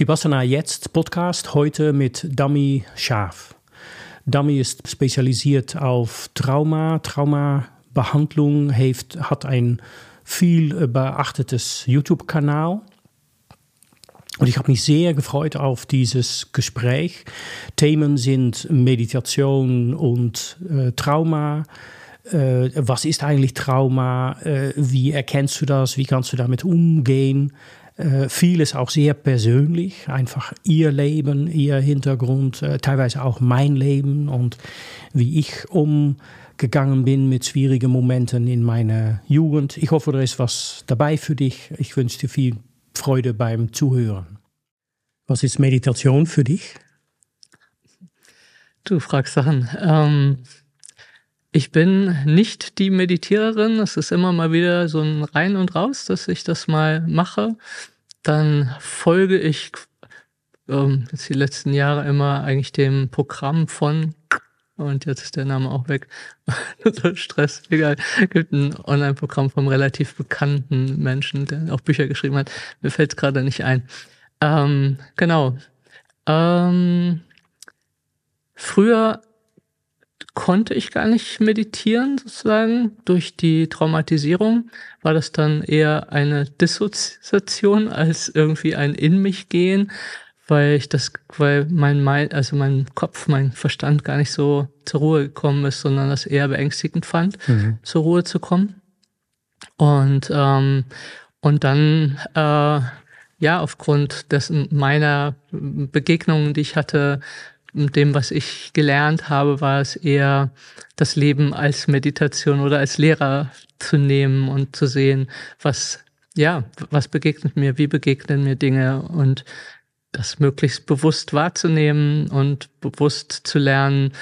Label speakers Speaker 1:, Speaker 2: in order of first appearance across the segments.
Speaker 1: Vipassana Jetzt Podcast heute mit Dami Schaaf. Dami ist spezialisiert auf Trauma, Traumabehandlung, heeft, hat ein viel beachtetes YouTube-Kanal. Und ich habe mich sehr gefreut auf dieses Gespräch. Themen sind Meditation und äh, Trauma. Äh, was ist eigentlich Trauma? Äh, wie erkennst du das? Wie kannst du damit umgehen? Äh, vieles auch sehr persönlich, einfach ihr Leben, ihr Hintergrund, äh, teilweise auch mein Leben und wie ich umgegangen bin mit schwierigen Momenten in meiner Jugend. Ich hoffe, da ist was dabei für dich. Ich wünsche dir viel Freude beim Zuhören. Was ist Meditation für dich?
Speaker 2: Du fragst Sachen. Ähm, ich bin nicht die Meditiererin. Es ist immer mal wieder so ein Rein und Raus, dass ich das mal mache. Dann folge ich ähm, jetzt die letzten Jahre immer eigentlich dem Programm von und jetzt ist der Name auch weg. so Stress, egal. Gibt ein Online-Programm vom relativ bekannten Menschen, der auch Bücher geschrieben hat. Mir fällt es gerade nicht ein. Ähm, genau. Ähm, früher konnte ich gar nicht meditieren, sozusagen. Durch die Traumatisierung war das dann eher eine Dissoziation als irgendwie ein In mich gehen, weil ich das, weil mein, mein, also mein Kopf, mein Verstand gar nicht so zur Ruhe gekommen ist, sondern das eher beängstigend fand, mhm. zur Ruhe zu kommen. Und, ähm, und dann, äh, ja, aufgrund dessen meiner Begegnungen, die ich hatte, dem, was ich gelernt habe, war es eher das Leben als Meditation oder als Lehrer zu nehmen und zu sehen, was, ja, was begegnet mir, wie begegnen mir Dinge und das möglichst bewusst wahrzunehmen und bewusst zu lernen,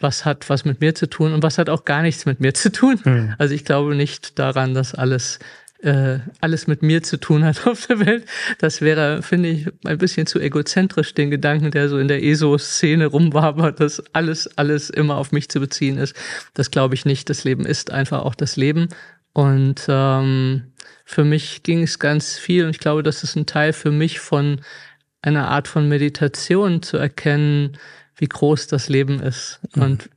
Speaker 2: was hat was mit mir zu tun und was hat auch gar nichts mit mir zu tun. Mhm. Also ich glaube nicht daran, dass alles äh, alles mit mir zu tun hat auf der Welt. Das wäre, finde ich, ein bisschen zu egozentrisch, den Gedanken, der so in der ESO-Szene rumwabert, dass alles, alles immer auf mich zu beziehen ist. Das glaube ich nicht. Das Leben ist einfach auch das Leben. Und ähm, für mich ging es ganz viel, und ich glaube, das ist ein Teil für mich von einer Art von Meditation zu erkennen, wie groß das Leben ist. Mhm. Und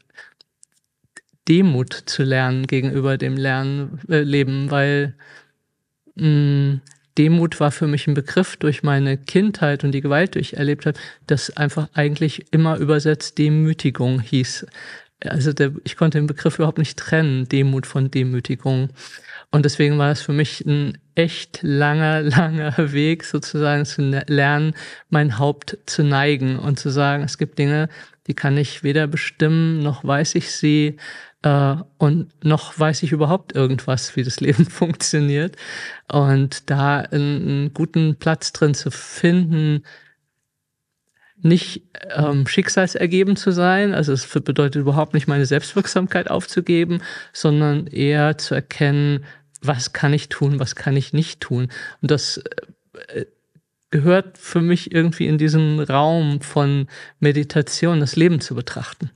Speaker 2: Demut zu lernen gegenüber dem Lernen, äh, Leben, weil mh, Demut war für mich ein Begriff durch meine Kindheit und die Gewalt, die ich erlebt habe, das einfach eigentlich immer übersetzt Demütigung hieß. Also der, ich konnte den Begriff überhaupt nicht trennen, Demut von Demütigung. Und deswegen war es für mich ein echt langer, langer Weg, sozusagen zu ne-, lernen, mein Haupt zu neigen und zu sagen, es gibt Dinge, die kann ich weder bestimmen, noch weiß ich sie, äh, und noch weiß ich überhaupt irgendwas, wie das Leben funktioniert. Und da einen, guten Platz drin zu finden, nicht ähm, schicksalsergeben zu sein, also es bedeutet überhaupt nicht meine Selbstwirksamkeit aufzugeben, sondern eher zu erkennen, was kann ich tun, was kann ich nicht tun. Und das äh, gehört für mich irgendwie in diesen Raum von Meditation, das Leben zu betrachten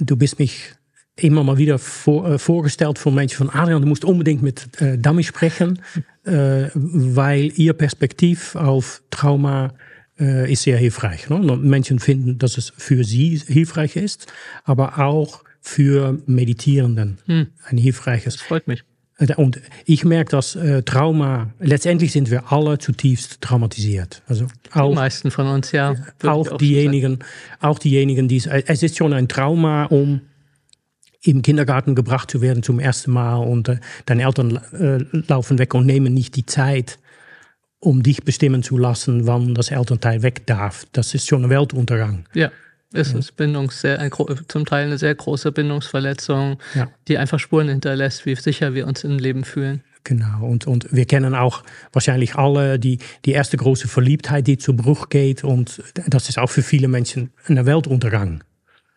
Speaker 1: du bist mich immer mal wieder vor, äh, vorgestellt von Menschen von Adrian, du musst unbedingt mit äh, Dami sprechen, äh, weil ihr Perspektiv auf Trauma äh, ist sehr hilfreich. Ne? Menschen finden, dass es für sie hilfreich ist, aber auch für Meditierenden hm. ein hilfreiches.
Speaker 2: Das freut mich.
Speaker 1: Und ich merke, dass äh, Trauma, letztendlich sind wir alle zutiefst traumatisiert. Also
Speaker 2: auch, die meisten von uns, ja.
Speaker 1: Auch, diejenigen, auch diejenigen, die es ist schon ein Trauma, um im Kindergarten gebracht zu werden zum ersten Mal und äh, deine Eltern äh, laufen weg und nehmen nicht die Zeit, um dich bestimmen zu lassen, wann das Elternteil weg darf. Das ist schon ein Weltuntergang.
Speaker 2: Ja. Es ist Bindungs sehr, ein, zum Teil eine sehr große Bindungsverletzung, ja. die einfach Spuren hinterlässt, wie sicher wir uns im Leben fühlen.
Speaker 1: Genau, und, und wir kennen auch wahrscheinlich alle die, die erste große Verliebtheit, die zu Bruch geht. Und das ist auch für viele Menschen ein Weltuntergang.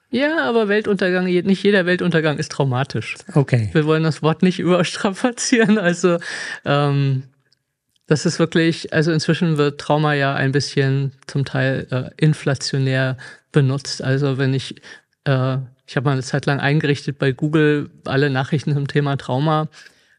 Speaker 2: Ja, aber Weltuntergang, nicht jeder Weltuntergang ist traumatisch.
Speaker 1: Okay.
Speaker 2: Wir wollen das Wort nicht überstrapazieren. Also ähm, das ist wirklich, also inzwischen wird Trauma ja ein bisschen zum Teil äh, inflationär benutzt. Also wenn ich, äh, ich habe mal eine Zeit lang eingerichtet bei Google alle Nachrichten zum Thema Trauma.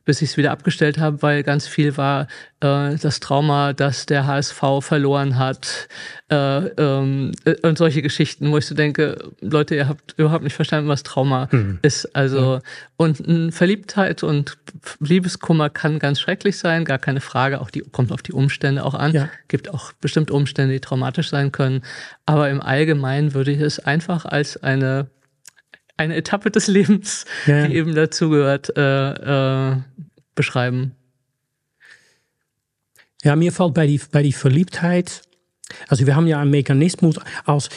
Speaker 2: Bis ich es wieder abgestellt habe, weil ganz viel war äh, das Trauma, dass der HSV verloren hat äh, ähm, äh, und solche Geschichten, wo ich so denke, Leute, ihr habt überhaupt nicht verstanden, was Trauma mhm. ist. Also ja. und äh, Verliebtheit und Liebeskummer kann ganz schrecklich sein, gar keine Frage. Auch die kommt auf die Umstände auch an. Ja. Gibt auch bestimmt Umstände, die traumatisch sein können. Aber im Allgemeinen würde ich es einfach als eine eine Etappe des Lebens, ja. die eben dazugehört, äh, äh, beschreiben.
Speaker 1: Ja, mir fällt bei die, bei die Verliebtheit, also wir haben ja einen Mechanismus als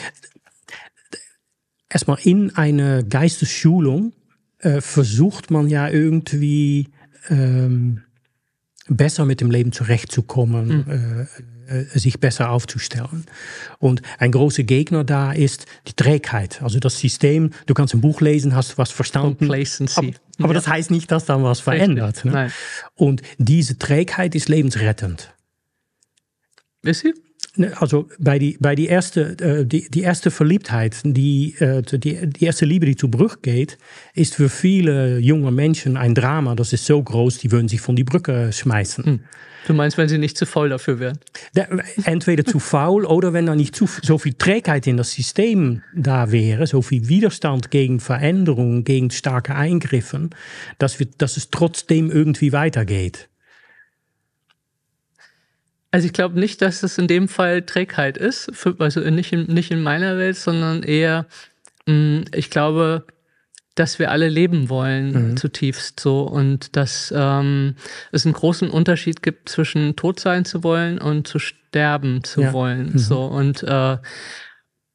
Speaker 1: erstmal in einer Geistesschulung äh, versucht man ja irgendwie ähm, besser mit dem Leben zurechtzukommen. Mhm. Äh, sich besser aufzustellen. Und ein großer Gegner da ist die Trägheit. Also das System, du kannst ein Buch lesen, hast was verstanden.
Speaker 2: Complacency.
Speaker 1: Aber, aber ja. das heißt nicht, dass dann was verändert. Ne? Und diese Trägheit ist lebensrettend.
Speaker 2: Ist sie?
Speaker 1: Ne, also bei die, bei die, erste, äh, die, die erste Verliebtheit, die, äh, die, die erste Liebe, die zu Bruch geht, ist für viele junge Menschen ein Drama. Das ist so groß, die würden sich von die Brücke schmeißen. Hm.
Speaker 2: Du meinst, wenn sie nicht zu faul dafür wären?
Speaker 1: Entweder zu faul oder wenn da nicht zu, so viel Trägheit in das System da wäre, so viel Widerstand gegen Veränderungen, gegen starke Eingriffen, dass, wir, dass es trotzdem irgendwie weitergeht.
Speaker 2: Also ich glaube nicht, dass es in dem Fall Trägheit ist, also nicht in, nicht in meiner Welt, sondern eher, hm, ich glaube, dass wir alle leben wollen, mhm. zutiefst so. Und dass ähm, es einen großen Unterschied gibt zwischen tot sein zu wollen und zu sterben zu ja. wollen. Mhm. So. Und, äh,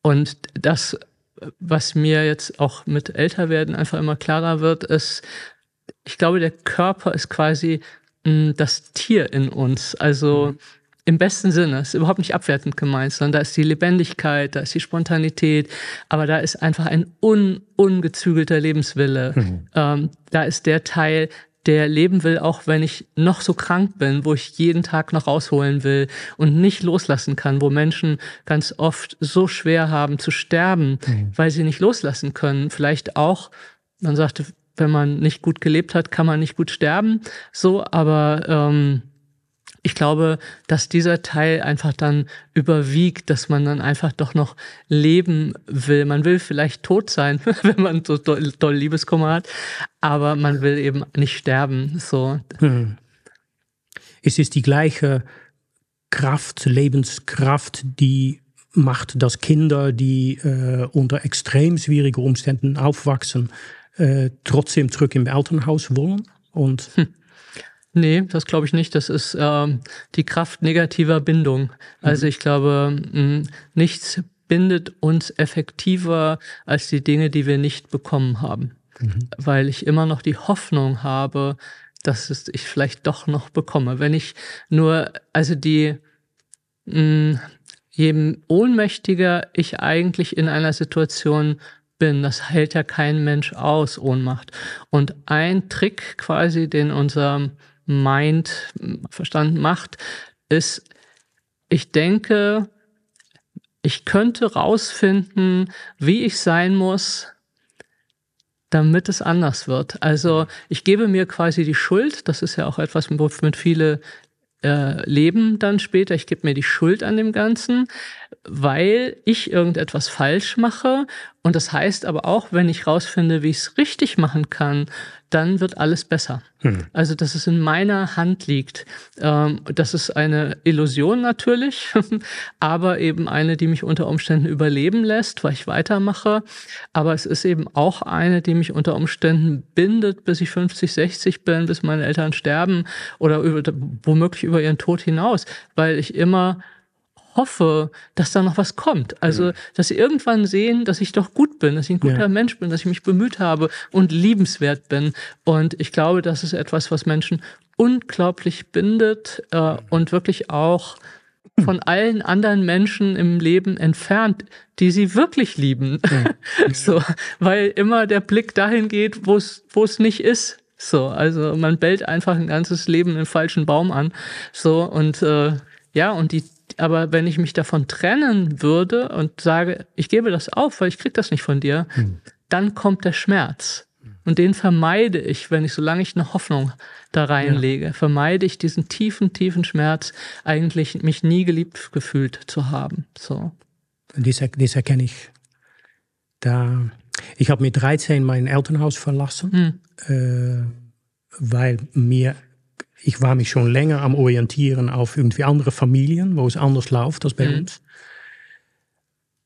Speaker 2: und das, was mir jetzt auch mit Älterwerden einfach immer klarer wird, ist, ich glaube, der Körper ist quasi mh, das Tier in uns. Also mhm im besten Sinne, ist überhaupt nicht abwertend gemeint, sondern da ist die Lebendigkeit, da ist die Spontanität, aber da ist einfach ein un, ungezügelter Lebenswille. Mhm. Ähm, da ist der Teil, der leben will, auch wenn ich noch so krank bin, wo ich jeden Tag noch rausholen will und nicht loslassen kann, wo Menschen ganz oft so schwer haben zu sterben, mhm. weil sie nicht loslassen können. Vielleicht auch, man sagte, wenn man nicht gut gelebt hat, kann man nicht gut sterben, so, aber ähm, ich glaube, dass dieser Teil einfach dann überwiegt, dass man dann einfach doch noch leben will. Man will vielleicht tot sein, wenn man so doll, doll Liebeskummer hat, aber man will eben nicht sterben. So. Hm.
Speaker 1: Es ist die gleiche Kraft, Lebenskraft, die macht, dass Kinder, die äh, unter extrem schwierigen Umständen aufwachsen, äh, trotzdem zurück im Elternhaus wollen. Und hm.
Speaker 2: Nee, das glaube ich nicht. Das ist ähm, die Kraft negativer Bindung. Also mhm. ich glaube, mh, nichts bindet uns effektiver als die Dinge, die wir nicht bekommen haben. Mhm. Weil ich immer noch die Hoffnung habe, dass es ich vielleicht doch noch bekomme. Wenn ich nur, also die, mh, je ohnmächtiger ich eigentlich in einer Situation bin, das hält ja kein Mensch aus, Ohnmacht. Und ein Trick quasi, den unser meint, Verstand macht, ist, ich denke, ich könnte rausfinden, wie ich sein muss, damit es anders wird. Also ich gebe mir quasi die Schuld, das ist ja auch etwas, womit viele äh, leben dann später, ich gebe mir die Schuld an dem Ganzen, weil ich irgendetwas falsch mache. Und das heißt aber auch, wenn ich rausfinde, wie ich es richtig machen kann, dann wird alles besser. Hm. Also, dass es in meiner Hand liegt. Ähm, das ist eine Illusion natürlich, aber eben eine, die mich unter Umständen überleben lässt, weil ich weitermache. Aber es ist eben auch eine, die mich unter Umständen bindet, bis ich 50, 60 bin, bis meine Eltern sterben oder über, womöglich über ihren Tod hinaus, weil ich immer hoffe, dass da noch was kommt. Also, mhm. dass sie irgendwann sehen, dass ich doch gut bin, dass ich ein guter ja. Mensch bin, dass ich mich bemüht habe und liebenswert bin. Und ich glaube, das ist etwas, was Menschen unglaublich bindet äh, und wirklich auch von allen anderen Menschen im Leben entfernt, die sie wirklich lieben. Ja. so, weil immer der Blick dahin geht, wo es wo es nicht ist. So, also man bellt einfach ein ganzes Leben im falschen Baum an. So und äh, ja, und die aber wenn ich mich davon trennen würde und sage, ich gebe das auf, weil ich krieg das nicht von dir, hm. dann kommt der Schmerz. Und den vermeide ich, wenn ich, solange ich eine Hoffnung da reinlege, ja. vermeide ich diesen tiefen, tiefen Schmerz, eigentlich mich nie geliebt gefühlt zu haben. So.
Speaker 1: Das, das erkenne ich. Da, ich habe mit 13 mein Elternhaus verlassen, hm. äh, weil mir, ich war mich schon länger am Orientieren auf irgendwie andere Familien, wo es anders läuft als bei hm. uns.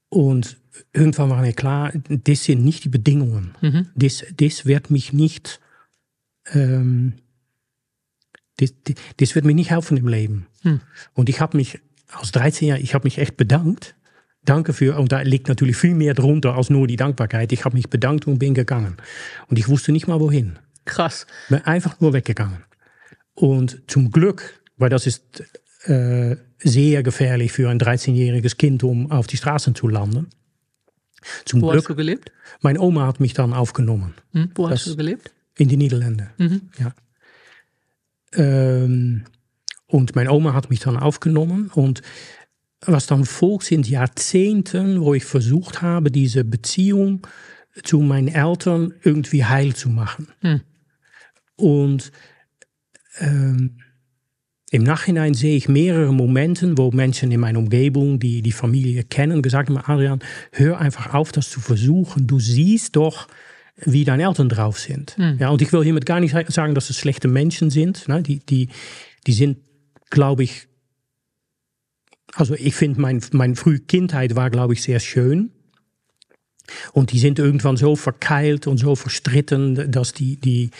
Speaker 1: Und irgendwann war mir klar, das sind nicht die Bedingungen. Mhm. Das, das wird mich nicht, ähm, das, das wird mir nicht helfen im Leben. Mhm. Und ich habe mich als 13 Jahr, ich habe mich echt bedankt. Danke für, und da liegt natürlich viel mehr drunter als nur die Dankbarkeit. Ich habe mich bedankt und bin gegangen. Und ich wusste nicht mal wohin.
Speaker 2: Krass.
Speaker 1: Bin einfach nur weggegangen. Und zum Glück, weil das ist äh, sehr gefährlich für ein 13-jähriges Kind, um auf die Straßen zu landen.
Speaker 2: Zum Wo Glück, hast du gelebt?
Speaker 1: Meine Oma hat mich dann aufgenommen.
Speaker 2: Hm, wo das, hast du gelebt?
Speaker 1: In die Niederlande. Mhm. Ja. Ähm, und meine Oma hat mich dann aufgenommen und was dann folgt, sind Jahrzehnten, wo ich versucht habe, diese Beziehung zu meinen Eltern irgendwie heil zu machen. Hm. Und ähm, im Nachhinein sehe ich mehrere Momente, wo Menschen in meiner Umgebung, die die Familie kennen, gesagt haben, Adrian, hör einfach auf, das zu versuchen. Du siehst doch, wie deine Eltern drauf sind. Hm. Ja, und ich will hiermit gar nicht sagen, dass es schlechte Menschen sind. Ne? Die, die, die sind, glaube ich, also ich finde, mein, meine frühe Kindheit war, glaube ich, sehr schön. Und die sind irgendwann so verkeilt und so verstritten, dass die, die,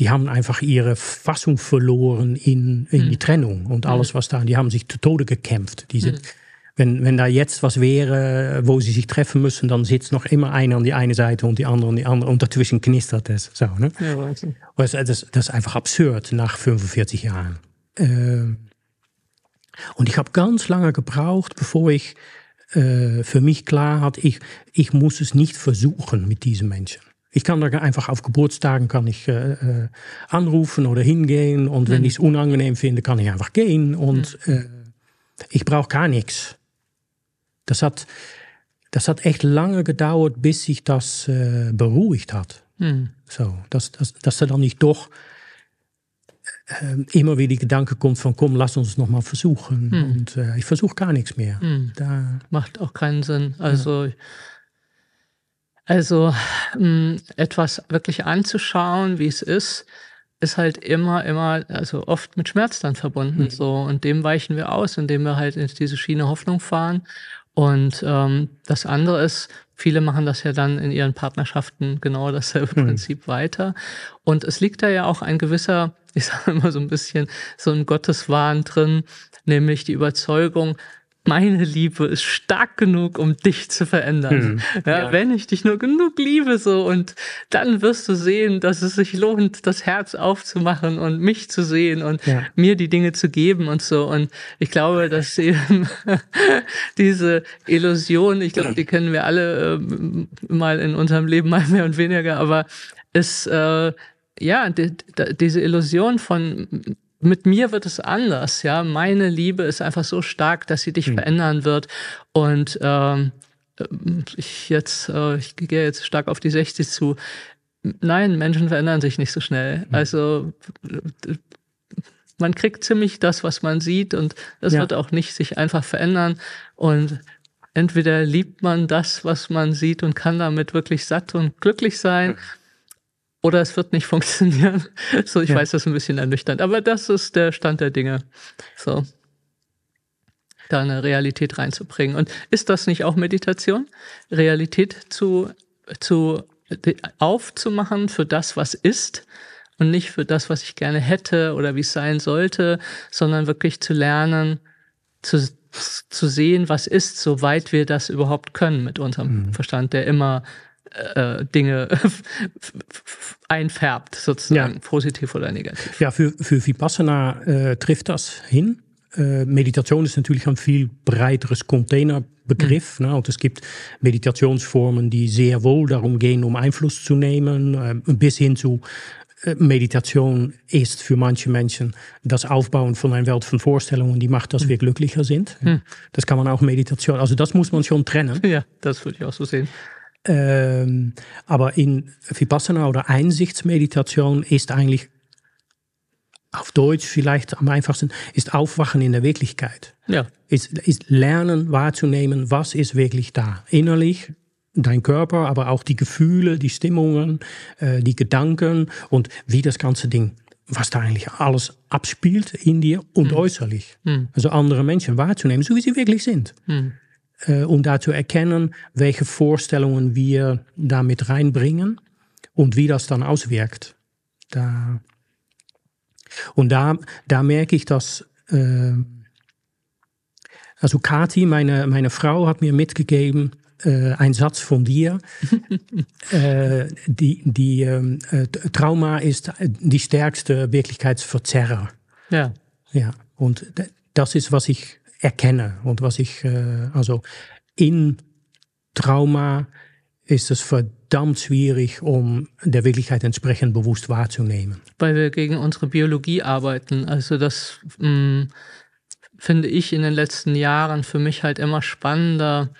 Speaker 1: die haben einfach ihre Fassung verloren in, in hm. die Trennung und alles, hm. was da, die haben sich zu Tode gekämpft. Die sind, hm. wenn, wenn da jetzt was wäre, wo sie sich treffen müssen, dann sitzt noch immer einer an die eine Seite und die andere an die andere und dazwischen knistert es. So, ne? Ja, das, das, das ist einfach absurd nach 45 Jahren. Äh, und ich habe ganz lange gebraucht, bevor ich äh, für mich klar hatte, ich, ich muss es nicht versuchen mit diesen Menschen. Ich kann da einfach auf Geburtstagen kann ich äh, äh anrufen oder hingehen und wenn mhm. ich es unangenehm finde, kann ich einfach gehen und mhm. äh, ich brauche gar nichts. Das hat, das hat echt lange gedauert, bis sich das äh, beruhigt hat. Mhm. So, dass, dass, dass er dann nicht doch äh, immer wieder die Gedanke kommt von komm, lass uns noch mal versuchen. Mhm. Und äh, ich versuche gar nichts mehr. Mhm.
Speaker 2: Da, Macht auch keinen Sinn. Also ja. Also mh, hm, etwas wirklich anzuschauen, wie es ist, ist halt immer, immer, also oft mit Schmerz dann verbunden. Mhm. So und dem weichen wir aus, indem wir halt in diese Schiene Hoffnung fahren. Und ähm, das andere ist, viele machen das ja dann in ihren Partnerschaften genau dasselbe mhm. Prinzip weiter. Und es liegt da ja auch ein gewisser, ich sage immer so ein bisschen, so ein Gotteswahn drin, nämlich die Überzeugung, meine Liebe ist stark genug, um dich zu verändern. Hm, ja, ja. Wenn ich dich nur genug liebe, so, und dann wirst du sehen, dass es sich lohnt, das Herz aufzumachen und mich zu sehen und ja. mir die Dinge zu geben und so. Und ich glaube, dass eben diese Illusion, ich glaube, die kennen wir alle äh, mal in unserem Leben mal mehr und weniger, aber ist, äh, ja, die, diese Illusion von mit mir wird es anders, ja. Meine Liebe ist einfach so stark, dass sie dich mhm. verändern wird. Und ähm, ich jetzt, äh, ich gehe jetzt stark auf die 60 zu. Nein, Menschen verändern sich nicht so schnell. Mhm. Also man kriegt ziemlich das, was man sieht, und das ja. wird auch nicht sich einfach verändern. Und entweder liebt man das, was man sieht und kann damit wirklich satt und glücklich sein. Oder es wird nicht funktionieren. So, ich ja. weiß, das ist ein bisschen ernüchternd, aber das ist der Stand der Dinge. So. Da eine Realität reinzubringen. Und ist das nicht auch Meditation? Realität zu, zu, aufzumachen für das, was ist und nicht für das, was ich gerne hätte oder wie es sein sollte, sondern wirklich zu lernen, zu, zu sehen, was ist, soweit wir das überhaupt können mit unserem mhm. Verstand, der immer äh, Dinge einfärbt, sozusagen, ja. positiv oder negativ.
Speaker 1: Ja, für, für Vipassana äh, trifft das hin. Äh, Meditation ist natürlich ein viel breiteres Containerbegriff. Mhm. Ne? Und es gibt Meditationsformen, die sehr wohl darum gehen, um Einfluss zu nehmen, äh, bis hin zu äh, Meditation ist für manche Menschen das Aufbauen von einer Welt von Vorstellungen, die macht, dass mhm. wir glücklicher sind. Mhm. Das kann man auch Meditation, also das muss man schon trennen.
Speaker 2: Ja, das würde ich auch so sehen.
Speaker 1: Ähm, aber in Vipassana oder Einsichtsmeditation ist eigentlich auf Deutsch vielleicht am einfachsten, ist Aufwachen in der Wirklichkeit.
Speaker 2: Ja.
Speaker 1: Ist, ist Lernen wahrzunehmen, was ist wirklich da. Innerlich, dein Körper, aber auch die Gefühle, die Stimmungen, äh, die Gedanken und wie das ganze Ding, was da eigentlich alles abspielt in dir und
Speaker 2: Mhm.
Speaker 1: äußerlich.
Speaker 2: Mhm.
Speaker 1: Also andere Menschen wahrzunehmen, so wie sie wirklich sind.
Speaker 2: Mhm.
Speaker 1: Äh, um da zu erkennen, welche Vorstellungen wir damit reinbringen und wie das dann auswirkt. Da, und da, da merke ich, dass, äh, also Kati, meine, meine Frau, hat mir mitgegeben, äh, ein Satz von dir. äh, die, die ähm, äh, Trauma ist die stärkste Wirklichkeitsverzerrer.
Speaker 2: Ja.
Speaker 1: Ja, und das ist, was ich erkenne und was ich, äh, also in Trauma ist es verdammt schwierig, um der Wirklichkeit entsprechend bewusst wahrzunehmen.
Speaker 2: weil wir gegen unsere Biologie arbeiten. Also das mh, finde ich in den letzten Jahren für mich halt immer spannender,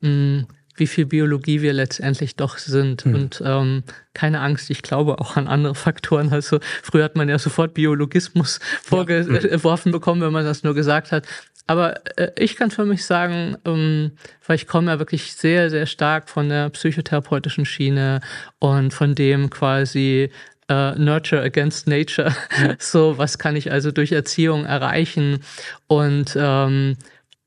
Speaker 2: mh, wie viel Biologie wir letztendlich doch sind. Und ähm, keine Angst, ich glaube auch an andere Faktoren. Also früher hat man ja sofort Biologismus vorgeworfen bekommen, wenn man das nur gesagt hat. Aber äh, ich kann für mich sagen, ähm, weil ich komme ja wirklich sehr, sehr stark von der psychotherapeutischen Schiene und von dem quasi äh, Nurture against Nature. So, was kann ich also durch Erziehung erreichen? Und, ähm,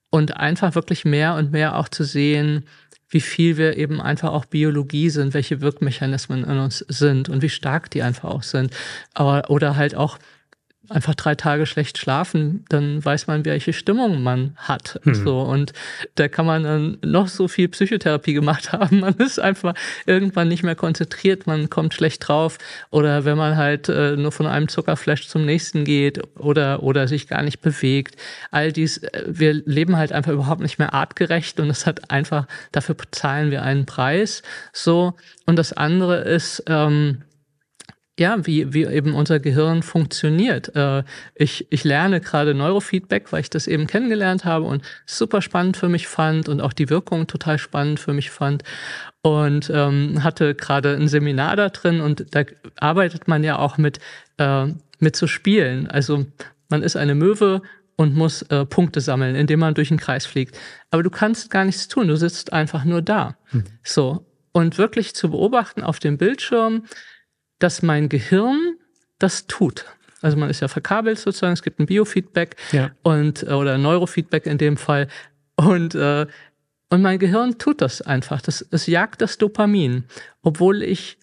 Speaker 2: und einfach wirklich mehr und mehr auch zu sehen, wie viel wir eben einfach auch Biologie sind, welche Wirkmechanismen in uns sind und wie stark die einfach auch sind. Aber, oder halt auch einfach drei Tage schlecht schlafen, dann weiß man, welche Stimmung man hat. So und da kann man dann noch so viel Psychotherapie gemacht haben. Man ist einfach irgendwann nicht mehr konzentriert, man kommt schlecht drauf. Oder wenn man halt äh, nur von einem Zuckerflash zum nächsten geht oder oder sich gar nicht bewegt. All dies, äh, wir leben halt einfach überhaupt nicht mehr artgerecht und es hat einfach dafür zahlen wir einen Preis. So und das andere ist ähm, ja, wie, wie eben unser Gehirn funktioniert. Äh, ich, ich lerne gerade Neurofeedback, weil ich das eben kennengelernt habe und super spannend für mich fand und auch die Wirkung total spannend für mich fand. Und ähm, hatte gerade ein Seminar da drin und da arbeitet man ja auch mit, äh, mit zu spielen. Also man ist eine Möwe und muss äh, Punkte sammeln, indem man durch den Kreis fliegt. Aber du kannst gar nichts tun, du sitzt einfach nur da. So. Und wirklich zu beobachten auf dem Bildschirm, dass mein Gehirn das tut. Also man ist ja verkabelt sozusagen, es gibt ein Biofeedback
Speaker 1: Ja.
Speaker 2: und äh, oder Neurofeedback in dem Fall und äh, und mein Gehirn tut das einfach. Das, es jagt das Dopamin, obwohl ich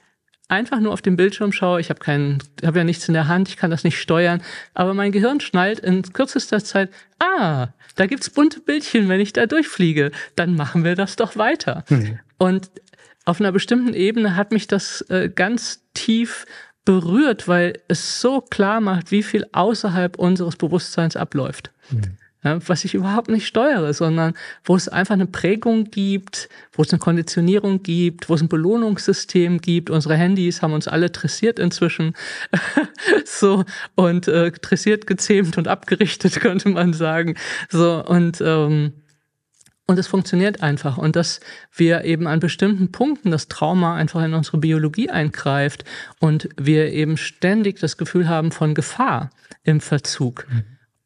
Speaker 2: einfach nur auf den Bildschirm schaue. Ich habe keinen, habe ja nichts in der Hand, ich kann das nicht steuern. Aber mein Gehirn schnallt in kürzester Zeit, ah, da gibt's bunte Bildchen, wenn ich da durchfliege. Dann machen wir das doch weiter. Und auf einer bestimmten Ebene hat mich das äh, ganz tief berührt, weil es so klar macht, wie viel außerhalb unseres Bewusstseins abläuft. Ja, was ich überhaupt nicht steuere, sondern wo es einfach eine Prägung gibt, wo es eine Konditionierung gibt, wo es ein Belohnungssystem gibt. Unsere Handys haben uns alle dressiert inzwischen. so und äh, dressiert, gezähmt und abgerichtet, könnte man sagen. So und ähm, und es funktioniert einfach. Und dass wir eben an bestimmten Punkten das Trauma einfach in unsere Biologie eingreift und wir eben ständig das Gefühl haben von Gefahr im Verzug.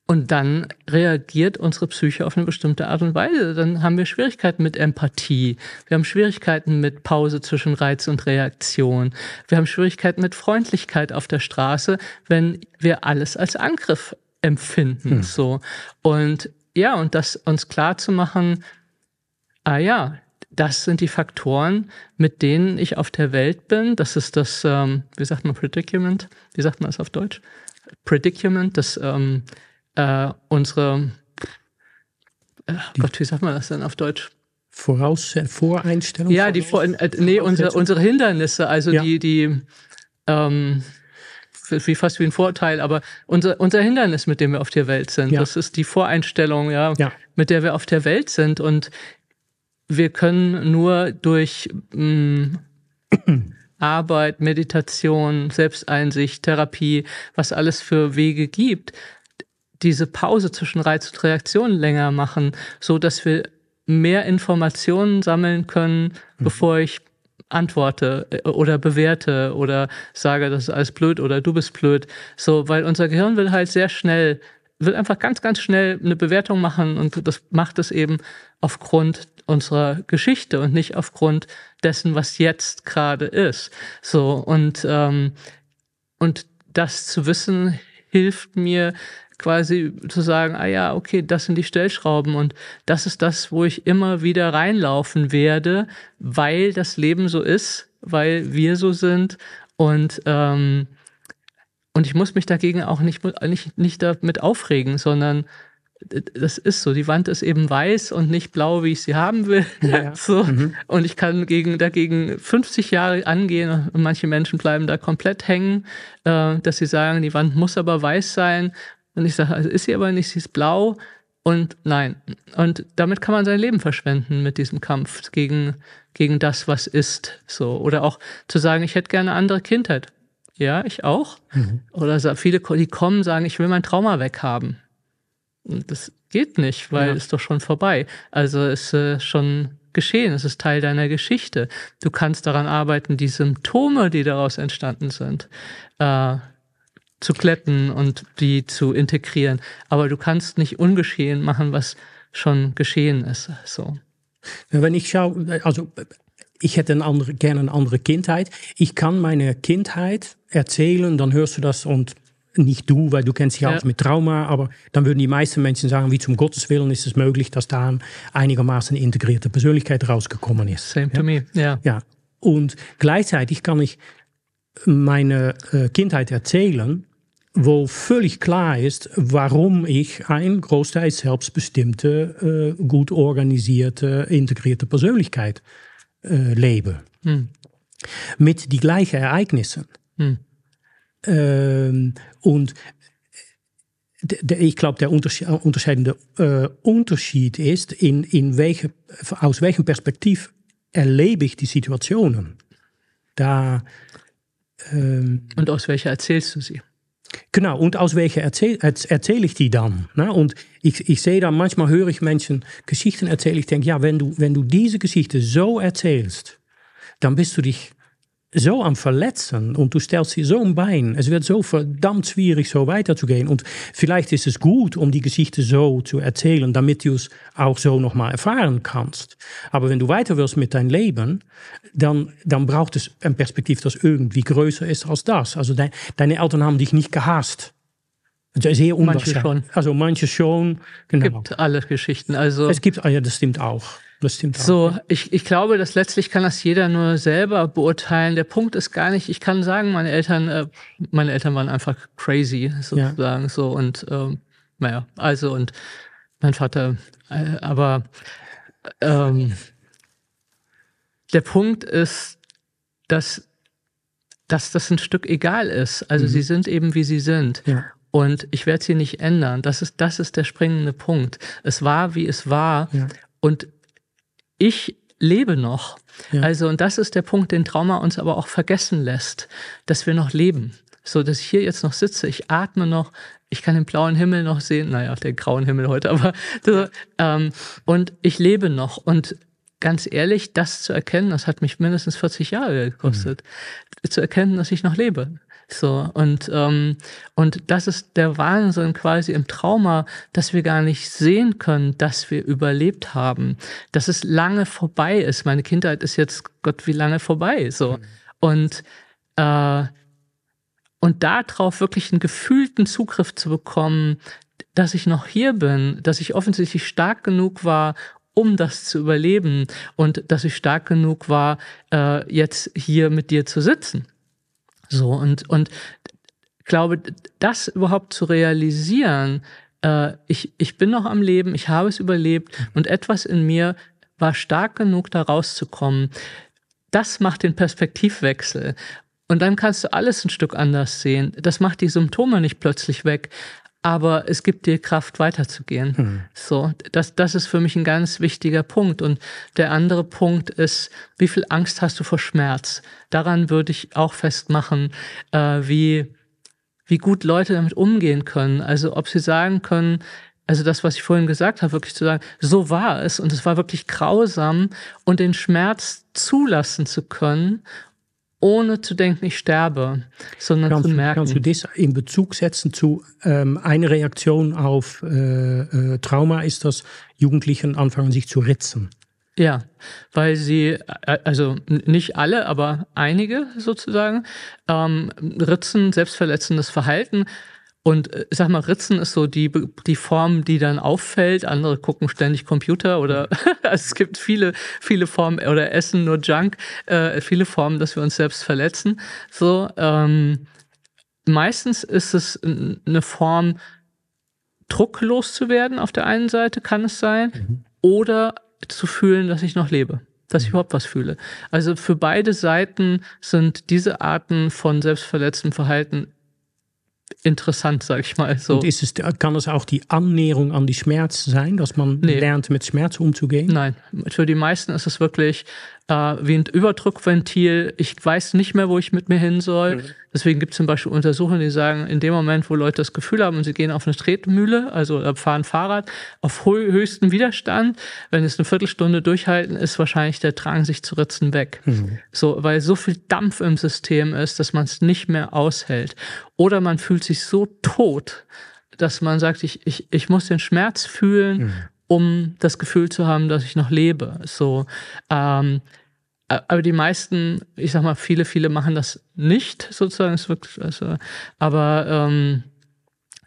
Speaker 2: Und dann reagiert unsere Psyche auf eine bestimmte Art und Weise. Dann haben wir Schwierigkeiten mit Empathie. Wir haben Schwierigkeiten mit Pause zwischen Reiz und Reaktion. Wir haben Schwierigkeiten mit Freundlichkeit auf der Straße, wenn wir alles als Angriff empfinden. So. Und ja, und das uns klar zu machen, ah ja, das sind die Faktoren, mit denen ich auf der Welt bin. Das ist das, ähm, wie sagt man, Predicament? Wie sagt man das auf Deutsch? Predicament, das ähm, äh, unsere, äh, Gott, wie sagt man das denn auf Deutsch?
Speaker 1: Voraus Voreinstellung?
Speaker 2: Ja, die Vor äh, nee, unsere, unsere Hindernisse, also
Speaker 1: Ja.
Speaker 2: die, die ähm, wie fast wie ein Vorteil, aber unser, unser Hindernis, mit dem wir auf der Welt sind,
Speaker 1: Ja.
Speaker 2: das ist die Voreinstellung, ja,
Speaker 1: Ja.
Speaker 2: mit der wir auf der Welt sind. Und wir können nur durch mh, Arbeit, Meditation, Selbsteinsicht, Therapie, was alles für Wege gibt, diese Pause zwischen Reiz und Reaktion länger machen, so dass wir mehr Informationen sammeln können, bevor ich antworte äh, oder bewerte oder sage, das ist alles blöd oder du bist blöd. So, weil unser Gehirn will halt sehr schnell, will einfach ganz, ganz schnell eine Bewertung machen und das macht es eben aufgrund unserer Geschichte und nicht aufgrund dessen, was jetzt gerade ist. So, und, ähm, und das zu wissen hilft mir quasi zu sagen, ah ja, okay, das sind die Stellschrauben und das ist das, wo ich immer wieder reinlaufen werde, weil das Leben so ist, weil wir so sind und ähm, und ich muss mich dagegen auch nicht, nicht, nicht damit aufregen, sondern das ist so. Die Wand ist eben weiß und nicht blau, wie ich sie haben will. Ja. so. Mhm. Und ich kann gegen, dagegen 50 Jahre angehen und manche Menschen bleiben da komplett hängen, äh, dass sie sagen, die Wand muss aber weiß sein. Und ich sage, also ist sie aber nicht, sie ist blau. Und nein. Und damit kann man sein Leben verschwenden mit diesem Kampf gegen, gegen das, was ist. So. Oder auch zu sagen, ich hätte gerne eine andere Kindheit. Ja, ich auch. Mhm. Oder viele, die kommen, sagen, ich will mein Trauma weghaben. Das geht nicht, weil ja. es doch schon vorbei. Also ist äh, schon geschehen, es ist Teil deiner Geschichte. Du kannst daran arbeiten, die Symptome, die daraus entstanden sind, äh, zu glätten und die zu integrieren. Aber du kannst nicht ungeschehen machen, was schon geschehen ist. So.
Speaker 1: Wenn ich schaue, also ich hätte eine andere, gerne eine andere Kindheit. Ich kann meine Kindheit erzählen, dann hörst du das und nicht du, weil du kennst dich ja. auch mit Trauma, aber dann würden die meisten Menschen sagen, wie zum Gottes Willen ist es möglich, dass da eine einigermaßen integrierte Persönlichkeit rausgekommen ist.
Speaker 2: Same ja? to me, ja.
Speaker 1: Ja, und gleichzeitig kann ich meine äh, Kindheit erzählen, wo völlig klar ist, warum ich ein großteils selbstbestimmte, äh, gut organisierte, integrierte Persönlichkeit äh, lebe. Hm. Mit die gleichen Ereignissen. Hm. Ähm, und ich glaube, der unterscheidende äh, Unterschied ist, in, in welche, aus welchem Perspektiv erlebe ich die Situationen. Da,
Speaker 2: ähm, und aus welcher erzählst du sie?
Speaker 1: Genau, und aus welcher erzähl, erzähle ich die dann? Ne? Und ich, ich sehe dann, manchmal höre ich Menschen Geschichten erzählen. Ich denke, ja, wenn du, wenn du diese Geschichte so erzählst, dann bist du dich so am Verletzen und du stellst sie so ein Bein. Es wird so verdammt schwierig, so weiterzugehen. Und vielleicht ist es gut, um die Geschichte so zu erzählen, damit du es auch so nochmal erfahren kannst. Aber wenn du weiter willst mit deinem Leben, dann, dann braucht es ein Perspektiv, das irgendwie größer ist als das. Also de, deine Eltern haben dich nicht gehasst.
Speaker 2: Sehr manche schon.
Speaker 1: Also manche schon.
Speaker 2: Genau. Es gibt alle Geschichten. Also
Speaker 1: es gibt, ah ja, das stimmt auch. Das stimmt
Speaker 2: so, ich, ich glaube, dass letztlich kann das jeder nur selber beurteilen. Der Punkt ist gar nicht, ich kann sagen, meine Eltern, äh, meine Eltern waren einfach crazy, sozusagen, ja. so und ähm, naja, also und mein Vater, äh, aber ähm, der Punkt ist, dass, dass das ein Stück egal ist. Also mhm. sie sind eben, wie sie sind. Ja. Und ich werde sie nicht ändern. Das ist, das ist der springende Punkt. Es war, wie es war. Ja. Und ich lebe noch. Ja. Also, und das ist der Punkt, den Trauma uns aber auch vergessen lässt, dass wir noch leben. So, dass ich hier jetzt noch sitze, ich atme noch, ich kann den blauen Himmel noch sehen, naja, den grauen Himmel heute, aber so, ähm, und ich lebe noch. Und ganz ehrlich, das zu erkennen, das hat mich mindestens 40 Jahre gekostet, mhm. zu erkennen, dass ich noch lebe. So, und, ähm, und das ist der Wahnsinn quasi im Trauma, dass wir gar nicht sehen können, dass wir überlebt haben, dass es lange vorbei ist. Meine Kindheit ist jetzt Gott wie lange vorbei. So. Mhm. Und äh, und darauf wirklich einen gefühlten Zugriff zu bekommen, dass ich noch hier bin, dass ich offensichtlich stark genug war, um das zu überleben und dass ich stark genug war, äh, jetzt hier mit dir zu sitzen. So, und, und glaube, das überhaupt zu realisieren, äh, ich, ich bin noch am Leben, ich habe es überlebt und etwas in mir war stark genug, da rauszukommen. Das macht den Perspektivwechsel. Und dann kannst du alles ein Stück anders sehen. Das macht die Symptome nicht plötzlich weg, aber es gibt dir Kraft weiterzugehen. Mhm. So, das, das ist für mich ein ganz wichtiger Punkt. Und der andere Punkt ist, wie viel Angst hast du vor Schmerz? Daran würde ich auch festmachen, äh, wie, wie gut Leute damit umgehen können. Also ob sie sagen können, also das, was ich vorhin gesagt habe, wirklich zu sagen, so war es und es war wirklich grausam und den Schmerz zulassen zu können, ohne zu denken, ich sterbe, sondern
Speaker 1: kannst
Speaker 2: zu merken.
Speaker 1: Kannst du das in Bezug setzen zu ähm, eine Reaktion auf äh, äh, Trauma ist, dass Jugendlichen anfangen sich zu ritzen?
Speaker 2: Ja, weil sie, äh, also nicht alle, aber einige sozusagen, ähm, ritzen selbstverletzendes Verhalten und äh, sag mal, Ritzen ist so die, die Form, die dann auffällt. Andere gucken ständig Computer oder also es gibt viele, viele Formen oder essen nur Junk, äh, viele Formen, dass wir uns selbst verletzen. So, ähm, meistens ist es eine Form, drucklos zu werden auf der einen Seite, kann es sein, mhm. oder zu fühlen, dass ich noch lebe dass ich mhm. überhaupt was fühle. Also für beide Seiten sind diese Arten von selbstverletztem Verhalten interessant, sag ich mal. So.
Speaker 1: Und ist es, kann es auch die Annäherung an die Schmerz sein, dass man nee. lernt, mit Schmerz umzugehen?
Speaker 2: Nein, für die meisten ist es wirklich äh, wie ein Überdruckventil. Ich weiß nicht mehr, wo ich mit mir hin soll. Mhm. Deswegen gibt es zum Beispiel Untersuchungen, die sagen, in dem Moment, wo Leute das Gefühl haben, sie gehen auf eine Tretmühle, also fahren Fahrrad, auf höchsten Widerstand, wenn es eine Viertelstunde durchhalten, ist wahrscheinlich der Drang, sich zu ritzen, weg. Mhm. So, weil so viel Dampf im System ist, dass man es nicht mehr aushält. Oder man fühlt sich so tot, dass man sagt, ich, ich, ich muss den Schmerz fühlen, mhm. Um das Gefühl zu haben, dass ich noch lebe. So, ähm, aber die meisten, ich sag mal, viele, viele machen das nicht sozusagen. Also, aber ähm,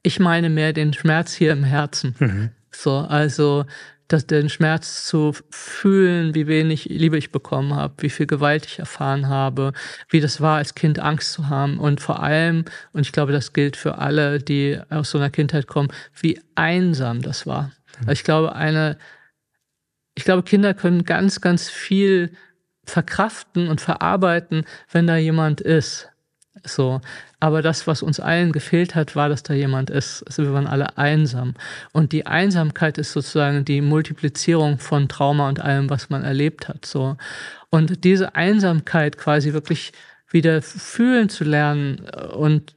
Speaker 2: ich meine mehr den Schmerz hier im Herzen. Mhm. So, also dass den Schmerz zu fühlen, wie wenig Liebe ich bekommen habe, wie viel Gewalt ich erfahren habe, wie das war, als Kind Angst zu haben und vor allem, und ich glaube, das gilt für alle, die aus so einer Kindheit kommen, wie einsam das war. Mhm. Ich glaube, eine, ich glaube, Kinder können ganz, ganz viel verkraften und verarbeiten, wenn da jemand ist. So. Aber das, was uns allen gefehlt hat, war, dass da jemand ist. Also wir waren alle einsam. Und die Einsamkeit ist sozusagen die Multiplizierung von Trauma und allem, was man erlebt hat. So. Und diese Einsamkeit quasi wirklich wieder fühlen zu lernen und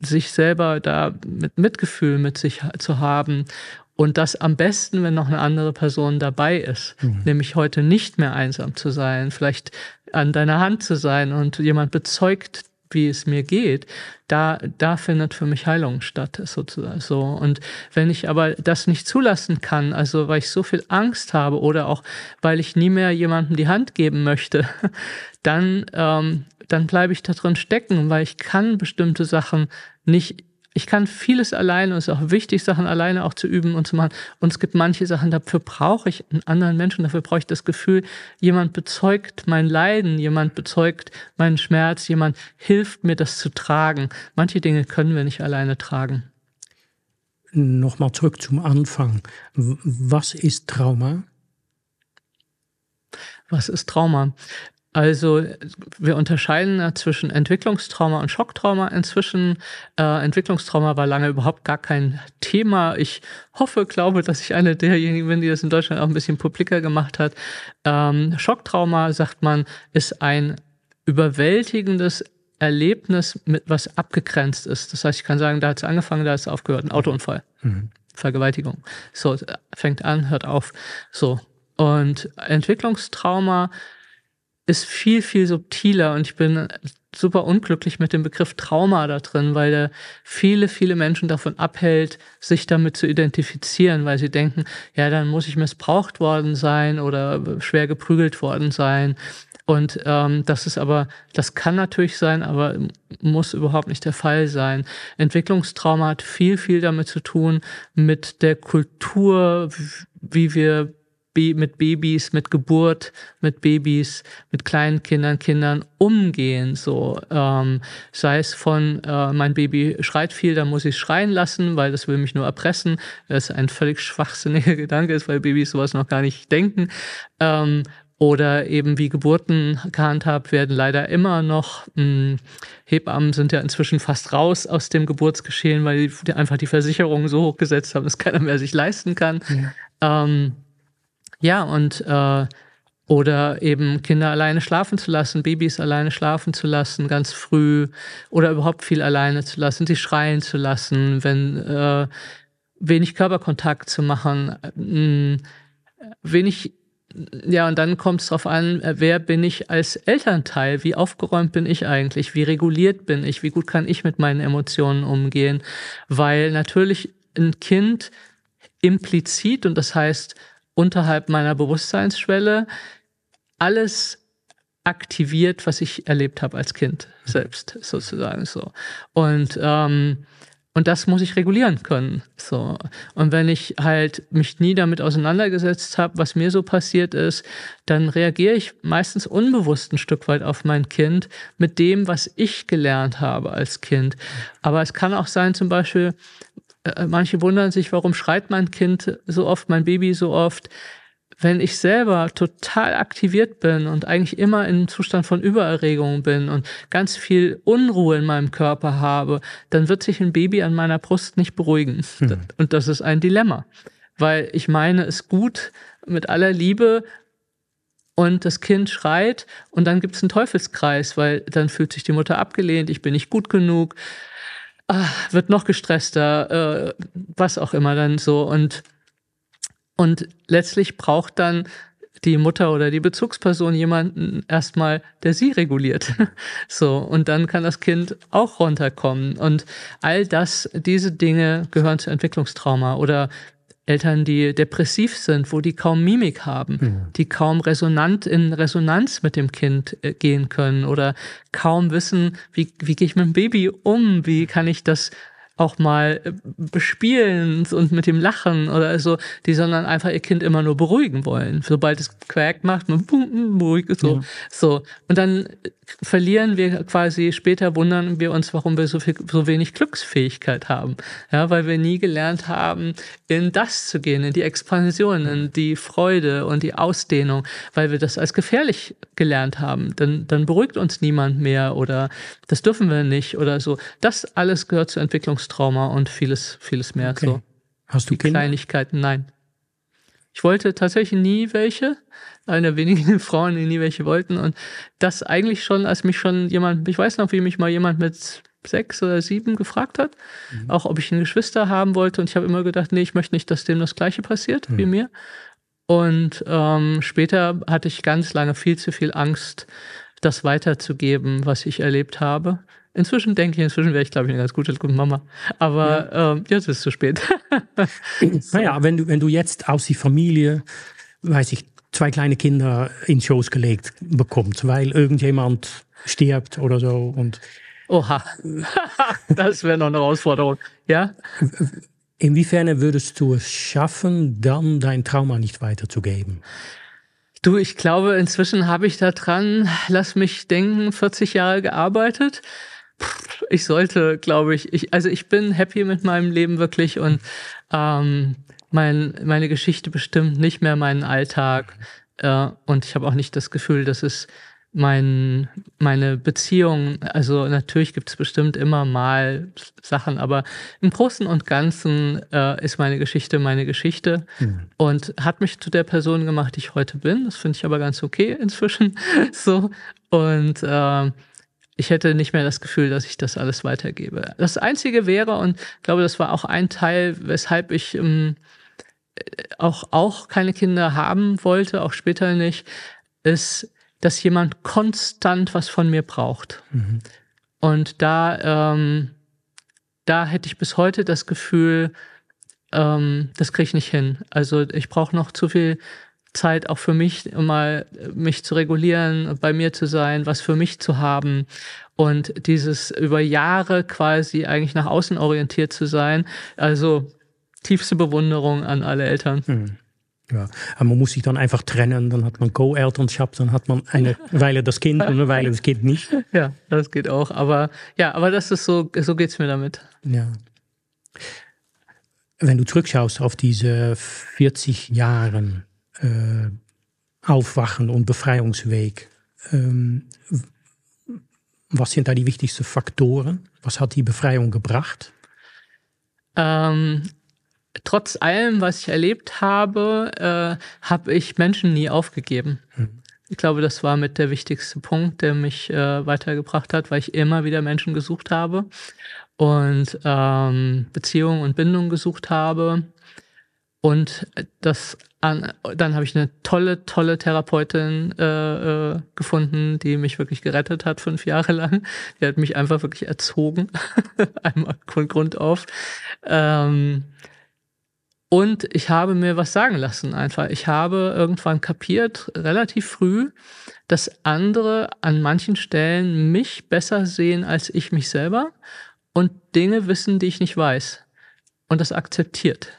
Speaker 2: sich selber da mit Mitgefühl mit sich zu haben und das am besten, wenn noch eine andere Person dabei ist. Mhm. Nämlich heute nicht mehr einsam zu sein, vielleicht an deiner Hand zu sein und jemand bezeugt, wie es mir geht, da, da findet für mich Heilung statt, sozusagen. So. Und wenn ich aber das nicht zulassen kann, also weil ich so viel Angst habe oder auch weil ich nie mehr jemandem die Hand geben möchte, dann, ähm, dann bleibe ich da drin stecken, weil ich kann bestimmte Sachen nicht ich kann vieles alleine und es ist auch wichtig, Sachen alleine auch zu üben und zu machen. Und es gibt manche Sachen, dafür brauche ich einen anderen Menschen, dafür brauche ich das Gefühl, jemand bezeugt mein Leiden, jemand bezeugt meinen Schmerz, jemand hilft mir, das zu tragen. Manche Dinge können wir nicht alleine tragen.
Speaker 1: Nochmal zurück zum Anfang. Was ist Trauma?
Speaker 2: Was ist Trauma? Also wir unterscheiden zwischen Entwicklungstrauma und Schocktrauma inzwischen. Äh, Entwicklungstrauma war lange überhaupt gar kein Thema. Ich hoffe, glaube, dass ich eine derjenigen bin, die das in Deutschland auch ein bisschen publiker gemacht hat. Ähm, Schocktrauma, sagt man, ist ein überwältigendes Erlebnis, mit was abgegrenzt ist. Das heißt, ich kann sagen, da hat es angefangen, da ist es aufgehört. Ein Autounfall. Mhm. Vergewaltigung. So, fängt an, hört auf. So. Und Entwicklungstrauma ist viel, viel subtiler und ich bin super unglücklich mit dem Begriff Trauma da drin, weil der viele, viele Menschen davon abhält, sich damit zu identifizieren, weil sie denken, ja, dann muss ich missbraucht worden sein oder schwer geprügelt worden sein. Und ähm, das ist aber, das kann natürlich sein, aber muss überhaupt nicht der Fall sein. Entwicklungstrauma hat viel, viel damit zu tun, mit der Kultur, wie wir mit Babys, mit Geburt, mit Babys, mit kleinen Kindern, Kindern umgehen. So ähm, sei es von äh, mein Baby schreit viel, dann muss ich schreien lassen, weil das will mich nur erpressen. Das ein völlig schwachsinniger Gedanke ist, weil Babys sowas noch gar nicht denken. Ähm, oder eben wie Geburten gehandhabt werden, leider immer noch. Mh, hm, Hebammen sind ja inzwischen fast raus aus dem Geburtsgeschehen, weil die einfach die Versicherung so hochgesetzt haben, dass keiner mehr sich leisten kann. Ja. Ähm, ja, und äh, oder eben Kinder alleine schlafen zu lassen, Babys alleine schlafen zu lassen, ganz früh oder überhaupt viel alleine zu lassen, sie schreien zu lassen, wenn äh, wenig Körperkontakt zu machen, mm, wenig ja, und dann kommt es darauf an, wer bin ich als Elternteil? Wie aufgeräumt bin ich eigentlich? Wie reguliert bin ich? Wie gut kann ich mit meinen Emotionen umgehen? Weil natürlich ein Kind implizit, und das heißt unterhalb meiner Bewusstseinsschwelle, alles aktiviert, was ich erlebt habe als Kind selbst, sozusagen so. Und ähm, und das muss ich regulieren können. So. Und wenn ich halt mich nie damit auseinandergesetzt habe, was mir so passiert ist, dann reagiere ich meistens unbewusst ein Stück weit auf mein Kind mit dem, was ich gelernt habe als Kind. Aber es kann auch sein, zum Beispiel, manche wundern sich, warum schreit mein Kind so oft, mein Baby so oft wenn ich selber total aktiviert bin und eigentlich immer in einem Zustand von Übererregung bin und ganz viel Unruhe in meinem Körper habe, dann wird sich ein Baby an meiner Brust nicht beruhigen. Mhm. Und das ist ein Dilemma. Weil ich meine es gut mit aller Liebe und das Kind schreit und dann gibt es einen Teufelskreis, weil dann fühlt sich die Mutter abgelehnt, ich bin nicht gut genug, ah, wird noch gestresster, äh, was auch immer dann so. Und und letztlich braucht dann die Mutter oder die Bezugsperson jemanden erstmal, der sie reguliert. So. Und dann kann das Kind auch runterkommen. Und all das, diese Dinge gehören zu Entwicklungstrauma oder Eltern, die depressiv sind, wo die kaum Mimik haben, mhm. die kaum resonant in Resonanz mit dem Kind äh, gehen können oder kaum wissen, wie, wie gehe ich mit dem Baby um, wie kann ich das auch mal äh, bespielen und mit dem Lachen oder so, die sondern einfach ihr Kind immer nur beruhigen wollen. Sobald es Quack macht, man beruhigt so. Ja. So. Und dann verlieren wir quasi, später wundern wir uns, warum wir so viel, so wenig Glücksfähigkeit haben. Ja, weil wir nie gelernt haben, in das zu gehen, in die Expansion, in die Freude und die Ausdehnung, weil wir das als gefährlich gelernt haben. Dann, dann beruhigt uns niemand mehr oder das dürfen wir nicht oder so. Das alles gehört zu Entwicklungstrauma und vieles, vieles mehr. Okay. So.
Speaker 1: Hast du
Speaker 2: die Kinder? Kleinigkeiten? Nein. Ich wollte tatsächlich nie welche. Eine der wenigen Frauen, die nie welche wollten. Und das eigentlich schon, als mich schon jemand, ich weiß noch, wie mich mal jemand mit sechs oder sieben gefragt hat, mhm. auch ob ich ein Geschwister haben wollte. Und ich habe immer gedacht, nee, ich möchte nicht, dass dem das Gleiche passiert mhm. wie mir. Und ähm, später hatte ich ganz lange viel zu viel Angst, das weiterzugeben, was ich erlebt habe. Inzwischen denke ich, inzwischen wäre ich, glaube ich, eine ganz gute, gute Mama. Aber ja. ähm, jetzt ist es zu spät.
Speaker 1: naja, wenn du, wenn du jetzt aus der Familie, weiß ich, zwei kleine Kinder in Shows gelegt bekommst, weil irgendjemand stirbt oder so und
Speaker 2: Oha, das wäre noch eine Herausforderung. Ja?
Speaker 1: Inwiefern würdest du es schaffen, dann dein Trauma nicht weiterzugeben?
Speaker 2: Du, ich glaube, inzwischen habe ich da dran, lass mich denken, 40 Jahre gearbeitet ich sollte, glaube ich, ich, also ich bin happy mit meinem Leben wirklich und ähm, mein, meine Geschichte bestimmt nicht mehr meinen Alltag. Äh, und ich habe auch nicht das Gefühl, dass es mein, meine Beziehung, also natürlich gibt es bestimmt immer mal Sachen, aber im Großen und Ganzen äh, ist meine Geschichte meine Geschichte mhm. und hat mich zu der Person gemacht, die ich heute bin. Das finde ich aber ganz okay inzwischen. so. Und äh, ich hätte nicht mehr das Gefühl, dass ich das alles weitergebe. Das Einzige wäre, und ich glaube, das war auch ein Teil, weshalb ich ähm, auch, auch keine Kinder haben wollte, auch später nicht, ist, dass jemand konstant was von mir braucht. Mhm. Und da, ähm, da hätte ich bis heute das Gefühl, ähm, das kriege ich nicht hin. Also ich brauche noch zu viel Zeit auch für mich, mal mich zu regulieren, bei mir zu sein, was für mich zu haben und dieses über Jahre quasi eigentlich nach außen orientiert zu sein. Also tiefste Bewunderung an alle Eltern. Mhm.
Speaker 1: Ja, aber man muss sich dann einfach trennen, dann hat man Co-Elternschaft, dann hat man eine Weile das Kind und eine Weile das Kind nicht.
Speaker 2: Ja, das geht auch, aber ja, aber das ist so, so geht's mir damit.
Speaker 1: Ja. Wenn du zurückschaust auf diese 40 Jahre, Aufwachen und Befreiungsweg. Ähm, was sind da die wichtigsten Faktoren? Was hat die Befreiung gebracht?
Speaker 2: Ähm, trotz allem, was ich erlebt habe, äh, habe ich Menschen nie aufgegeben. Hm. Ich glaube, das war mit der wichtigste Punkt, der mich äh, weitergebracht hat, weil ich immer wieder Menschen gesucht habe und ähm, Beziehung und Bindung gesucht habe. Und das an, dann habe ich eine tolle, tolle Therapeutin äh, äh, gefunden, die mich wirklich gerettet hat, fünf Jahre lang. Die hat mich einfach wirklich erzogen, einmal von Grund auf. Ähm, und ich habe mir was sagen lassen einfach. Ich habe irgendwann kapiert, relativ früh, dass andere an manchen Stellen mich besser sehen als ich mich selber und Dinge wissen, die ich nicht weiß. Und das akzeptiert.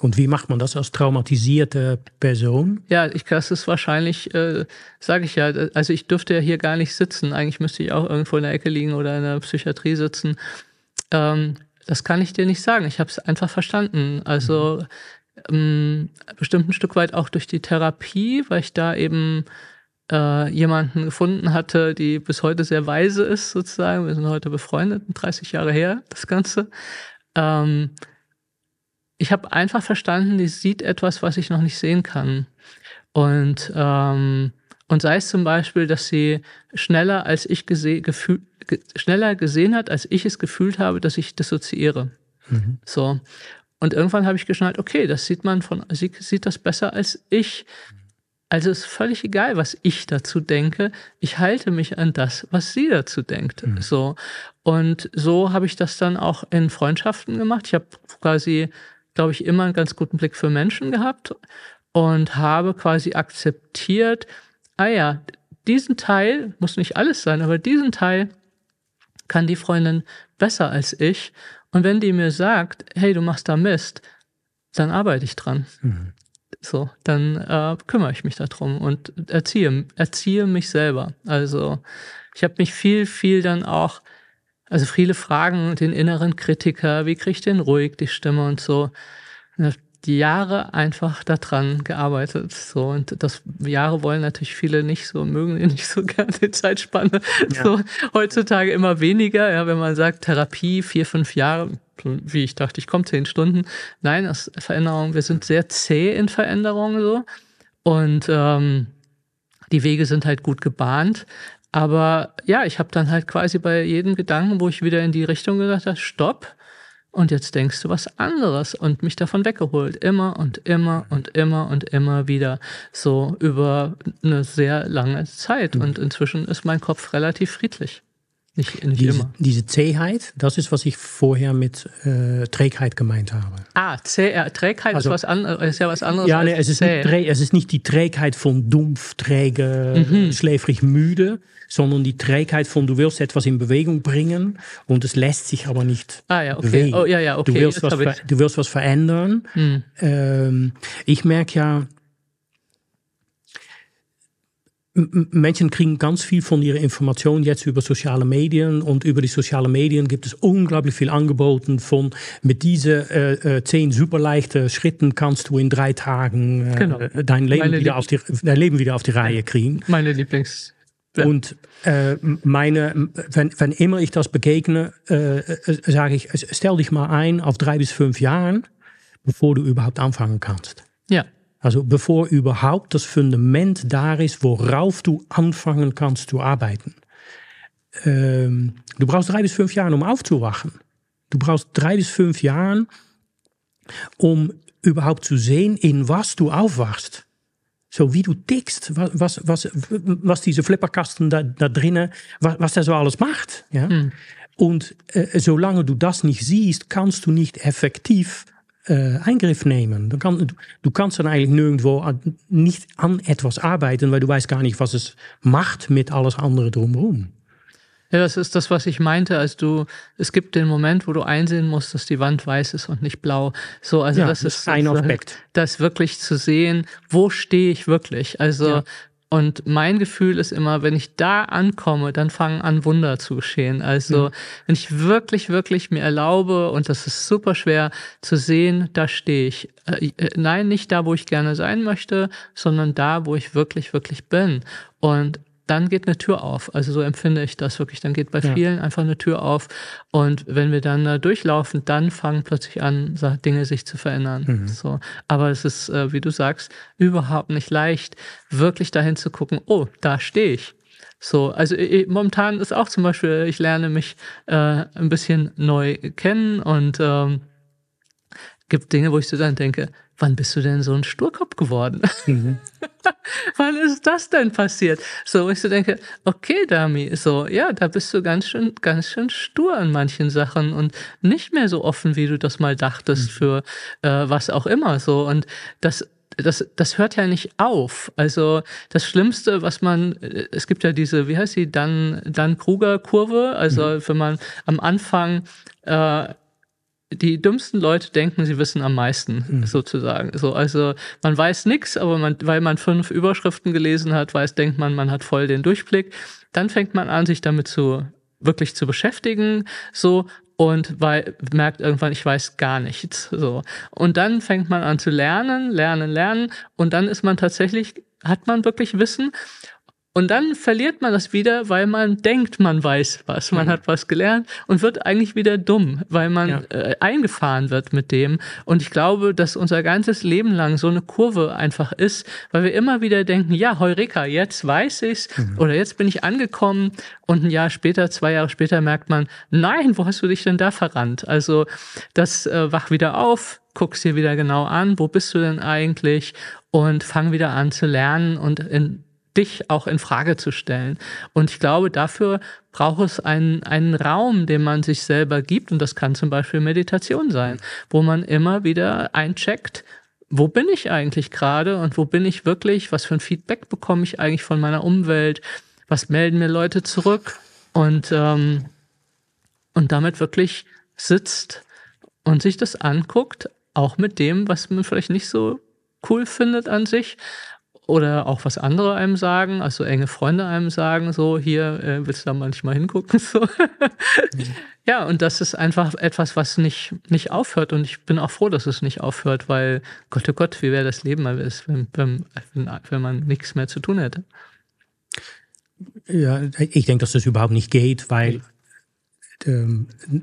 Speaker 1: Und wie macht man das als traumatisierte Person?
Speaker 2: Ja, ich, das ist wahrscheinlich, äh, sage ich ja, also ich dürfte ja hier gar nicht sitzen. Eigentlich müsste ich auch irgendwo in der Ecke liegen oder in der Psychiatrie sitzen. Ähm, das kann ich dir nicht sagen. Ich habe es einfach verstanden. Also ähm, bestimmt ein Stück weit auch durch die Therapie, weil ich da eben äh, jemanden gefunden hatte, die bis heute sehr weise ist, sozusagen. Wir sind heute befreundet, 30 Jahre her, das Ganze. Ähm, ich habe einfach verstanden, die sieht etwas, was ich noch nicht sehen kann. Und, ähm, und sei es zum Beispiel, dass sie schneller als ich gese gefühl ge schneller gesehen hat, als ich es gefühlt habe, dass ich dissoziiere. Mhm. So. Und irgendwann habe ich geschnallt, okay, das sieht man von, sie sieht das besser als ich. Also ist völlig egal, was ich dazu denke. Ich halte mich an das, was sie dazu denkt. Mhm. So. Und so habe ich das dann auch in Freundschaften gemacht. Ich habe quasi, glaube ich, immer einen ganz guten Blick für Menschen gehabt und habe quasi akzeptiert, ah ja, diesen Teil, muss nicht alles sein, aber diesen Teil kann die Freundin besser als ich. Und wenn die mir sagt, hey, du machst da Mist, dann arbeite ich dran. Mhm. So, dann äh, kümmere ich mich darum und erziehe, erziehe mich selber. Also ich habe mich viel, viel dann auch, also viele Fragen, den inneren Kritiker, wie kriege ich den ruhig, die Stimme und so. Die Jahre einfach daran gearbeitet. So, und das Jahre wollen natürlich viele nicht so, mögen nicht so gerne die Zeitspanne. Ja. So, heutzutage immer weniger, ja, wenn man sagt, Therapie, vier, fünf Jahre, wie ich dachte, ich komme zehn Stunden. Nein, das Veränderung, wir sind sehr zäh in Veränderungen so. Und ähm, die Wege sind halt gut gebahnt. Aber ja, ich habe dann halt quasi bei jedem Gedanken, wo ich wieder in die Richtung gesagt habe, stopp. Und jetzt denkst du was anderes und mich davon weggeholt. Immer und immer und immer und immer wieder. So über eine sehr lange Zeit. Mhm. Und inzwischen ist mein Kopf relativ friedlich. Nicht, nicht
Speaker 1: diese,
Speaker 2: immer.
Speaker 1: Diese Zähheit, das ist, was ich vorher mit äh, Trägheit gemeint habe.
Speaker 2: Ah, Zäh, äh, Trägheit also, ist, was an, ist ja was anderes.
Speaker 1: Ja, nee, es, ist nicht, es ist nicht die Trägheit von dumpf, träge, mhm. schläfrig, müde, sondern die Trägheit von, du willst etwas in Bewegung bringen und es lässt sich aber nicht
Speaker 2: ah, ja, okay. bewegen. Oh, ja, ja, okay.
Speaker 1: Du willst, was, du willst was verändern. Mhm. Ähm, ich merke ja, Menschen kriegen ganz viel von ihrer Information jetzt über soziale Medien und über die sozialen Medien gibt es unglaublich viel angeboten von mit diese äh, äh, zehn superleichte Schritten kannst du in drei Tagen äh, genau. dein, Leben wieder auf die, dein Leben wieder auf die Reihe kriegen.
Speaker 2: Meine Lieblings.
Speaker 1: Ja. Und äh, meine, wenn, wenn immer ich das begegne, äh, äh sage ich, stell dich mal ein auf drei bis fünf Jahren, bevor du überhaupt anfangen kannst.
Speaker 2: Ja.
Speaker 1: Also bevor überhaupt das Fundament da ist, worauf du anfangen kannst zu arbeiten. Ähm, du brauchst drei bis fünf Jahre, um aufzuwachen. Du brauchst drei bis fünf Jahre, um überhaupt zu sehen, in was du aufwachst. So wie du tickst, was, was, was, was diese Flipperkasten da, da drinnen, was, was der so alles macht. Ja? Hm. Und äh, solange du das nicht siehst, kannst du nicht effektiv äh, Eingriff nehmen. Du, kann, du, du, kannst dann eigentlich nirgendwo an, nicht an etwas arbeiten, weil du weißt gar nicht, was es macht mit alles andere drumherum.
Speaker 2: Ja, das ist das, was ich meinte, als du, es gibt den Moment, wo du einsehen musst, dass die Wand weiß ist und nicht blau. So, also ja, das, das ist
Speaker 1: ein Aspekt.
Speaker 2: Das wirklich zu sehen, wo stehe ich wirklich? Also, ja. Und mein Gefühl ist immer, wenn ich da ankomme, dann fangen an Wunder zu geschehen. Also, mhm. wenn ich wirklich, wirklich mir erlaube, und das ist super schwer zu sehen, da stehe ich. Äh, äh, nein, nicht da, wo ich gerne sein möchte, sondern da, wo ich wirklich, wirklich bin. Und dann geht eine Tür auf. Also so empfinde ich das wirklich. Dann geht bei ja. vielen einfach eine Tür auf. Und wenn wir dann da durchlaufen, dann fangen plötzlich an, Dinge sich zu verändern. Mhm. So. Aber es ist, äh, wie du sagst, überhaupt nicht leicht, wirklich dahin zu gucken, oh, da stehe ich. So, also ich, momentan ist auch zum Beispiel, ich lerne mich äh, ein bisschen neu kennen und ähm, gibt Dinge, wo ich so dann denke, wann bist du denn so ein Sturkopf geworden? Mhm. wann ist das denn passiert? So, wo ich so denke, okay, Dami, so, ja, da bist du ganz schön, ganz schön stur an manchen Sachen und nicht mehr so offen, wie du das mal dachtest mhm. für äh, was auch immer, so. Und das das, das hört ja nicht auf. Also das Schlimmste, was man, äh, es gibt ja diese, wie heißt sie, dann, dann Kruger-Kurve. Also mhm. wenn man am Anfang äh, die dümmsten Leute denken, sie wissen am meisten, mhm. sozusagen. So, also man weiß nichts, aber man, weil man fünf Überschriften gelesen hat, weiß, denkt man, man hat voll den Durchblick. Dann fängt man an, sich damit zu wirklich zu beschäftigen, so und weil merkt irgendwann, ich weiß gar nichts. So und dann fängt man an zu lernen, lernen, lernen und dann ist man tatsächlich hat man wirklich Wissen und dann verliert man das wieder, weil man denkt, man weiß was, man mhm. hat was gelernt und wird eigentlich wieder dumm, weil man ja. äh, eingefahren wird mit dem. Und ich glaube, dass unser ganzes Leben lang so eine Kurve einfach ist, weil wir immer wieder denken, ja, Heureka, jetzt weiß ich's mhm. oder jetzt bin ich angekommen und ein Jahr später, zwei Jahre später merkt man, nein, wo hast du dich denn da verrannt? Also das äh, wach wieder auf, guckst dir wieder genau an, wo bist du denn eigentlich und fang wieder an zu lernen und in dich auch in Frage zu stellen. Und ich glaube, dafür braucht es einen, einen Raum, den man sich selber gibt. Und das kann zum Beispiel Meditation sein, wo man immer wieder eincheckt, wo bin ich eigentlich gerade und wo bin ich wirklich, was für ein Feedback bekomme ich eigentlich von meiner Umwelt, was melden mir Leute zurück und, ähm, und damit wirklich sitzt und sich das anguckt, auch mit dem, was man vielleicht nicht so cool findet an sich, oder auch was andere einem sagen, also enge Freunde einem sagen, so hier äh, willst du da manchmal hingucken, so. Mhm. Ja, und das ist einfach etwas, was nicht nicht aufhört und ich bin auch froh, dass es nicht aufhört, weil Gott, oh Gott, wie wäre das Leben wenn, wenn, wenn man nichts mehr zu tun hätte.
Speaker 1: Ja, ich denke, dass das überhaupt nicht geht, weil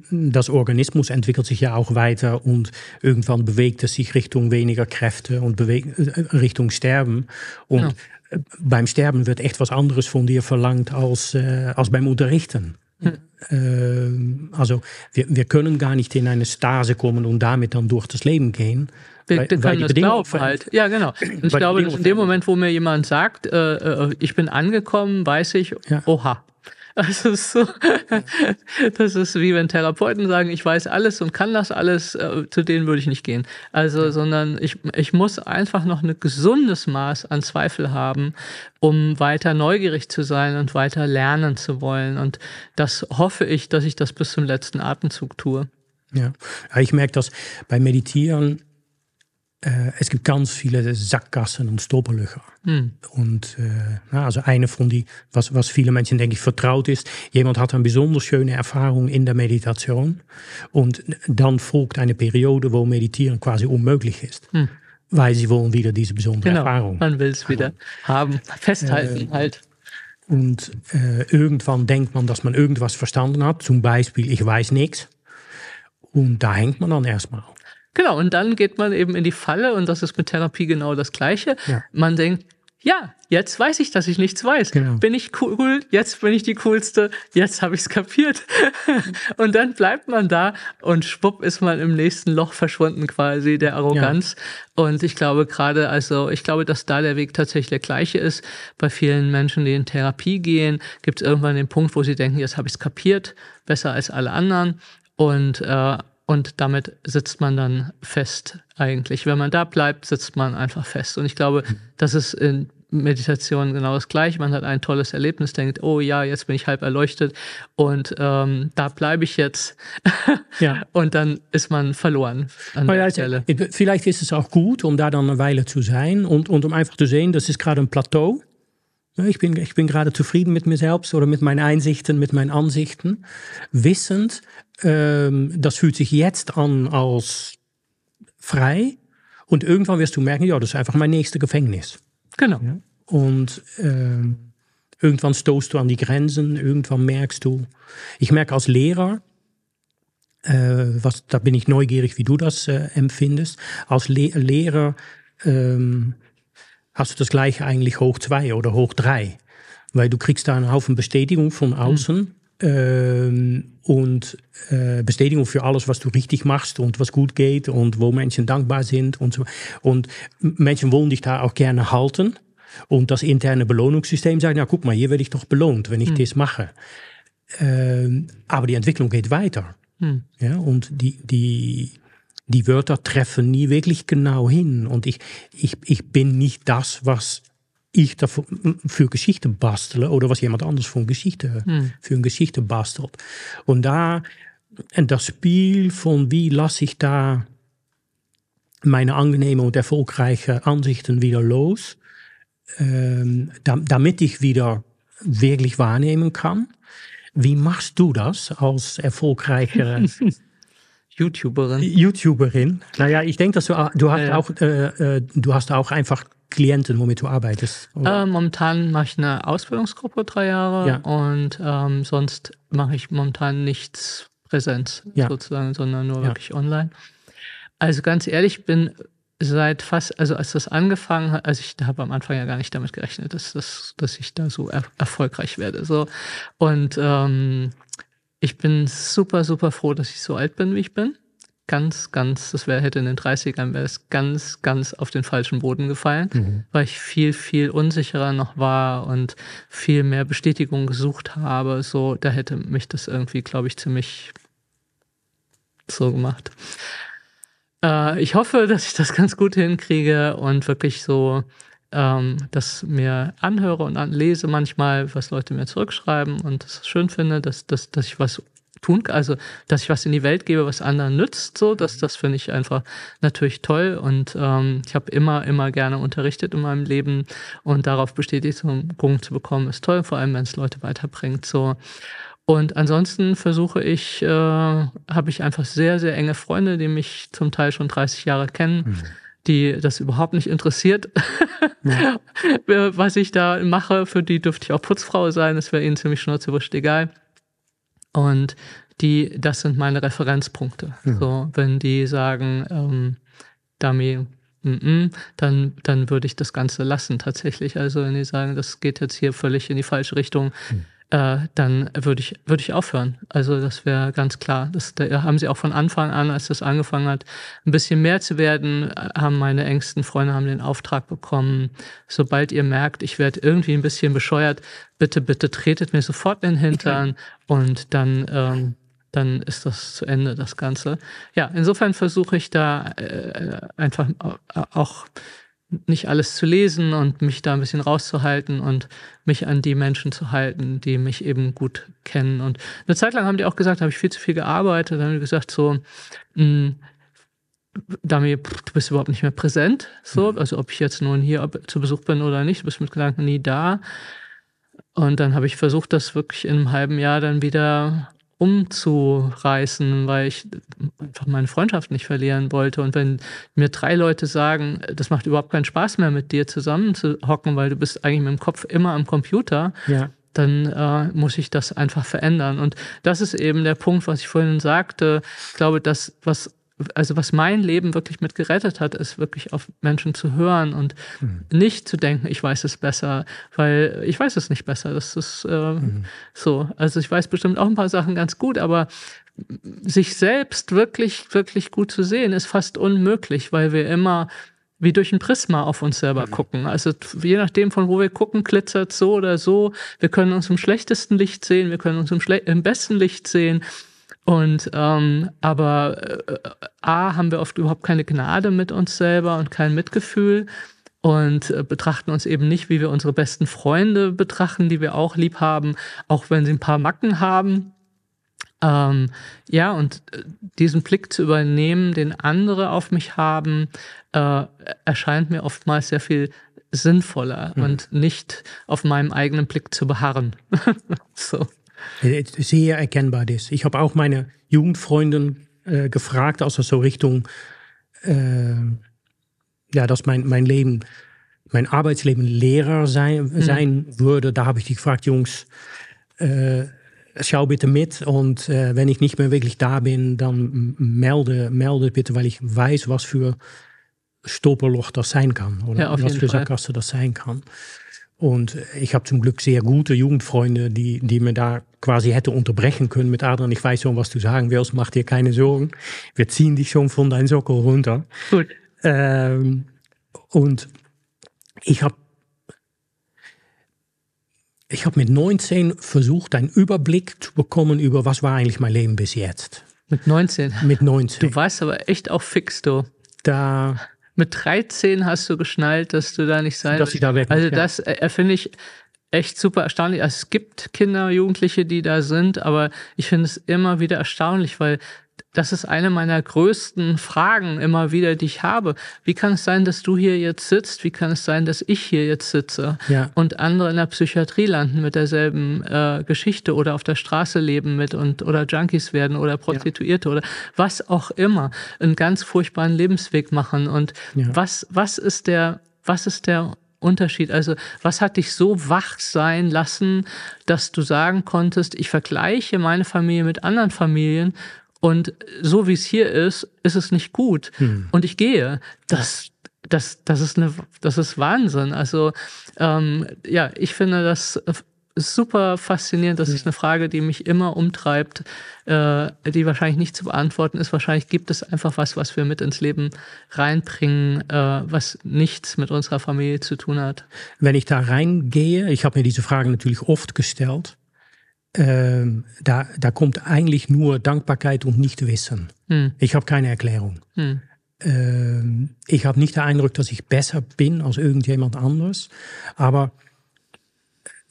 Speaker 1: das Organismus entwickelt sich ja auch weiter und irgendwann bewegt es sich Richtung weniger Kräfte und äh, Richtung Sterben. Und ja. Äh, beim Sterben wird echt was anderes von dir verlangt als, äh, als beim Unterrichten. Hm. also wir, wir können gar nicht in eine Stase kommen und damit dann durch das Leben gehen.
Speaker 2: Wir, weil, können weil das glauben halt. Ja, genau. Ich glaube, in dem Moment, wo mir jemand sagt, äh, äh, ich bin angekommen, weiß ich, ja. oha, also so, das ist wie wenn Therapeuten sagen, ich weiß alles und kann das alles, äh, zu denen würde ich nicht gehen. Also, ja. sondern ich, ich muss einfach noch ein gesundes Maß an Zweifel haben, um weiter neugierig zu sein und weiter lernen zu wollen. Und das hoffe ich, dass ich das bis zum letzten Atemzug tue.
Speaker 1: Ja, ich merke das beim Meditieren äh, es gibt ganz viele Sackgassen und Stolperlöcher. Hm. Und äh, also eine von die, was, was viele Menschen, denke ich, vertraut ist, jemand hat eine besonders schöne Erfahrung in der Meditation und dann folgt eine Periode, wo Meditieren quasi unmöglich ist. Hm. Weil sie wollen wieder diese besondere genau, Erfahrung.
Speaker 2: Man will es wieder haben, festhalten äh, halt.
Speaker 1: Und irgendwann denkt man, dass man irgendwas verstanden hat. Zum Beispiel, ich weiß nichts. Und da hängt man dann erstmal.
Speaker 2: Genau, und dann geht man eben in die Falle und das ist mit Therapie genau das Gleiche. Ja. Man denkt, ja, jetzt weiß ich, dass ich nichts weiß. Genau. Bin ich cool, jetzt bin ich die coolste, jetzt habe ich es kapiert. und dann bleibt man da und schwupp ist man im nächsten Loch verschwunden quasi, der Arroganz. Ja. Und ich glaube gerade, also ich glaube, dass da der Weg tatsächlich der gleiche ist. Bei vielen Menschen, die in Therapie gehen, gibt es irgendwann den Punkt, wo sie denken, jetzt habe ich es kapiert, besser als alle anderen. Und äh, und damit sitzt man dann fest eigentlich. Wenn man da bleibt, sitzt man einfach fest. Und ich glaube, mhm. das ist in Meditation genau das gleiche. Man hat ein tolles Erlebnis, denkt, oh ja, jetzt bin ich halb erleuchtet und ähm, da bleibe ich jetzt. ja. Und dann ist man verloren
Speaker 1: an der ja, Stelle. Vielleicht ist es auch gut, um da dann eine Weile zu sein und, und um einfach zu sehen, das ist gerade ein Plateau. Ich bin, ich bin gerade zufrieden mit mir selbst oder mit meinen Einsichten, mit meinen Ansichten, wissend, ähm, das fühlt sich jetzt an als frei und irgendwann wirst du merken, ja, das ist einfach mein nächstes Gefängnis.
Speaker 2: Genau. Ja?
Speaker 1: Und ähm, irgendwann stoßt du an die Grenzen, irgendwann merkst du, ich merke als Lehrer, äh, was, da bin ich neugierig, wie du das äh, empfindest, als Le Lehrer ähm, hast du das gleiche eigentlich hoch zwei oder hoch drei. weil du kriegst da einen Haufen Bestätigung von außen. Mhm. Ähm, und äh, Bestätigung für alles, was du richtig machst und was gut geht und wo Menschen dankbar sind und so. Und Menschen wollen dich da auch gerne halten. Und das interne Belohnungssystem sagt, ja, guck mal, hier werde ich doch belohnt, wenn ich mhm. das mache. Ähm, aber die Entwicklung geht weiter. Mhm. Ja, und die, die, die Wörter treffen nie wirklich genau hin. Und ich, ich, ich bin nicht das, was ich dafür für Geschichte bastele oder was jemand anders für eine Geschichte, hm. für eine Geschichte bastelt. Und da, und das Spiel von wie lasse ich da meine angenehme und erfolgreiche Ansichten wieder los, ähm, damit ich wieder wirklich wahrnehmen kann. Wie machst du das als erfolgreiche
Speaker 2: YouTuberin?
Speaker 1: YouTuberin. Naja, ich denke, dass du, du hast ja, auch, äh, äh, du hast auch einfach Klienten, womit du arbeitest?
Speaker 2: Äh, momentan mache ich eine Ausbildungsgruppe drei Jahre ja. und ähm, sonst mache ich momentan nichts Präsenz ja. sozusagen, sondern nur wirklich online. Also ganz ehrlich, bin seit fast, also als das angefangen hat, also ich habe am Anfang ja gar nicht damit gerechnet, dass, dass, dass ich da so er erfolgreich werde. So. Und ähm, ich bin super, super froh, dass ich so alt bin, wie ich bin ganz, ganz, das wäre, hätte in den 30ern wäre es ganz, ganz auf den falschen Boden gefallen, mhm. weil ich viel, viel unsicherer noch war und viel mehr Bestätigung gesucht habe. So, da hätte mich das irgendwie, glaube ich, ziemlich so gemacht. Äh, ich hoffe, dass ich das ganz gut hinkriege und wirklich so ähm, das mir anhöre und lese manchmal, was Leute mir zurückschreiben und das schön finde, dass, dass, dass ich was tun kann, also dass ich was in die Welt gebe, was anderen nützt, so, das, das finde ich einfach natürlich toll und ähm, ich habe immer, immer gerne unterrichtet in meinem Leben und darauf Bestätigung zu bekommen, ist toll, vor allem wenn es Leute weiterbringt, so. Und ansonsten versuche ich, äh, habe ich einfach sehr, sehr enge Freunde, die mich zum Teil schon 30 Jahre kennen. Mhm die das überhaupt nicht interessiert, ja. was ich da mache. Für die dürfte ich auch Putzfrau sein, das wäre ihnen ziemlich schnurzewurscht egal. Und die, das sind meine Referenzpunkte. Mhm. So, wenn die sagen, ähm, Dummy, mm -mm, dann, dann würde ich das Ganze lassen tatsächlich. Also wenn die sagen, das geht jetzt hier völlig in die falsche Richtung, mhm äh, dann würde ich, würde ich aufhören. Also das wäre ganz klar. Das, da haben sie auch von Anfang an, als das angefangen hat, ein bisschen mehr zu werden, haben meine engsten Freunde haben den Auftrag bekommen, sobald ihr merkt, ich werde irgendwie ein bisschen bescheuert, bitte, bitte tretet mir sofort in den Hintern und dann, ähm, dann ist das zu Ende, das Ganze. Ja, insofern versuche ich da äh, einfach auch nicht alles zu lesen und mich da ein bisschen rauszuhalten und mich an die Menschen zu halten, die mich eben gut kennen. Und eine Zeit lang haben die auch gesagt, habe ich viel zu viel gearbeitet, dann haben die gesagt so, mh, hm, Dami, du bist überhaupt nicht mehr präsent, so, mhm. also ob ich jetzt nun hier zu Besuch bin oder nicht, du bist mit Gedanken nie da. Und dann habe ich versucht, das wirklich in einem halben Jahr dann wieder umzureißen, weil ich einfach meine Freundschaft nicht verlieren wollte. Und wenn mir drei Leute sagen, das macht überhaupt keinen Spaß mehr, mit dir zusammen zu hocken, weil du bist eigentlich mit dem Kopf immer am Computer, ja. dann äh, muss ich das einfach verändern. Und das ist eben der Punkt, was ich vorhin sagte. Ich glaube, das, was also was mein Leben wirklich mit gerettet hat, ist wirklich auf Menschen zu hören und mhm. nicht zu denken, ich weiß es besser, weil ich weiß es nicht besser. Das ist äh, mhm. so. Also ich weiß bestimmt auch ein paar Sachen ganz gut, aber sich selbst wirklich, wirklich gut zu sehen, ist fast unmöglich, weil wir immer wie durch ein Prisma auf uns selber mhm. gucken. Also je nachdem, von wo wir gucken, glitzert so oder so. Wir können uns im schlechtesten Licht sehen, wir können uns im, im besten Licht sehen. Und ähm, aber äh, A haben wir oft überhaupt keine Gnade mit uns selber und kein Mitgefühl und äh, betrachten uns eben nicht, wie wir unsere besten Freunde betrachten, die wir auch lieb haben, auch wenn sie ein paar Macken haben. Ähm, ja, und äh, diesen Blick zu übernehmen, den andere auf mich haben, äh, erscheint mir oftmals sehr viel sinnvoller mhm. und nicht auf meinem eigenen Blick zu beharren.
Speaker 1: so. Sehr erkennbar das. Ich habe auch meine Jugendfreundin äh, gefragt, also so Richtung, äh, ja, dass mein, mein Leben, mein Arbeitsleben Lehrer sein, mhm. sein würde. Da habe ich die gefragt, Jungs, äh, schau bitte mit und äh, wenn ich nicht mehr wirklich da bin, dann melde, melde bitte, weil ich weiß, was für Stolperloch das sein kann oder ja, was für Sackgasse das sein kann. Und ich habe zum Glück sehr gute Jugendfreunde, die, die mir da quasi hätte unterbrechen können mit Adrian, ich weiß schon, was du sagen willst, mach dir keine Sorgen. Wir ziehen dich schon von deinem Sockel runter.
Speaker 2: Gut.
Speaker 1: Ähm, und ich habe ich habe mit 19 versucht, einen Überblick zu bekommen über, was war eigentlich mein Leben bis jetzt.
Speaker 2: Mit 19?
Speaker 1: Mit 19.
Speaker 2: Du warst aber echt auch fix, du.
Speaker 1: Da
Speaker 2: mit 13 hast du geschnallt, dass du da nicht sein
Speaker 1: Dass ich da weg
Speaker 2: Also das äh, finde ich echt super erstaunlich. Also es gibt Kinder, Jugendliche, die da sind, aber ich finde es immer wieder erstaunlich, weil das ist eine meiner größten Fragen immer wieder, die ich habe. Wie kann es sein, dass du hier jetzt sitzt? Wie kann es sein, dass ich hier jetzt sitze
Speaker 1: Ja.
Speaker 2: und andere in der Psychiatrie landen mit derselben äh, Geschichte oder auf der Straße leben mit und oder Junkies werden oder Prostituierte oder was auch immer, einen ganz furchtbaren Lebensweg machen und
Speaker 1: Ja.
Speaker 2: was was ist der was ist der Unterschied? Also, was hat dich so wach sein lassen, dass du sagen konntest, ich vergleiche meine Familie mit anderen Familien und so wie es hier ist, ist es nicht gut und ich gehe. Das, das, das ist eine, das ist Wahnsinn. Also, ähm, ja, ich finde das super faszinierend. Das ist eine Frage, die mich immer umtreibt, äh, die wahrscheinlich nicht zu beantworten ist. Wahrscheinlich gibt es einfach was, was wir mit ins Leben reinbringen, äh, was nichts mit unserer Familie zu tun hat.
Speaker 1: wenn ich da reingehe, ich habe mir diese Frage natürlich oft gestellt, ähm, da, da kommt eigentlich nur Dankbarkeit und nicht Wissen.
Speaker 2: Hm.
Speaker 1: Ich habe keine Erklärung.
Speaker 2: Hm.
Speaker 1: Ähm, ich habe nicht den Eindruck, dass ich besser bin als irgendjemand anders. Aber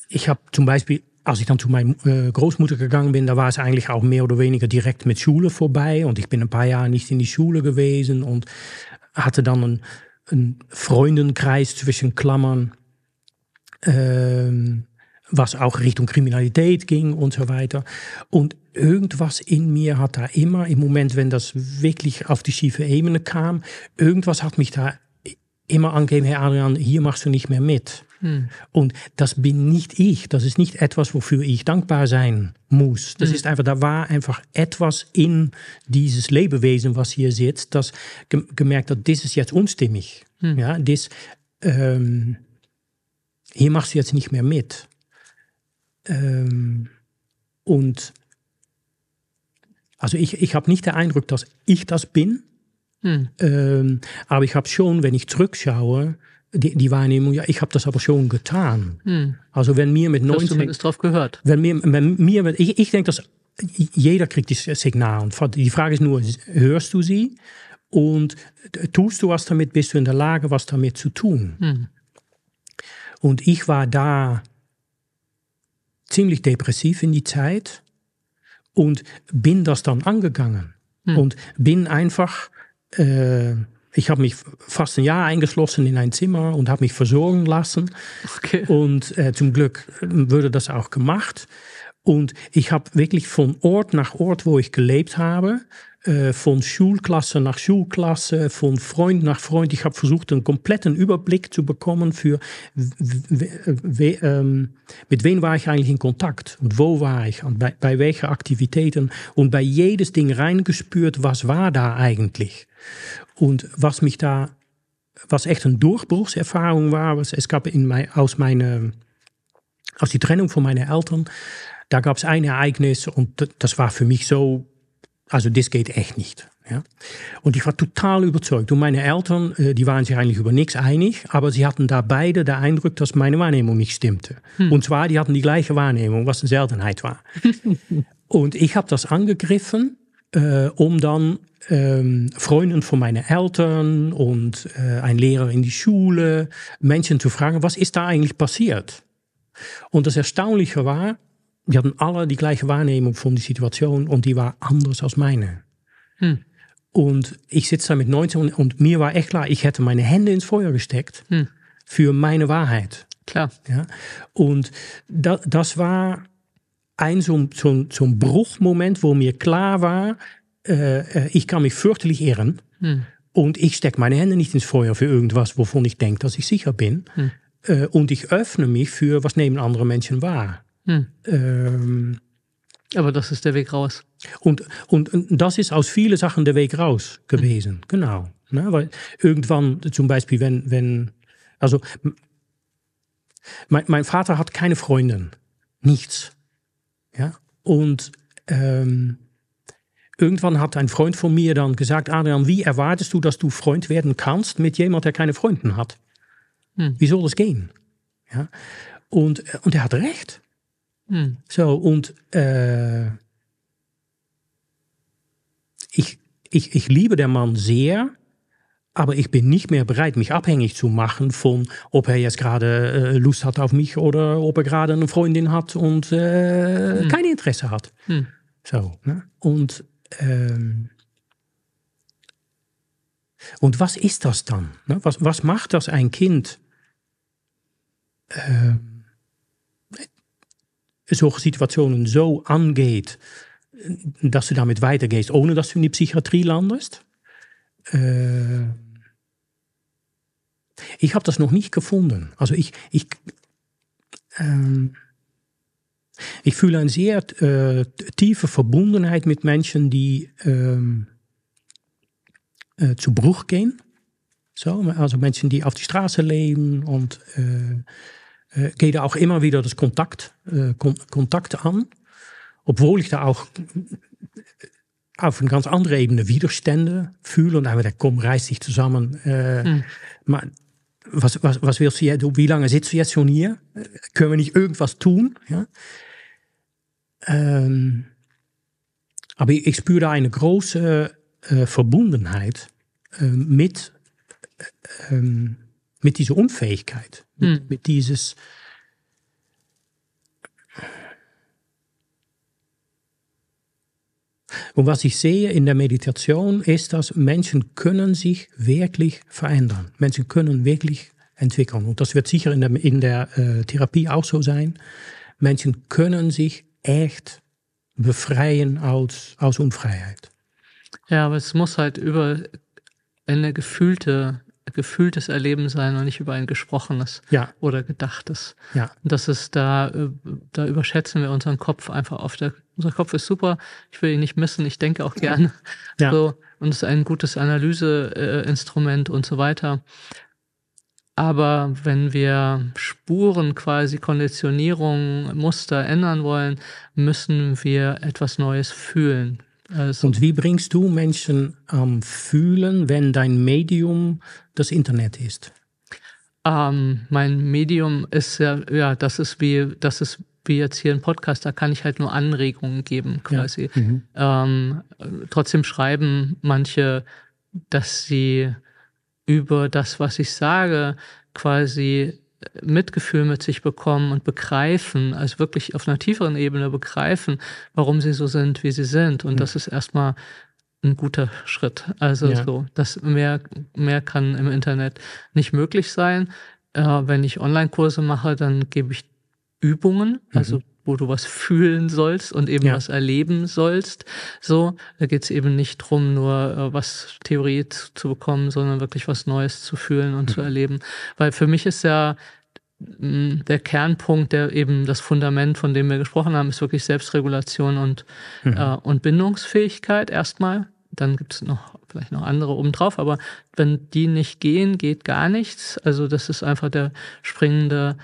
Speaker 1: ich habe zum Beispiel, als ich dann zu meiner äh, Großmutter gegangen bin, da war es eigentlich auch mehr oder weniger direkt mit Schule vorbei. Und ich bin ein paar Jahre nicht in die Schule gewesen und hatte dann einen, einen Freundenkreis zwischen Klammern, ähm, was auch Richtung Kriminalität ging und so weiter. Und irgendwas in mir hat da immer, im Moment, wenn das wirklich auf die schiefe Ebene kam, irgendwas hat mich da immer angegeben, Herr Adrian, hier machst du nicht mehr mit. Und das bin nicht ich. Das ist nicht etwas, wofür ich dankbar sein muss. Das ist einfach, da war einfach etwas in dieses Lebewesen, was hier sitzt, das ge gemerkt hat, das ist jetzt unstimmig. Ja, das, ähm, hier machst du jetzt nicht mehr mit. Ähm, und also ich, ich habe nicht den Eindruck, dass ich das bin,
Speaker 2: Hm.
Speaker 1: ähm, aber ich habe schon, wenn ich zurückschaue, die, die Wahrnehmung, ja, ich habe das aber schon getan.
Speaker 2: Hm.
Speaker 1: Also wenn mir mit
Speaker 2: Du hast
Speaker 1: 19,
Speaker 2: zumindest drauf gehört.
Speaker 1: wenn mir, wenn mir ich, ich denke, dass jeder kriegt die Signal. Die Frage ist nur, hörst du sie und tust du was damit, bist du in der Lage, was damit zu tun?
Speaker 2: Hm.
Speaker 1: Und ich war da ziemlich depressiv in die Zeit und bin das dann angegangen. Und bin einfach, äh, ich habe mich fast ein Jahr eingeschlossen in ein Zimmer und habe mich versorgen lassen.
Speaker 2: Okay.
Speaker 1: Und äh, zum Glück wurde das auch gemacht. Und ich habe wirklich von Ort nach Ort, wo ich gelebt habe, äh, von Schulklasse nach Schulklasse, von Freund nach Freund, ich habe versucht, einen kompletten Überblick zu bekommen für, ähm, mit wem war ich eigentlich in Kontakt und wo war ich und bei, bei welchen Aktivitäten und bei jedes Ding reingespürt, was war da eigentlich. Und was mich da, was echt een Durchbruchserfahrung war, was, es gab in mein, aus meine, aus die Trennung von meinen Eltern, da gab es ein Ereignis und das war für mich so, also das geht echt nicht. Ja? Und ich war total überzeugt. Und meine Eltern, äh, die waren sich eigentlich über nichts einig, aber sie hatten da beide den Eindruck, dass meine Wahrnehmung nicht stimmte. Und zwar, die hatten die gleiche Wahrnehmung, was eine Seltenheit war. und ich habe das angegriffen, äh, um dann ähm, Freunden von meinen Eltern und äh, ein Lehrer in die Schule, Menschen zu fragen, was ist da eigentlich passiert? Und das Erstaunliche war, die hatten alle die gleiche Wahrnehmung von der Situation und die war anders als meine.
Speaker 2: Hm.
Speaker 1: Und ich sitze da mit 19 und, und, mir war echt klar, ich hätte meine Hände ins Feuer gesteckt
Speaker 2: Hm.
Speaker 1: für meine Wahrheit.
Speaker 2: Klar.
Speaker 1: Ja? Und da, das war ein so, so, so ein Bruchmoment, wo mir klar war, äh, ich kann mich fürchterlich irren
Speaker 2: Hm.
Speaker 1: und ich stecke meine Hände nicht ins Feuer für irgendwas, wovon ich denke, dass ich sicher bin.
Speaker 2: Hm.
Speaker 1: Äh, und ich öffne mich für, was nehmen andere Menschen wahr.
Speaker 2: Hm.
Speaker 1: Ähm,
Speaker 2: Aber das ist der Weg raus.
Speaker 1: und, und, und das ist aus vielen Sachen der Weg raus gewesen. Genau. Ne? Weil irgendwann, zum Beispiel, wenn, wenn also mein, mein Vater hat keine Freundin. Nichts. Ja. Und ähm, irgendwann hat ein Freund von mir dann gesagt, Adrian, wie erwartest du, dass du Freund werden kannst mit jemand, der keine Freundin hat? Hm. Wie soll das gehen? Ja. Und, und er hat recht. Hm. So, und äh, ich, ich, ich liebe den Mann sehr, aber ich bin nicht mehr bereit, mich abhängig zu machen von, ob er jetzt gerade äh, Lust hat auf mich oder ob er gerade eine Freundin hat und äh, hm. kein Interesse hat. Hm. So, ne? Und, ähm, und was ist das dann? Ne? Was, was macht das ein Kind? Äh, solche Situationen so angeht, dass du damit weitergehst, ohne dass du in die Psychiatrie landest? Äh, ich habe das noch nicht gefunden. Also ich, ich, ähm, ich fühle eine sehr äh, tiefe Verbundenheit mit Menschen, die ähm, äh, zu Bruch gehen. So, also Menschen, die auf die Straße leben und äh, äh, gehe da auch immer wieder das Kontakt, äh, Kontakt an. Obwohl ich da auch auf eine ganz andere Ebene Widerstände fühle und einfach, komm, reiß dich zusammen. Äh, hm. Maar was, was, was willst du jetzt, wie lange sitzt du jetzt schon hier? Können wir nicht irgendwas tun? Ja? Ähm, aber ich, ich spüre da eine große äh, Verbundenheit äh, mit, äh, ähm, mit dieser Unfähigkeit, mit, hm. mit dieses Und was ich sehe in der Meditation ist, dass Menschen können sich wirklich verändern. Menschen können wirklich entwickeln. Und das wird sicher in der, in der äh, Therapie auch so sein. Menschen können sich echt befreien aus, aus Unfreiheit.
Speaker 2: Ja, aber es muss halt über eine gefühlte gefühltes Erleben sein und nicht über ein gesprochenes ja. oder gedachtes. Ja. Das ist da, äh, da überschätzen wir unseren Kopf einfach oft. Unser Kopf ist super, ich will ihn nicht missen, ich denke auch gerne. Ja. So, und es ist ein gutes Analyseinstrument und so weiter. Aber wenn wir Spuren quasi Konditionierung, Muster ändern wollen, müssen wir etwas Neues fühlen.
Speaker 1: Also und wie bringst du Menschen am Fühlen, wenn dein Medium das Internet ist?
Speaker 2: Ähm, mein Medium ist ja, ja, das ist wie, das ist wie jetzt hier ein Podcast, da kann ich halt nur Anregungen geben, quasi. Ja. Mhm. Ähm, trotzdem schreiben manche, dass sie über das, was ich sage, quasi Mitgefühl mit sich bekommen und begreifen, also wirklich auf einer tieferen Ebene begreifen, warum sie so sind, wie sie sind. Und ja. das ist erstmal ein guter Schritt. Also ja. so, das mehr, mehr kann im Internet nicht möglich sein. Äh, wenn ich Online-Kurse mache, dann gebe ich Übungen, also mhm. Wo du was fühlen sollst und eben ja. was erleben sollst. So, da geht es eben nicht drum, nur äh, was Theorie zu, zu, bekommen, sondern wirklich was Neues zu fühlen und mhm. zu erleben. Weil für mich ist ja mm, der Kernpunkt, der eben das Fundament, von dem wir gesprochen haben, ist wirklich Selbstregulation und, mhm. äh, und Bindungsfähigkeit erstmal. Dann gibt es noch vielleicht noch andere obendrauf, aber wenn die nicht gehen, geht gar nichts. Also das ist einfach der springende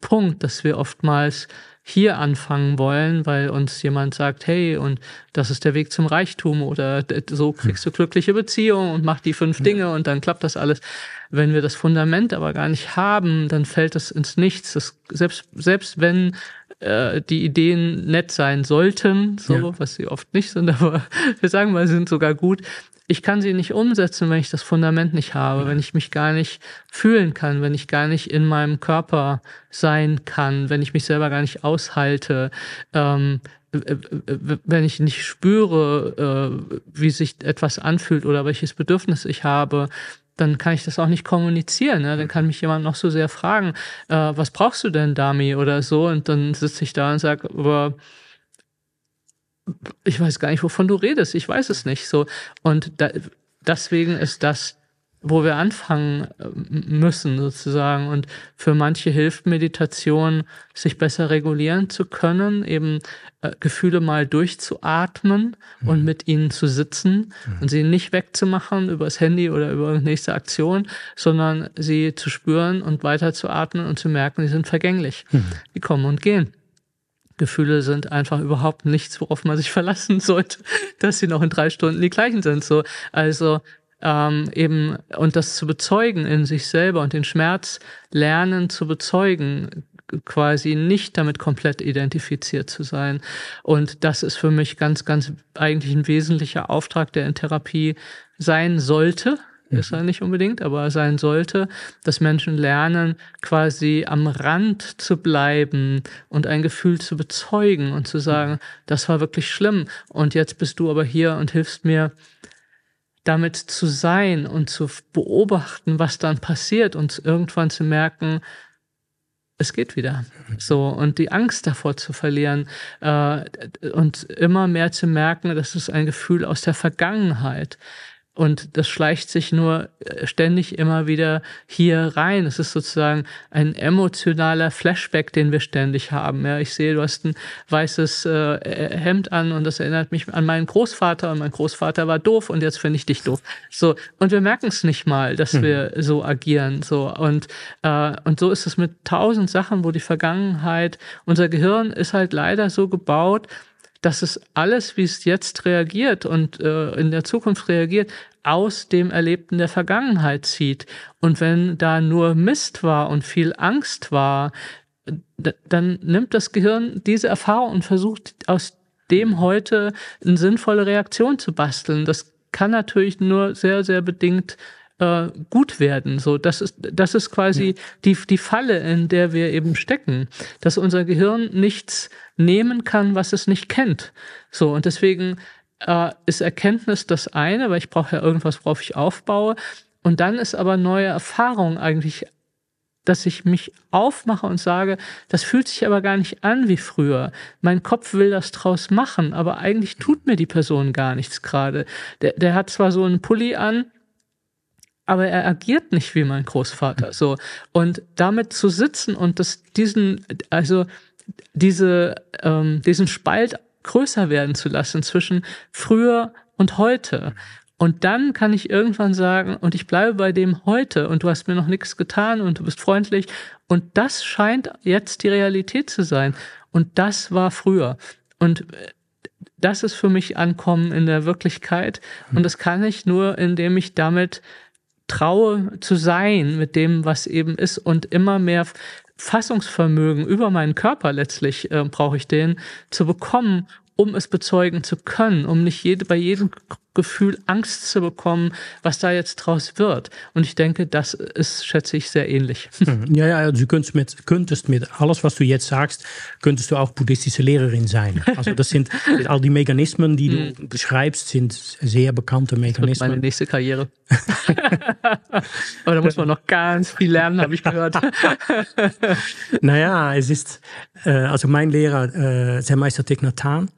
Speaker 2: Punkt, dass wir oftmals hier anfangen wollen, weil uns jemand sagt, hey, und das ist der Weg zum Reichtum oder so kriegst du glückliche Beziehungen und mach die fünf Dinge und dann klappt das alles. Wenn wir das Fundament aber gar nicht haben, dann fällt es ins Nichts. Das, selbst, selbst wenn äh, die Ideen nett sein sollten, so, ja. was sie oft nicht sind, aber wir sagen mal, sie sind sogar gut, ich kann sie nicht umsetzen, wenn ich das Fundament nicht habe, wenn ich mich gar nicht fühlen kann, wenn ich gar nicht in meinem Körper sein kann, wenn ich mich selber gar nicht aushalte, ähm, wenn ich nicht spüre, äh, wie sich etwas anfühlt oder welches Bedürfnis ich habe, dann kann ich das auch nicht kommunizieren. Ne? Dann kann mich jemand noch so sehr fragen, äh, was brauchst du denn, Dami oder so? Und dann sitze ich da und sage, aber ich weiß gar nicht, wovon du redest, ich weiß es nicht so. Und da, deswegen ist das wo wir anfangen äh, müssen sozusagen. Und für manche hilft Meditation, sich besser regulieren zu können, eben äh, Gefühle mal durchzuatmen mhm. und mit ihnen zu sitzen mhm. und sie nicht wegzumachen über das Handy oder über nächste Aktion, sondern sie zu spüren und weiter zu atmen und zu merken, die sind vergänglich. Mhm. Die kommen und gehen. Gefühle sind einfach überhaupt nichts, worauf man sich verlassen sollte, dass sie noch in drei Stunden die gleichen sind. So, also ähm, eben und das zu bezeugen in sich selber und den Schmerz lernen zu bezeugen, quasi nicht damit komplett identifiziert zu sein. Und das ist für mich ganz, ganz eigentlich ein wesentlicher Auftrag, der in Therapie sein sollte. Ist er nicht unbedingt, aber sein sollte, dass Menschen lernen, quasi am Rand zu bleiben und ein Gefühl zu bezeugen und zu sagen, das war wirklich schlimm und jetzt bist du aber hier und hilfst mir, damit zu sein und zu beobachten, was dann passiert und irgendwann zu merken, es geht wieder. So, und die Angst davor zu verlieren äh, und immer mehr zu merken, das ist ein Gefühl aus der Vergangenheit. Und das schleicht sich nur äh, ständig immer wieder hier rein. Es ist sozusagen ein emotionaler Flashback, den wir ständig haben. Ja, ich sehe, du hast ein weißes äh, Hemd an und das erinnert mich an meinen Großvater und mein Großvater war doof und jetzt finde ich dich doof. So und wir merken es nicht mal, dass mhm. wir so agieren. So und äh, und so ist es mit tausend Sachen, wo die Vergangenheit, unser Gehirn ist halt leider so gebaut, dass es alles, wie es jetzt reagiert und äh, in der Zukunft reagiert, aus dem Erlebten der Vergangenheit zieht. Und wenn da nur Mist war und viel Angst war, dann nimmt das Gehirn diese Erfahrung und versucht aus dem heute eine sinnvolle Reaktion zu basteln. Das kann natürlich nur sehr, sehr bedingt äh, gut werden. So, das ist, das ist quasi ja. die, die Falle, in der wir eben stecken, dass unser Gehirn nichts nehmen kann, was es nicht kennt. So, und deswegen äh, ist Erkenntnis das eine, weil ich brauche ja irgendwas, worauf ich aufbaue. Und dann ist aber neue Erfahrung eigentlich dass ich mich aufmache und sage, das fühlt sich aber gar nicht an wie früher. Mein Kopf will das draus machen, aber eigentlich tut mir die Person gar nichts gerade. Der, der hat zwar so einen Pulli an, aber er agiert nicht wie mein Großvater. So und damit zu sitzen und das diesen also diese ähm, diesen Spalt größer werden zu lassen zwischen früher und heute. Und dann kann ich irgendwann sagen, und ich bleibe bei dem heute und du hast mir noch nichts getan und du bist freundlich. Und das scheint jetzt die Realität zu sein. Und das war früher. Und äh, das ist für mich Ankommen in der Wirklichkeit. Und das kann ich nur, indem ich damit traue zu sein mit dem, was eben ist und immer mehr Fassungsvermögen über meinen Körper letztlich äh, brauche ich den zu bekommen, um es bezeugen zu können, um nicht jede, bei jedem Gefühl Angst zu bekommen, was da jetzt draus wird. Und ich denke, das ist, schätze ich, sehr ähnlich.
Speaker 1: Hm. Ja, ja, also du könntest mit, könntest mit alles, was du jetzt sagst, könntest du auch buddhistische Lehrerin sein. Also das sind all die Mechanismen, die du hm. beschreibst, sind sehr bekannte Mechanismen. Das
Speaker 2: meine nächste Karriere. Aber da muss man noch ganz viel lernen, habe ich gehört.
Speaker 1: naja, es ist, äh, also mein Lehrer, äh, sein Meister Thich Nhat Hanh,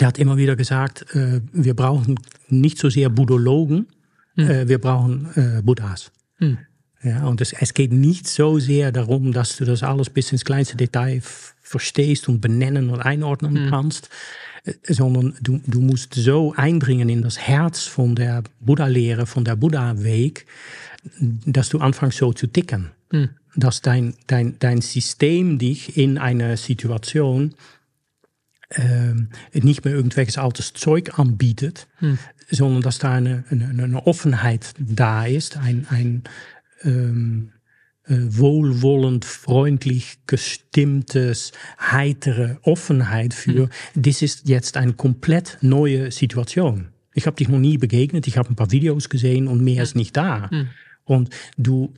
Speaker 1: der hat immer wieder gesagt, äh, wir brauchen nicht so sehr Buddhologen, hm. äh, wir brauchen äh, Buddhas. Hm. Ja, und es, es geht nicht so sehr darum, dass du das alles bis ins kleinste Detail verstehst und benennen und einordnen hm. kannst, äh, sondern du, du musst so eindringen in das Herz von der Buddha-Lehre, von der Buddha-Weg, dass du anfängst so zu ticken. Hm. Dass dein, dein, dein System dich in einer Situation ähm, nicht mehr irgendwelches altes Zeug anbietet, hm. sondern dass da eine, eine, eine, Offenheit da ist, ein, ein ähm, äh, wohlwollend, freundlich gestimmtes, heitere Offenheit für, hm. das ist jetzt eine komplett neue Situation. Ich habe dich noch nie begegnet, ich habe ein paar Videos gesehen und mehr hm. ist nicht da. Hm. Und du,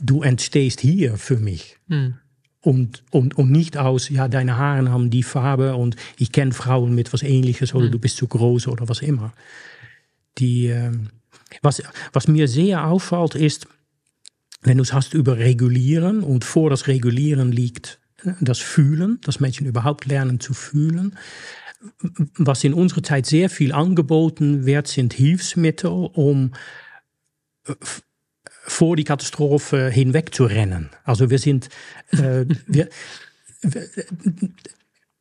Speaker 1: du entstehst hier für mich. Hm und, und, und nicht aus, ja, deine Haare haben die Farbe und ich kenne Frauen mit was ähnliches oder mhm. du bist zu groß oder was immer. Die, äh, was, was mir sehr auffällt ist, wenn du es hast über Regulieren und vor das Regulieren liegt äh, das Fühlen, dass Menschen überhaupt lernen zu fühlen. Was in unserer Zeit sehr viel angeboten wird, sind Hilfsmittel, um vor die Katastrophe hinweg zu rennen. Also wir sind, äh, wir,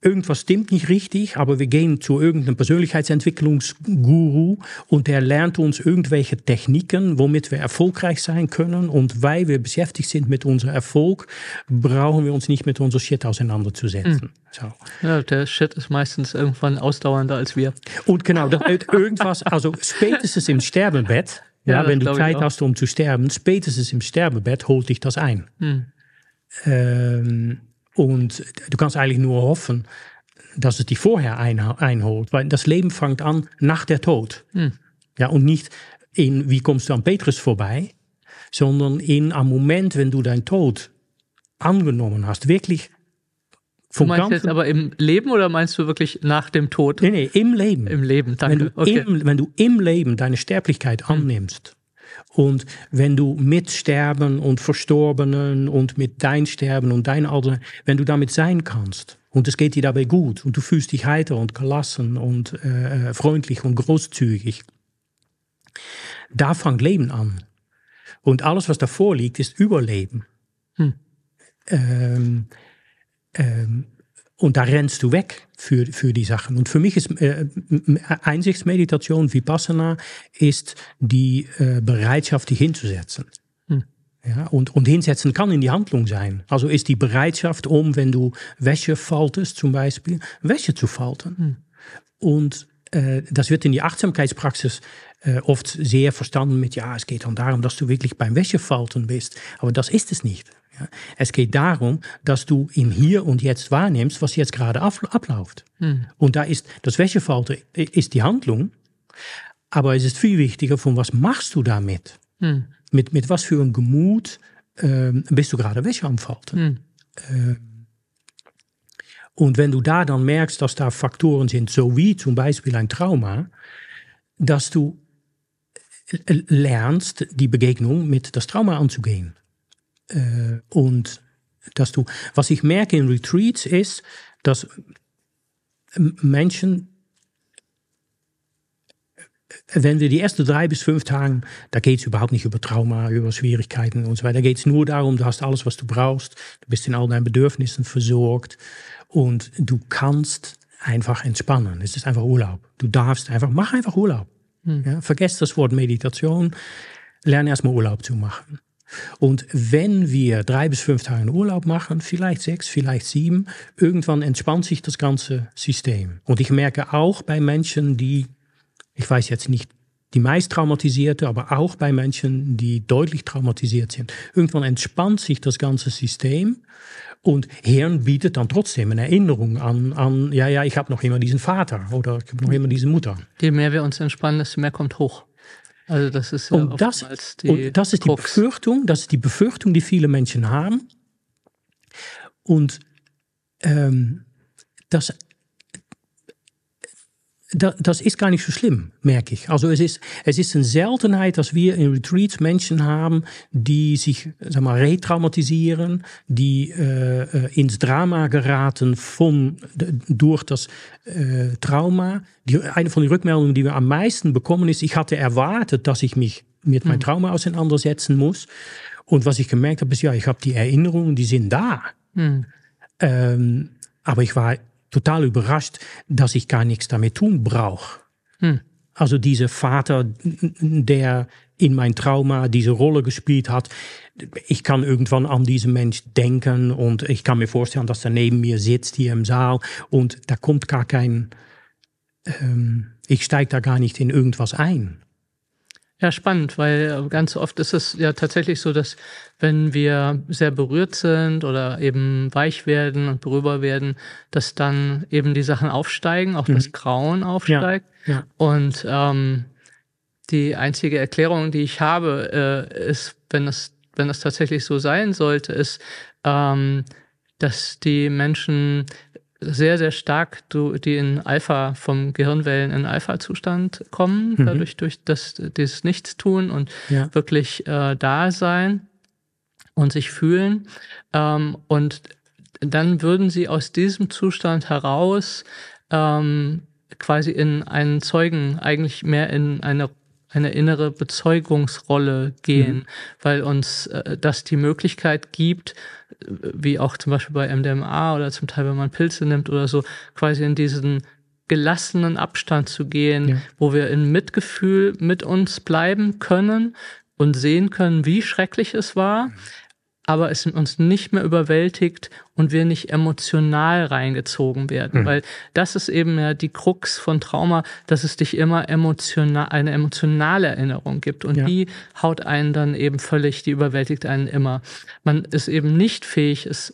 Speaker 1: irgendwas stimmt nicht richtig, aber wir gehen zu irgendeinem Persönlichkeitsentwicklungsguru und der lernt uns irgendwelche Techniken, womit wir erfolgreich sein können. Und weil wir beschäftigt sind mit unserem Erfolg, brauchen wir uns nicht mit unserem Shit auseinanderzusetzen. Mhm.
Speaker 2: So. Ja, der Shit ist meistens irgendwann ausdauernder als wir.
Speaker 1: Und genau, irgendwas, also spätestens im Sterbebett, ja, ja wenn du Zeit hast, um zu sterben, spätestens im Sterbebett holt dich das ein. Mhm. Ähm, und du kannst eigentlich nur hoffen, dass es dich vorher einholt, weil das Leben fängt an nach der Tod. Hm. Ja, und nicht in, wie kommst du an Petrus vorbei, sondern in am Moment, wenn du deinen Tod angenommen hast, wirklich
Speaker 2: du meinst jetzt aber im Leben oder meinst du wirklich nach dem Tod?
Speaker 1: Nee, nee, im Leben.
Speaker 2: Im Leben, danke.
Speaker 1: Wenn du, okay. im, wenn du im Leben deine Sterblichkeit hm. annimmst, und wenn du mit Sterben und Verstorbenen und mit dein Sterben und dein Alter, wenn du damit sein kannst und es geht dir dabei gut und du fühlst dich heiter und gelassen und äh, äh freundlich und großzügig, da fängt Leben an. Und alles, was davor liegt, ist Überleben. Hm. Ähm, ähm, und da rennst du weg für, für die Sachen. Und für mich ist äh, Einsichtsmeditation, Vipassana, ist die äh, Bereitschaft, dich hinzusetzen. Hm. Ja, und, und hinsetzen kann in die Handlung sein. Also ist die Bereitschaft, um, wenn du Wäsche faltest, zum Beispiel, Wäsche zu falten. Hm. Und äh, das wird in die Achtsamkeitspraxis äh, oft sehr verstanden mit, ja, es geht dann darum, dass du wirklich beim Wäschefalten bist. Aber das ist es nicht. Es geht darum, dass du im Hier und Jetzt wahrnimmst, was jetzt gerade abläuft. Hm. Und da ist das Wäschefalten ist die Handlung, aber es ist viel wichtiger, von was machst du damit? Hm. Mit, mit was für ein Gemut ähm, bist du gerade Wäsche am Falten? Hm. Ähm, und wenn du da dann merkst, dass da Faktoren sind, so wie zum Beispiel ein Trauma, dass du lernst, die Begegnung mit das Trauma anzugehen. Äh, und dass du, was ich merke in Retreats ist, dass Menschen, wenn wir die ersten drei bis fünf Tage, da geht es überhaupt nicht über Trauma, über Schwierigkeiten und so weiter. Da geht es nur darum, du hast alles, was du brauchst, du bist in all deinen Bedürfnissen versorgt und du kannst einfach entspannen. Es ist einfach Urlaub. Du darfst einfach, mach einfach Urlaub. Hm. Ja, vergesst das Wort Meditation, lerne erstmal Urlaub zu machen. Und wenn wir drei bis fünf Tage Urlaub machen, vielleicht sechs, vielleicht sieben, irgendwann entspannt sich das ganze System. Und ich merke auch bei Menschen, die, ich weiß jetzt nicht die meist traumatisierte, aber auch bei Menschen, die deutlich traumatisiert sind, irgendwann entspannt sich das ganze System. Und Hirn bietet dann trotzdem eine Erinnerung an, an ja, ja, ich habe noch immer diesen Vater oder ich habe noch immer diese Mutter.
Speaker 2: Je mehr wir uns entspannen, desto mehr kommt hoch. Also das ist
Speaker 1: ja und das, die und das ist die Befürchtung, das ist die Befürchtung, die viele Menschen haben. Und ähm, das das ist gar nicht so schlimm, merke ich. Also es ist, es ist eine Seltenheit, dass wir in Retreats Menschen haben, die sich sag mal, retraumatisieren, die äh, äh ins Drama geraten von, durch das äh, Trauma. Die, eine von den Rückmeldungen, die wir am meisten bekommen, ist, ich hatte erwartet, dass ich mich mit meinem hm. Trauma auseinandersetzen muss. Und was ich gemerkt habe, ist, ja, ich habe die Erinnerungen, die sind da. Mhm. Ähm, aber ich war total überrascht, dass ich gar nichts damit tun brauche. Hm. Also dieser Vater, der in mein Trauma diese Rolle gespielt hat, ich kann irgendwann an diesen Mensch denken und ich kann mir vorstellen, dass er neben mir sitzt hier im Saal und da kommt gar kein, ähm, ich steige da gar nicht in irgendwas ein.
Speaker 2: Ja, spannend, weil ganz oft ist es ja tatsächlich so, dass wenn wir sehr berührt sind oder eben weich werden und berührbar werden, dass dann eben die Sachen aufsteigen, auch mhm. das Grauen aufsteigt. Ja, ja. Und ähm, die einzige Erklärung, die ich habe, äh, ist, wenn es wenn das tatsächlich so sein sollte, ist, ähm, dass die Menschen sehr, sehr stark die in Alpha, vom Gehirnwellen in Alpha-Zustand kommen, mhm. dadurch durch das, dieses Nichtstun und ja. wirklich äh, da sein und sich fühlen. Ähm, und dann würden sie aus diesem Zustand heraus ähm, quasi in einen Zeugen, eigentlich mehr in eine eine innere Bezeugungsrolle gehen, mhm. weil uns äh, das die Möglichkeit gibt, wie auch zum Beispiel bei MDMA oder zum Teil, wenn man Pilze nimmt oder so, quasi in diesen gelassenen Abstand zu gehen, ja. wo wir in Mitgefühl mit uns bleiben können und sehen können, wie schrecklich es war, mhm aber es uns nicht mehr überwältigt und wir nicht emotional reingezogen werden. Mhm. Weil das ist eben ja die Krux von Trauma, dass es dich immer emotional, eine emotionale Erinnerung gibt und ja. die haut einen dann eben völlig, die überwältigt einen immer. Man ist eben nicht fähig, es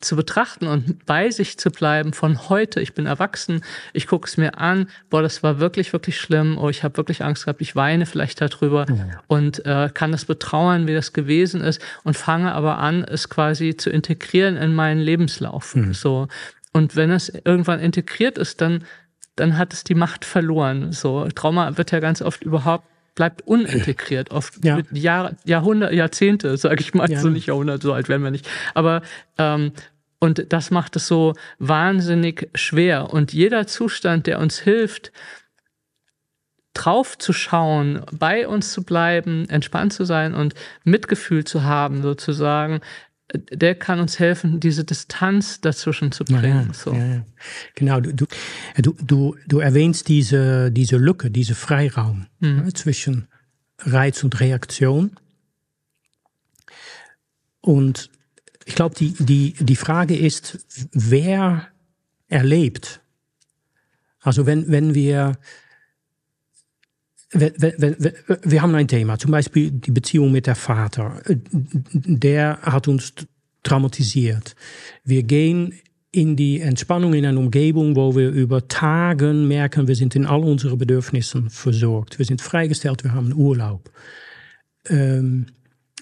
Speaker 2: zu betrachten und bei sich zu bleiben von heute, ich bin erwachsen, ich gucke es mir an, boah, das war wirklich, wirklich schlimm, oh, ich habe wirklich Angst gehabt, ich weine vielleicht darüber ja. und äh, kann das betrauern, wie das gewesen ist und fange aber an, es quasi zu integrieren in meinen Lebenslauf. Mhm. So. Und wenn es irgendwann integriert ist, dann, dann hat es die Macht verloren. So, Trauma wird ja ganz oft überhaupt bleibt unintegriert, oft ja. mit Jahr, Jahrhundert, Jahrzehnte, sage ich mal, ja. so nicht Jahrhundert, so alt werden wir nicht. Aber ähm, und das macht es so wahnsinnig schwer. Und jeder Zustand, der uns hilft, drauf zu schauen, bei uns zu bleiben, entspannt zu sein und Mitgefühl zu haben, sozusagen, der kann uns helfen, diese Distanz dazwischen zu bringen. Ja, so. Ja,
Speaker 1: genau, du, du, du, du erwähnst diese, diese Lücke, diese Freiraum mhm. zwischen Reiz und Reaktion. Und ich glaube, die, die, die Frage ist, wer erlebt? Also wenn, wenn wir wenn, wenn, wir haben ein Thema, zum Beispiel die Beziehung mit der Vater. Der hat uns traumatisiert. Wir gehen in die Entspannung in einer Umgebung, wo wir über Tagen merken, wir sind in all unseren Bedürfnissen versorgt. Wir sind freigestellt, wir haben Urlaub. Ähm,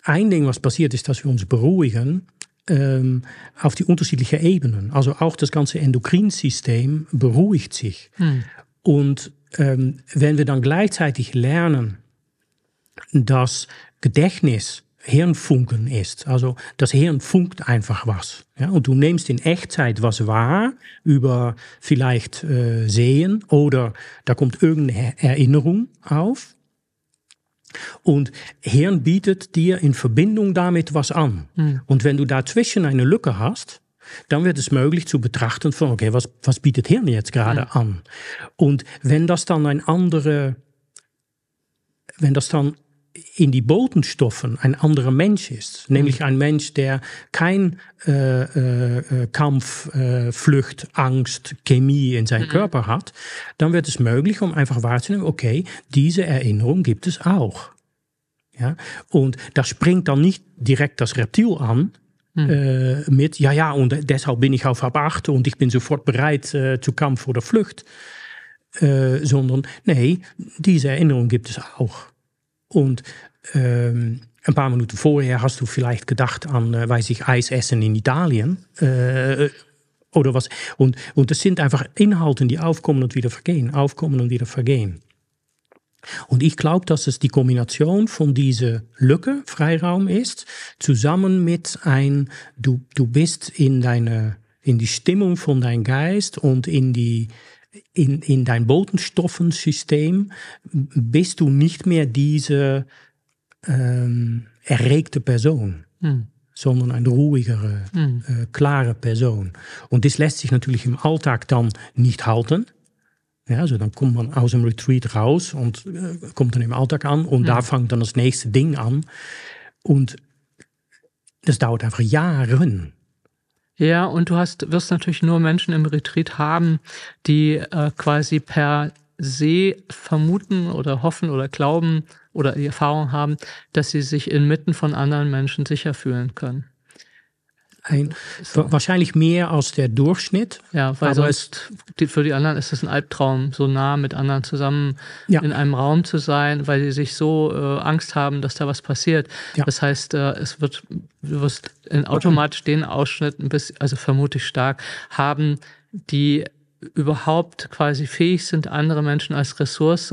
Speaker 1: ein Ding, was passiert, ist, dass wir uns beruhigen ähm, auf die unterschiedlichen Ebenen. Also auch das ganze Endokrinsystem beruhigt sich. Hm. Und ähm, wenn wir dann gleichzeitig lernen, dass Gedächtnis Hirnfunken ist. Also das Hirn funkt einfach was. Ja? Und du nimmst in Echtzeit was wahr über vielleicht äh, Sehen oder da kommt irgendeine Erinnerung auf. Und Hirn bietet dir in Verbindung damit was an. Mhm. Und wenn du dazwischen eine Lücke hast, dann wird es möglich zu betrachten von, okay, was, was bietet Hirn jetzt gerade mhm. an? Und wenn das dann ein andere, wenn das dann in die Botenstoffen ein anderer Mensch ist, nämlich mhm. ein Mensch, der kein äh, äh, Kampf, äh, Flucht, Angst, Chemie in seinem mhm. Körper hat, dann wird es möglich, um einfach wahrzunehmen, okay, diese Erinnerung gibt es auch. Ja? Und da springt dann nicht direkt das Reptil an. Äh, mit, ja, ja, und deshalb bin ich auf 8 und ich bin sofort bereit äh, zu Kampf oder Flucht. Äh, sondern, nee, diese Erinnerung gibt es auch. Und ähm, ein paar Minuten vorher hast du vielleicht gedacht an, weiß ich, Eisessen in Italien. Äh, oder was. Und, und das sind einfach Inhalte, die aufkommen und wieder vergehen, aufkommen und wieder vergehen. Und ich glaube, dass es die Kombination von dieser Lücke, Freiraum ist, zusammen mit ein, du, du bist in deine, in die Stimmung von deinem Geist und in die, in, in dein Botenstoffensystem bist du nicht mehr diese ähm, erregte Person, hm. sondern eine ruhigere, hm. äh, klare Person. Und das lässt sich natürlich im Alltag dann nicht halten. Ja, also dann kommt man aus dem Retreat raus und äh, kommt dann im Alltag an und mhm. da fängt dann das nächste Ding an. Und das dauert einfach Jahre.
Speaker 2: Ja, und du hast, wirst natürlich nur Menschen im Retreat haben, die äh, quasi per se vermuten oder hoffen oder glauben oder die Erfahrung haben, dass sie sich inmitten von anderen Menschen sicher fühlen können
Speaker 1: ein, so. wahrscheinlich mehr als der Durchschnitt.
Speaker 2: Ja, weil sonst für die anderen ist es ein Albtraum, so nah mit anderen zusammen ja. in einem Raum zu sein, weil sie sich so äh, Angst haben, dass da was passiert. Ja. Das heißt, äh, es wird, du wirst automatisch den Ausschnitt ein bisschen, also vermutlich stark, haben, die überhaupt quasi fähig sind, andere Menschen als Ressource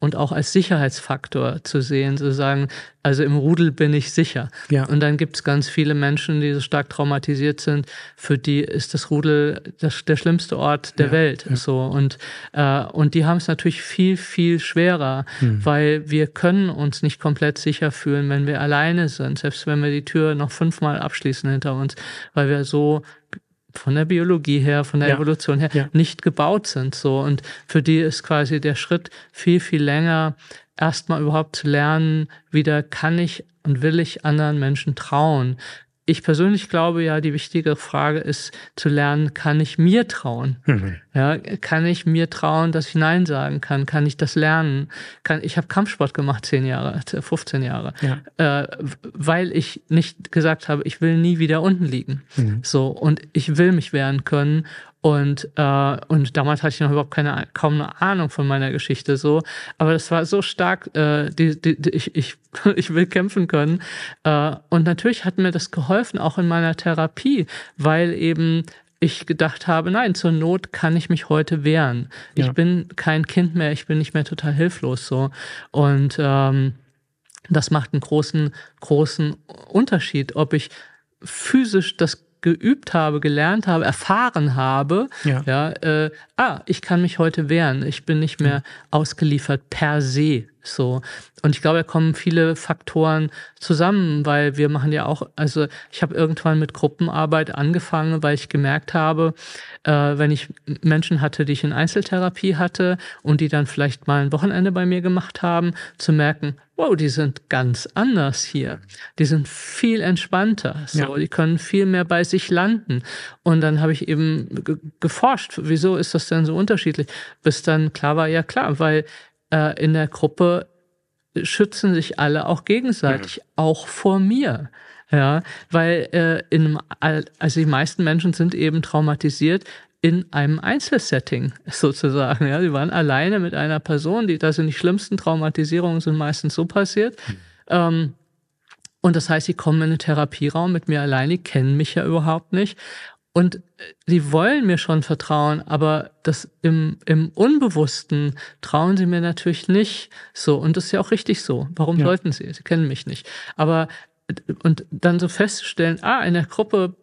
Speaker 2: und auch als Sicherheitsfaktor zu sehen, zu sagen, also im Rudel bin ich sicher. Ja. Und dann gibt es ganz viele Menschen, die so stark traumatisiert sind, für die ist das Rudel das, der schlimmste Ort der ja. Welt. Ja. So und äh, und die haben es natürlich viel viel schwerer, hm. weil wir können uns nicht komplett sicher fühlen, wenn wir alleine sind, selbst wenn wir die Tür noch fünfmal abschließen hinter uns, weil wir so von der Biologie her, von der ja. Evolution her ja. nicht gebaut sind. So und für die ist quasi der Schritt viel viel länger, erstmal überhaupt zu lernen, wieder kann ich und will ich anderen Menschen trauen ich persönlich glaube ja, die wichtige Frage ist zu lernen, kann ich mir trauen? Mhm. Ja, kann ich mir trauen, dass ich Nein sagen kann? Kann ich das lernen? Kann, ich habe Kampfsport gemacht, zehn Jahre, 15 Jahre, ja. äh, weil ich nicht gesagt habe, ich will nie wieder unten liegen. Mhm. So, und ich will mich wehren können und, äh, und damals hatte ich noch überhaupt keine, kaum eine Ahnung von meiner Geschichte so. Aber das war so stark, äh, die, die, die, ich, ich, ich will kämpfen können. Äh, und natürlich hat mir das geholfen, auch in meiner Therapie, weil eben ich gedacht habe, nein, zur Not kann ich mich heute wehren. Ja. Ich bin kein Kind mehr, ich bin nicht mehr total hilflos so. Und ähm, das macht einen großen, großen Unterschied, ob ich physisch das geübt habe, gelernt habe, erfahren habe, ja, ja äh, ah, ich kann mich heute wehren, ich bin nicht mehr ausgeliefert per se. So. Und ich glaube, da kommen viele Faktoren zusammen, weil wir machen ja auch, also ich habe irgendwann mit Gruppenarbeit angefangen, weil ich gemerkt habe, äh, wenn ich Menschen hatte, die ich in Einzeltherapie hatte und die dann vielleicht mal ein Wochenende bei mir gemacht haben, zu merken, wow, die sind ganz anders hier. Die sind viel entspannter. So, ja. die können viel mehr bei sich landen. Und dann habe ich eben geforscht, wieso ist das denn so unterschiedlich? Bis dann klar war, ja klar, weil äh, in der Gruppe schützen sich alle auch gegenseitig, mhm. auch vor mir. Ja, weil äh, in, also die meisten Menschen sind eben traumatisiert in einem Einzelsetting sozusagen. Ja, sie waren alleine mit einer Person, die da sind die schlimmsten Traumatisierungen sind meistens so passiert. Mhm. Ähm, und das heißt, sie kommen in einen Therapieraum mit mir alleine, die kennen mich ja überhaupt nicht. Und sie wollen mir schon vertrauen, aber das im, im Unbewussten trauen sie mir natürlich nicht so. Und das ist ja auch richtig so. Warum ja. sollten sie? Sie kennen mich nicht. Aber und dann so festzustellen, ah, in der Gruppe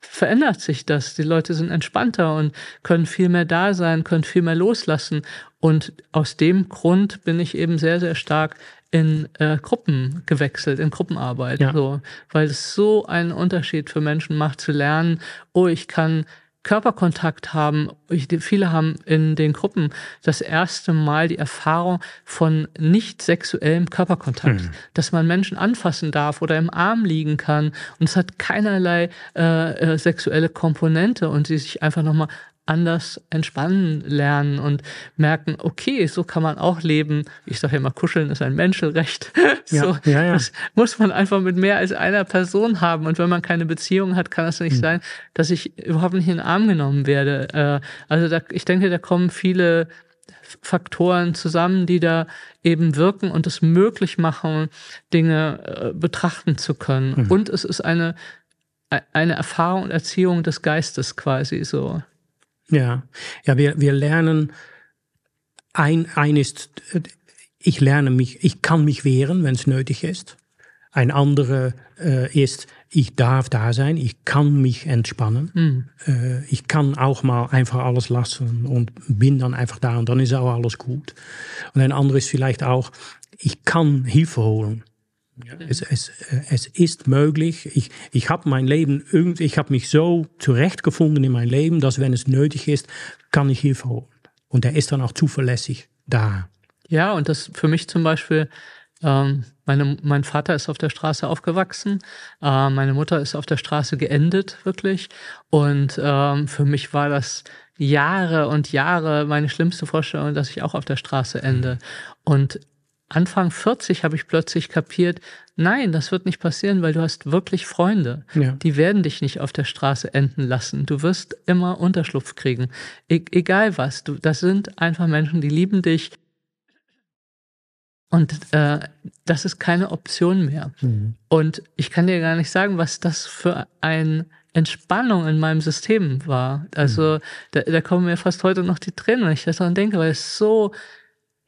Speaker 2: verändert sich das. Die Leute sind entspannter und können viel mehr da sein, können viel mehr loslassen. Und aus dem Grund bin ich eben sehr, sehr stark in äh, Gruppen gewechselt, in Gruppenarbeit, ja. so, weil es so einen Unterschied für Menschen macht zu lernen, oh, ich kann Körperkontakt haben. Ich, viele haben in den Gruppen das erste Mal die Erfahrung von nicht sexuellem Körperkontakt, mhm. dass man Menschen anfassen darf oder im Arm liegen kann und es hat keinerlei äh, äh, sexuelle Komponente und sie sich einfach nochmal anders entspannen lernen und merken, okay, so kann man auch leben. Ich sage ja immer, kuscheln ist ein Menschenrecht. so, ja, ja. Das muss man einfach mit mehr als einer Person haben. Und wenn man keine Beziehung hat, kann es nicht mhm. sein, dass ich überhaupt nicht in den Arm genommen werde. Äh, also da, ich denke, da kommen viele Faktoren zusammen, die da eben wirken und es möglich machen, Dinge äh, betrachten zu können. Mhm. Und es ist eine, eine Erfahrung und Erziehung des Geistes quasi so.
Speaker 1: Ja, ja wir, wir lernen, ein, ein ist, ich lerne mich, ich kann mich wehren, wenn es nötig ist. Ein andere äh, ist, ich darf da sein, ich kann mich entspannen. Mhm. Äh, ich kann auch mal einfach alles lassen und bin dann einfach da und dann ist auch alles gut. Und ein andere ist vielleicht auch, ich kann Hilfe holen. Ja, es, es, es ist möglich. Ich, ich habe mein Leben irgendwie, ich habe mich so zurechtgefunden in mein Leben, dass wenn es nötig ist, kann ich Hilfe holen. Und er ist dann auch zuverlässig da.
Speaker 2: Ja, und das für mich zum Beispiel, ähm, meine, mein Vater ist auf der Straße aufgewachsen, äh, meine Mutter ist auf der Straße geendet, wirklich. Und ähm, für mich war das Jahre und Jahre meine schlimmste Vorstellung, dass ich auch auf der Straße ende. Und Anfang 40 habe ich plötzlich kapiert, nein, das wird nicht passieren, weil du hast wirklich Freunde. Ja. Die werden dich nicht auf der Straße enden lassen. Du wirst immer Unterschlupf kriegen. E egal was, du, das sind einfach Menschen, die lieben dich. Und äh, das ist keine Option mehr. Mhm. Und ich kann dir gar nicht sagen, was das für ein Entspannung in meinem System war. Also mhm. da, da kommen mir fast heute noch die Tränen, wenn ich daran denke, weil es so,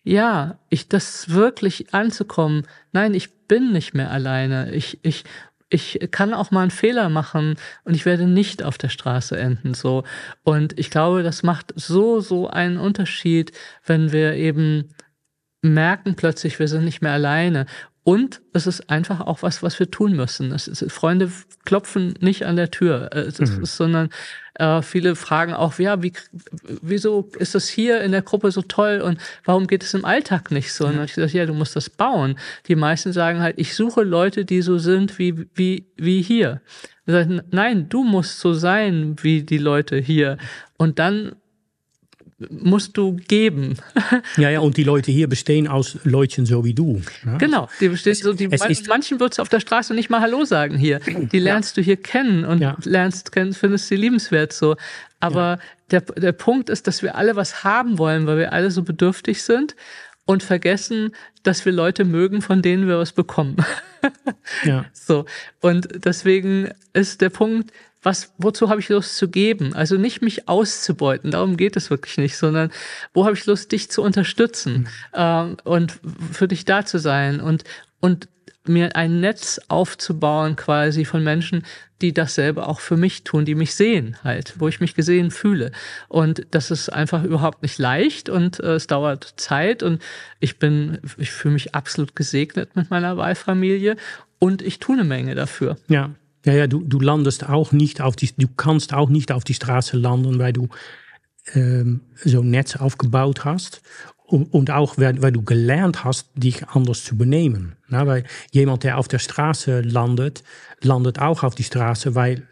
Speaker 2: ja, ich das wirklich anzukommen. Nein, ich bin nicht mehr alleine. Ich, ich, ich kann auch mal einen Fehler machen und ich werde nicht auf der Straße enden, so. Und ich glaube, das macht so, so einen Unterschied, wenn wir eben merken plötzlich, wir sind nicht mehr alleine. Und es ist einfach auch was, was wir tun müssen. Ist, Freunde klopfen nicht an der Tür, äh, es mhm. ist, sondern äh, viele fragen auch, ja, wie, wieso ist das hier in der Gruppe so toll und warum geht es im Alltag nicht so? Und ich sage, ja, du musst das bauen. Die meisten sagen halt, ich suche Leute, die so sind wie, wie, wie hier. Sage, nein, du musst so sein wie die Leute hier. Und dann musst du geben.
Speaker 1: Ja, ja, und die Leute hier bestehen aus Leuten so wie du. Ja?
Speaker 2: Genau, die bestehen es, so, die, man, manchen würdest du auf der Straße nicht mal Hallo sagen hier. Die lernst ja. du hier kennen und ja. lernst kennen, findest sie liebenswert so. Aber der, der Punkt ist, dass wir alle was haben wollen, weil wir alle so bedürftig sind und vergessen, dass wir Leute mögen, von denen wir was bekommen. ja. So. Und deswegen ist der Punkt, was, wozu habe ich Lust zu geben? Also nicht mich auszubeuten, darum geht es wirklich nicht, sondern wo habe ich Lust, dich zu unterstützen mhm. ähm, und für dich da zu sein und, und mir ein Netz aufzubauen quasi von Menschen, die dasselbe auch für mich tun, die mich sehen halt, wo ich mich gesehen fühle. Und das ist einfach überhaupt nicht leicht und äh, es dauert Zeit und ich bin, ich fühle mich absolut gesegnet mit meiner Wahlfamilie und ich tue eine Menge dafür.
Speaker 1: Ja. Ja, ja, du, du landest auch nicht auf die, du kannst auch nicht auf die Straße landen, weil du ähm, so ein Netz aufgebaut hast. Und, und auch weil, weil, du gelernt hast, dich anders zu benehmen. Na, weil jemand, der auf der Straße landet, landet auch auf die Straße, weil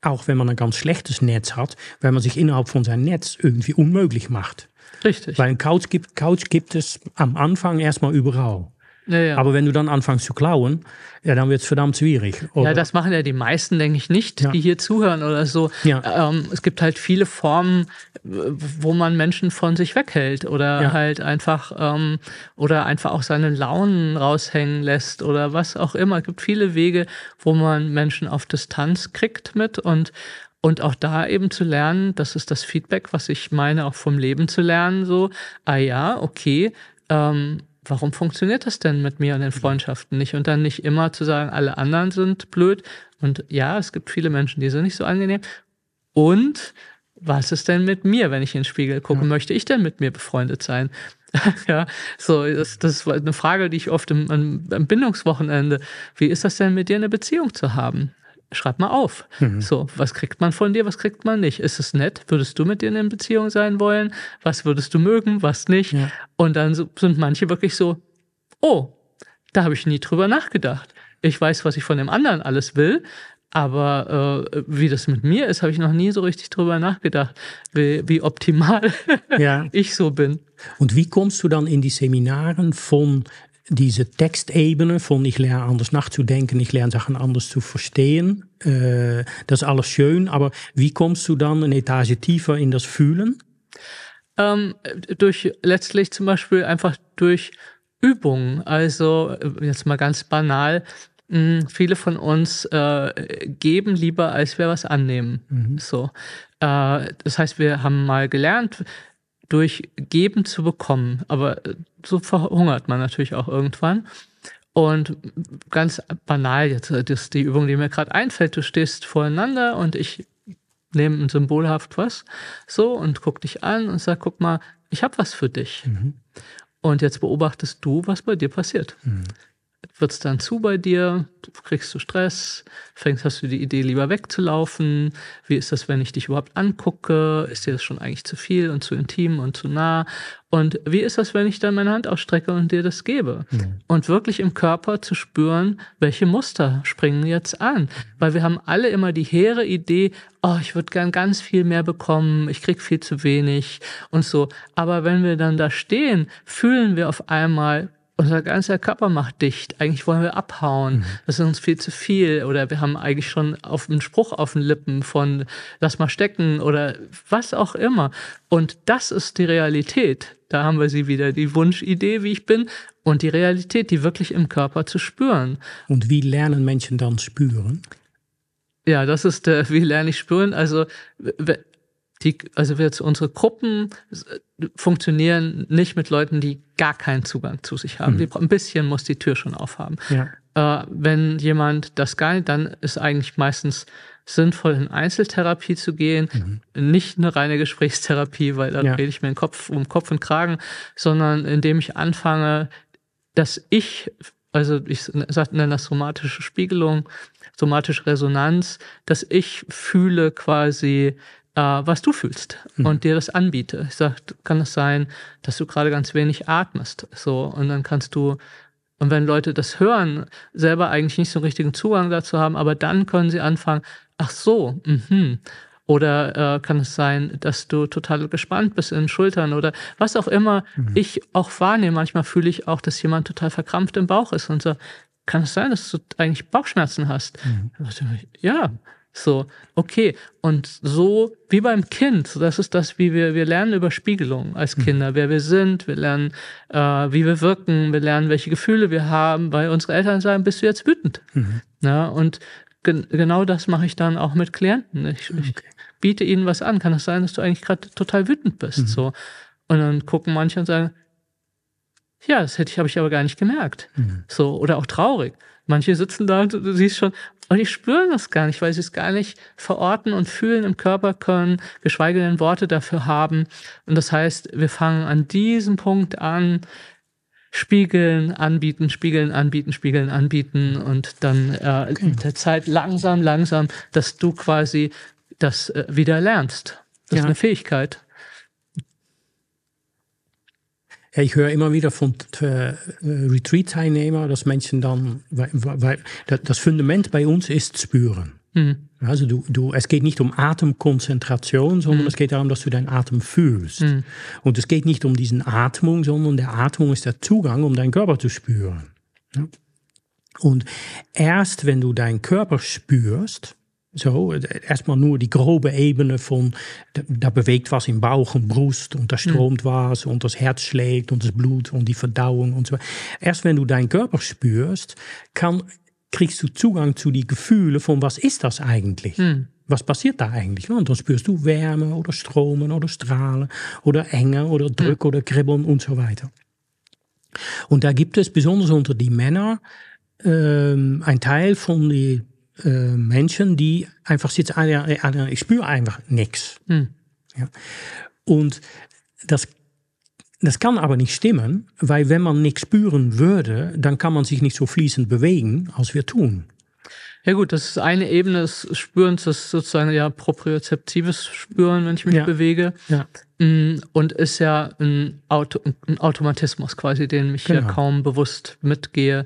Speaker 1: auch wenn man ein ganz schlechtes Netz hat, weil man sich innerhalb von seinem Netz irgendwie unmöglich macht.
Speaker 2: Richtig.
Speaker 1: Weil ein Couch gibt, Couch gibt es am Anfang erstmal überall. Ja, ja. Aber wenn du dann anfängst zu klauen, ja, dann wird es verdammt schwierig.
Speaker 2: Oder? Ja, das machen ja die meisten, denke ich, nicht, ja. die hier zuhören oder so. Ja. Ähm, es gibt halt viele Formen, wo man Menschen von sich weghält oder halt einfach ähm, oder einfach auch seine Launen raushängen lässt oder was auch immer. Es gibt viele Wege, wo man Menschen auf Distanz kriegt mit und und auch da eben zu lernen, das ist das Feedback, was ich meine, auch vom Leben zu lernen, so, ah ja, okay, ähm, warum funktioniert das denn mit mir und den Freundschaften nicht? Und dann nicht immer zu sagen, alle anderen sind blöd. Und ja, es gibt viele Menschen, die sind nicht so angenehm. Und was ist denn mit mir, wenn ich in den Spiegel gucke? Ja. Möchte ich denn mit mir befreundet sein? ja, so, das, das war eine Frage, die ich oft im, im Bindungswochenende, wie ist das denn mit dir eine Beziehung zu haben? Schreib mal auf. Mhm. So, was kriegt man von dir, was kriegt man nicht? Ist es nett? Würdest du mit dir in Beziehung sein wollen? Was würdest du mögen, was nicht? Ja. Und dann sind manche wirklich so, oh, da habe ich nie drüber nachgedacht. Ich weiß, was ich von dem anderen alles will, aber äh, wie das mit mir ist, habe ich noch nie so richtig drüber nachgedacht, wie, wie optimal ja. ich so bin.
Speaker 1: Und wie kommst du dann in die Seminaren von diese Textebene von ich lerne anders nachzudenken, ich lerne Sachen anders zu verstehen. Äh, das ist alles schön, aber wie kommst du dann eine Etage tiefer in das Fühlen?
Speaker 2: Ähm, durch letztlich zum Beispiel einfach durch Übungen. Also jetzt mal ganz banal. Hm, viele von uns äh, geben lieber, als wir was annehmen. Mhm. So, äh, das heißt, wir haben mal gelernt, durch Geben zu bekommen. Aber äh, so verhungert man natürlich auch irgendwann. Und ganz banal jetzt, äh, das ist die Übung, die mir gerade einfällt. Du stehst voreinander und ich nehme symbolhaft was so und guck dich an und sag, guck mal, ich habe was für dich. Mhm. Und jetzt beobachtest du, was bei dir passiert. Mhm wird es dann zu bei dir? Kriegst du Stress? Fängst, hast du die Idee, lieber wegzulaufen? Wie ist das, wenn ich dich überhaupt angucke? Ist dir das schon eigentlich zu viel und zu intim und zu nah? Und wie ist das, wenn ich dann meine Hand ausstrecke und dir das gebe? Mhm. Und wirklich im Körper zu spüren, welche Muster springen jetzt an? Weil wir haben alle immer die hehre Idee, oh, ich würde gern ganz viel mehr bekommen, ich krieg viel zu wenig und so. Aber wenn wir dann da stehen, fühlen wir auf einmal, unser ganzer Körper macht dicht. Eigentlich wollen wir abhauen. Mhm. Das ist uns viel zu viel. Oder wir haben eigentlich schon auf einen Spruch auf den Lippen von lass mal stecken oder was auch immer. Und das ist die Realität. Da haben wir sie wieder, die Wunschidee, wie ich bin, und die Realität, die wirklich im Körper zu spüren.
Speaker 1: Und wie lernen Menschen dann spüren?
Speaker 2: Ja, das ist der, wie lerne ich spüren. Also, die, also jetzt unsere Gruppen funktionieren nicht mit Leuten, die gar keinen Zugang zu sich haben. Mhm. Die, ein bisschen muss die Tür schon aufhaben. Ja. Äh, wenn jemand das gar nicht, dann ist eigentlich meistens sinnvoll, in Einzeltherapie zu gehen, mhm. nicht eine reine Gesprächstherapie, weil da ja. rede ich mir den Kopf um Kopf und Kragen, sondern indem ich anfange, dass ich, also ich nenne das somatische Spiegelung, somatische Resonanz, dass ich fühle quasi, äh, was du fühlst mhm. und dir das anbiete. Ich sage, kann es sein, dass du gerade ganz wenig atmest, so und dann kannst du und wenn Leute das hören, selber eigentlich nicht so einen richtigen Zugang dazu haben, aber dann können sie anfangen, ach so, mhm. Oder äh, kann es sein, dass du total gespannt bist in den Schultern oder was auch immer mhm. ich auch wahrnehme. Manchmal fühle ich auch, dass jemand total verkrampft im Bauch ist und so, kann es sein, dass du eigentlich Bauchschmerzen hast? Mhm. Ja, so, okay. Und so wie beim Kind, das ist das, wie wir, wir lernen über Spiegelung als mhm. Kinder, mhm. wer wir sind, wir lernen, äh, wie wir wirken, wir lernen, welche Gefühle wir haben, weil unsere Eltern sagen, bist du jetzt wütend? Mhm. Ja, und gen genau das mache ich dann auch mit Klienten. Ich, okay. ich biete ihnen was an. Kann es das sein, dass du eigentlich gerade total wütend bist? Mhm. So. Und dann gucken manche und sagen, ja, das hätte ich, habe ich aber gar nicht gemerkt. Mhm. So, oder auch traurig. Manche sitzen da und du siehst schon, und die spüren das gar nicht, weil sie es gar nicht verorten und fühlen im Körper können, geschweige denn Worte dafür haben. Und das heißt, wir fangen an diesem Punkt an, spiegeln, anbieten, spiegeln, anbieten, spiegeln, anbieten und dann äh, okay. in der Zeit langsam, langsam, dass du quasi das äh, wieder lernst. Das ja. ist eine Fähigkeit.
Speaker 1: Ja, ich höre immer wieder von äh, Retreat-Teilnehmern, dass Menschen dann, weil, weil, das Fundament bei uns ist spüren. Mhm. Also du, du, es geht nicht um Atemkonzentration, sondern mhm. es geht darum, dass du deinen Atem fühlst. Mhm. Und es geht nicht um diesen Atmung, sondern der Atmung ist der Zugang, um deinen Körper zu spüren. Ja? Und erst wenn du deinen Körper spürst, so, erstmal nur die grobe Ebene von, da bewegt was im Bauch und Brust und da stroomt mhm. was und das Herz schlägt und das Blut und die Verdauung und so. Erst wenn du deinen Körper spürst, kann, kriegst du Zugang zu die Gefühle von, was ist das eigentlich? Hm. Was passiert da eigentlich? Und dann spürst du Wärme oder Stromen oder Strahlen oder Enge oder Druck hm. oder Kribbeln und so weiter. Und da gibt es besonders unter die Männer ähm, ein Teil von die äh, Menschen, die einfach sitzen, ah, ah, ich spüre einfach nichts. Hm. Ja. Und das das kann aber nicht stimmen, weil wenn man nichts spüren würde, dann kann man sich nicht so fließend bewegen, als wir tun.
Speaker 2: Ja gut, das ist eine Ebene des Spürens, das ist sozusagen ja propriozeptives Spüren, wenn ich mich ja. bewege. Ja. Mm, und ist ja ein, Auto, ein Automatismus quasi, den ich genau. ja kaum bewusst mitgehe.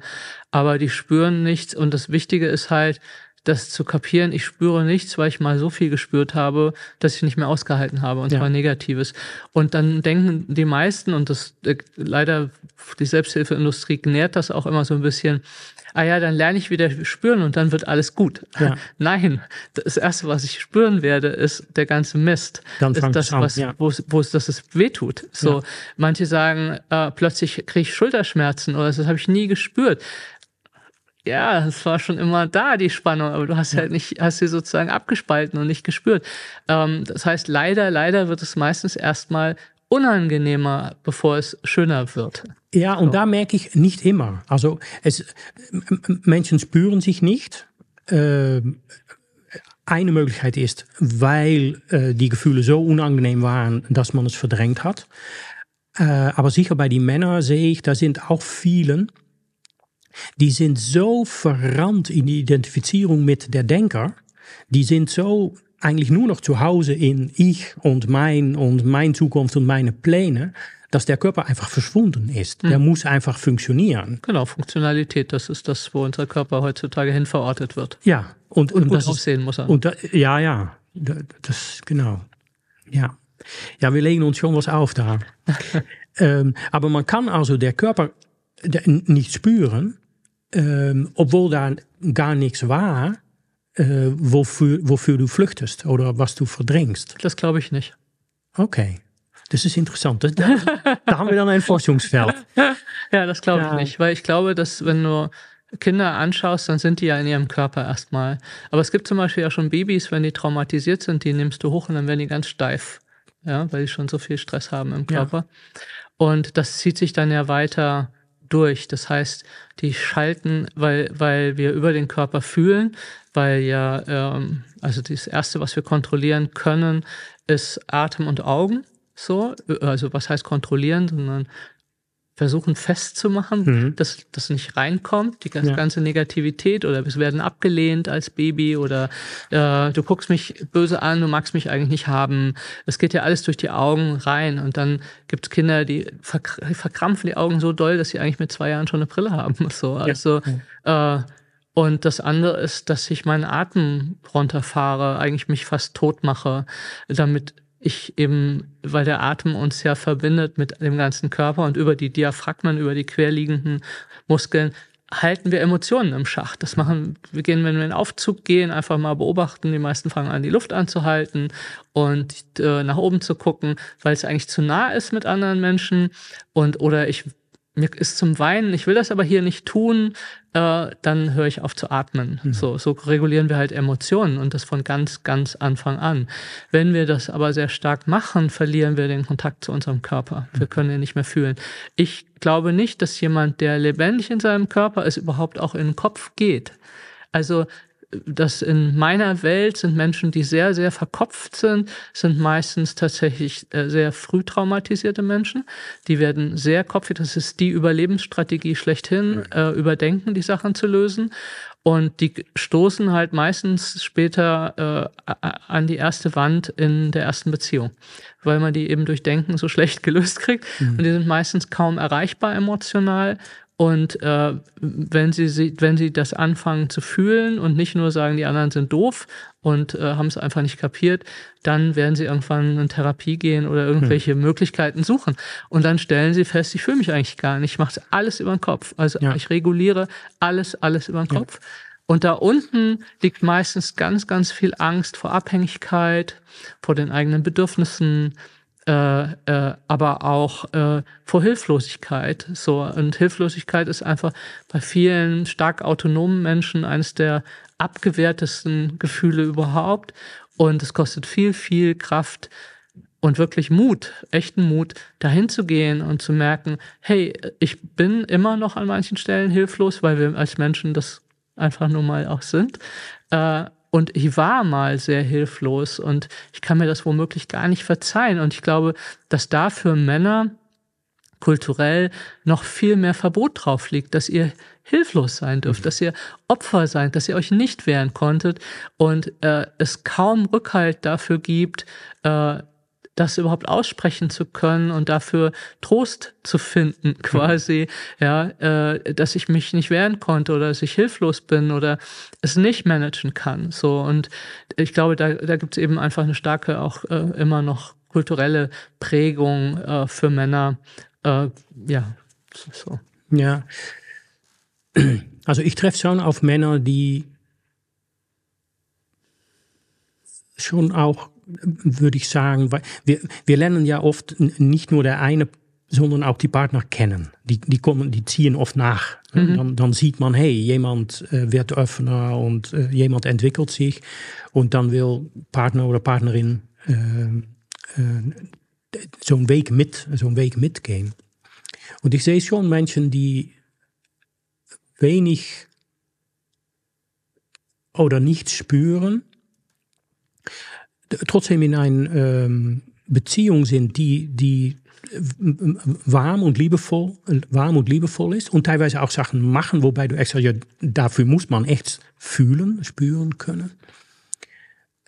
Speaker 2: Aber die spüren nichts und das Wichtige ist halt, das zu kapieren, ich spüre nichts, weil ich mal so viel gespürt habe, dass ich nicht mehr ausgehalten habe, und ja. zwar Negatives. Und dann denken die meisten, und das äh, leider die Selbsthilfeindustrie nährt das auch immer so ein bisschen, ah ja, dann lerne ich wieder spüren und dann wird alles gut. Ja. Nein, das erste, was ich spüren werde, ist der ganze Mist. Dann ist das, was, ja. wo, wo es, dass es wehtut. So, ja. manche sagen, äh, plötzlich kriege ich Schulterschmerzen oder das habe ich nie gespürt ja, es war schon immer da, die Spannung, aber du hast ja. halt nicht, hast sie sozusagen abgespalten und nicht gespürt. Ähm, das heißt, leider, leider wird es meistens erstmal unangenehmer, bevor es schöner wird.
Speaker 1: Ja, und so. da merke ich nicht immer. Also es, Menschen spüren sich nicht. Äh, eine Möglichkeit ist, weil äh, die Gefühle so unangenehm waren, dass man es verdrängt hat. Äh, aber sicher bei den Männern sehe ich, da sind auch vielen, die sind so verrannt in die Identifizierung mit der Denker, die sind so eigentlich nur noch zu Hause in ich und mein und mein Zukunft und meine Pläne, dass der Körper einfach verschwunden ist. Der hm. muss einfach funktionieren.
Speaker 2: Genau, Funktionalität, das ist das, wo unser Körper heutzutage hin verortet wird.
Speaker 1: Ja, und, und,
Speaker 2: und das aussehen muss er.
Speaker 1: Und da, ja, ja, das genau. Ja. Ja, wir legen uns schon was auf da. ähm, aber man kann also der Körper nicht spüren, ähm, obwohl da gar nichts war, äh, wofür, wofür du flüchtest oder was du verdrängst.
Speaker 2: Das glaube ich nicht.
Speaker 1: Okay. Das ist interessant. Das, da, da, haben wir dann ein Forschungsfeld.
Speaker 2: Ja, das glaube ich nicht, weil ich glaube, dass wenn du Kinder anschaust, dann sind die ja in ihrem Körper erstmal. Aber es gibt zum Beispiel ja schon Babys, wenn die traumatisiert sind, die nimmst du hoch und dann werden die ganz steif, ja, weil die schon so viel Stress haben im Körper. Ja. Und das zieht sich dann ja weiter durch. Das heißt, die schalten, weil, weil wir über den Körper fühlen, weil ja, ähm, also das Erste, was wir kontrollieren können, ist Atem und Augen. So, also was heißt kontrollieren, sondern versuchen festzumachen, mhm. dass das nicht reinkommt, die ganze, ja. ganze Negativität oder wir werden abgelehnt als Baby oder äh, du guckst mich böse an, du magst mich eigentlich nicht haben. Es geht ja alles durch die Augen rein und dann gibt es Kinder, die verkrampfen die Augen so doll, dass sie eigentlich mit zwei Jahren schon eine Brille haben. So, also ja. äh, und das andere ist, dass ich meinen Atem runterfahre, eigentlich mich fast tot mache, damit ich eben, weil der Atem uns ja verbindet mit dem ganzen Körper und über die Diaphragmen, über die querliegenden Muskeln, halten wir Emotionen im Schach. Das machen wir gehen, wenn wir in den Aufzug gehen, einfach mal beobachten. Die meisten fangen an, die Luft anzuhalten und äh, nach oben zu gucken, weil es eigentlich zu nah ist mit anderen Menschen. Und oder ich mir ist zum Weinen, ich will das aber hier nicht tun, äh, dann höre ich auf zu atmen. Mhm. So, so regulieren wir halt Emotionen und das von ganz, ganz Anfang an. Wenn wir das aber sehr stark machen, verlieren wir den Kontakt zu unserem Körper. Wir mhm. können ihn nicht mehr fühlen. Ich glaube nicht, dass jemand, der lebendig in seinem Körper ist, überhaupt auch in den Kopf geht. Also dass in meiner Welt sind Menschen, die sehr, sehr verkopft sind, sind meistens tatsächlich äh, sehr früh traumatisierte Menschen. Die werden sehr kopfig, das ist die Überlebensstrategie schlechthin, äh, überdenken, die Sachen zu lösen. Und die stoßen halt meistens später äh, an die erste Wand in der ersten Beziehung, weil man die eben durch Denken so schlecht gelöst kriegt. Mhm. Und die sind meistens kaum erreichbar emotional und äh, wenn sie wenn sie das anfangen zu fühlen und nicht nur sagen, die anderen sind doof und äh, haben es einfach nicht kapiert, dann werden sie irgendwann in Therapie gehen oder irgendwelche hm. Möglichkeiten suchen. Und dann stellen sie fest, ich fühle mich eigentlich gar nicht. Ich mache alles über den Kopf. Also ja. ich reguliere alles, alles über den Kopf. Ja. Und da unten liegt meistens ganz, ganz viel Angst vor Abhängigkeit, vor den eigenen Bedürfnissen, äh, äh, aber auch äh, vor Hilflosigkeit. So und Hilflosigkeit ist einfach bei vielen stark autonomen Menschen eines der abgewehrtesten Gefühle überhaupt. Und es kostet viel, viel Kraft und wirklich Mut, echten Mut, dahin zu gehen und zu merken, hey, ich bin immer noch an manchen Stellen hilflos, weil wir als Menschen das einfach nur mal auch sind. Äh, und ich war mal sehr hilflos und ich kann mir das womöglich gar nicht verzeihen. Und ich glaube, dass da für Männer kulturell noch viel mehr Verbot drauf liegt, dass ihr hilflos sein dürft, mhm. dass ihr Opfer seid, dass ihr euch nicht wehren konntet und äh, es kaum Rückhalt dafür gibt, äh, das überhaupt aussprechen zu können und dafür Trost zu finden, quasi, ja, äh, dass ich mich nicht wehren konnte oder dass ich hilflos bin oder es nicht managen kann. So und ich glaube, da, da gibt es eben einfach eine starke, auch äh, immer noch kulturelle Prägung äh, für Männer. Äh, ja, so.
Speaker 1: Ja. Also ich treffe schon auf Männer, die schon auch würde ich sagen, weil wir, wir lernen ja oft nicht nur der eine, sondern auch die Partner kennen. Die, die, kommen, die ziehen oft nach. Mhm. Dann, dann sieht man, hey, jemand äh, wird offener und äh, jemand entwickelt sich und dann will Partner oder Partnerin äh, äh, zo'n Weg mit, zo'n Weg mitgehen. Und ich sehe schon Menschen, die wenig oder nichts spüren trotzdem in einer ähm, Beziehung sind, die, die warm und liebevoll, warm und liebevoll ist und teilweise auch Sachen machen, wobei du extra, ja, dafür muss man echt fühlen, spüren können.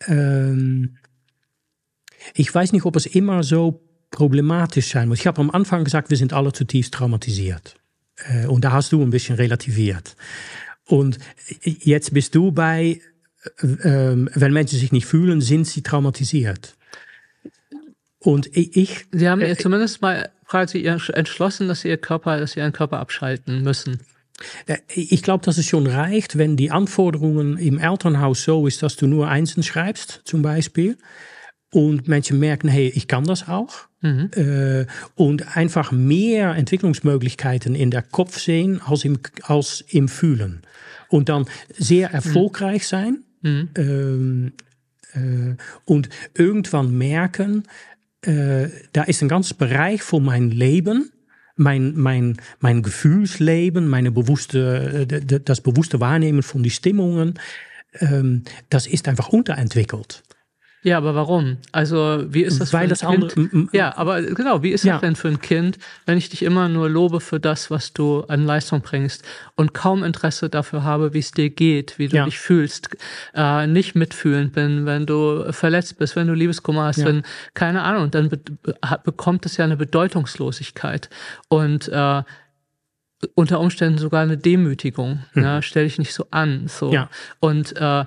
Speaker 1: Ähm, ich weiß nicht, ob es immer so problematisch sein muss. Ich habe am Anfang gesagt, wir sind alle zutiefst traumatisiert. Äh, und da hast du ein bisschen relativiert. Und jetzt bist du bei, ähm, wenn Menschen sich nicht fühlen, sind sie traumatisiert. Und ich.
Speaker 2: Sie haben äh, zumindest mal quasi entschlossen, dass sie ihr Körper, dass sie ihren Körper abschalten müssen.
Speaker 1: Äh, ich glaube, dass es schon reicht, wenn die Anforderungen im Elternhaus so ist, dass du nur Einsen schreibst, zum Beispiel. und Menschen merken, hey, ich kann das auch. Mhm. Äh, und einfach mehr Entwicklungsmöglichkeiten in der Kopf sehen als im, als im Fühlen. Und dann sehr erfolgreich sein. Mhm. Ähm, äh, und irgendwann merken, äh, da ist ein ganzes Bereich von mein Leben, mein, mein, mein Gefühlsleben, meine bewusste, äh, das bewusste Wahrnehmen von die Stimmungen, ähm, das ist einfach unterentwickelt.
Speaker 2: Ja, aber warum? Also, wie ist das
Speaker 1: Weil für ein das
Speaker 2: Kind? Andere, ja, aber genau, wie ist ja. das denn für ein Kind, wenn ich dich immer nur lobe für das, was du an Leistung bringst und kaum Interesse dafür habe, wie es dir geht, wie du ja. dich fühlst, äh, nicht mitfühlend bin, wenn du verletzt bist, wenn du Liebeskummer hast, ja. wenn, keine Ahnung, dann be bekommt es ja eine Bedeutungslosigkeit und äh, unter Umständen sogar eine Demütigung. Hm. Ja, stell dich nicht so an. So. Ja. Und äh,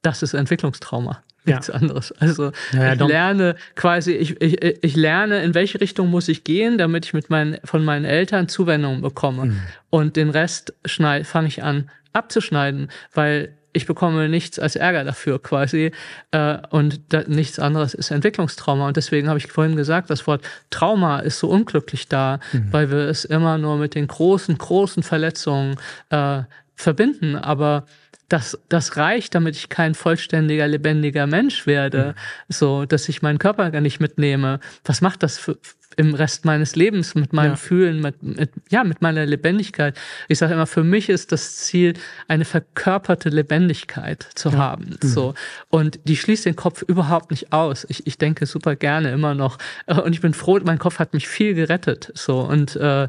Speaker 2: das ist Entwicklungstrauma nichts ja. anderes. Also ja, ich lerne quasi, ich, ich, ich lerne, in welche Richtung muss ich gehen, damit ich mit meinen, von meinen Eltern Zuwendung bekomme. Mhm. Und den Rest fange ich an abzuschneiden, weil ich bekomme nichts als Ärger dafür quasi äh, und da, nichts anderes ist Entwicklungstrauma und deswegen habe ich vorhin gesagt, das Wort Trauma ist so unglücklich da, mhm. weil wir es immer nur mit den großen, großen Verletzungen äh, verbinden, aber das, das reicht, damit ich kein vollständiger, lebendiger Mensch werde, mhm. so, dass ich meinen Körper gar nicht mitnehme. Was macht das für, im Rest meines Lebens mit meinem ja. Fühlen, mit, mit, ja, mit meiner Lebendigkeit? Ich sage immer, für mich ist das Ziel, eine verkörperte Lebendigkeit zu ja. haben, mhm. so. Und die schließt den Kopf überhaupt nicht aus. Ich, ich denke super gerne immer noch. Und ich bin froh, mein Kopf hat mich viel gerettet, so. Und, äh,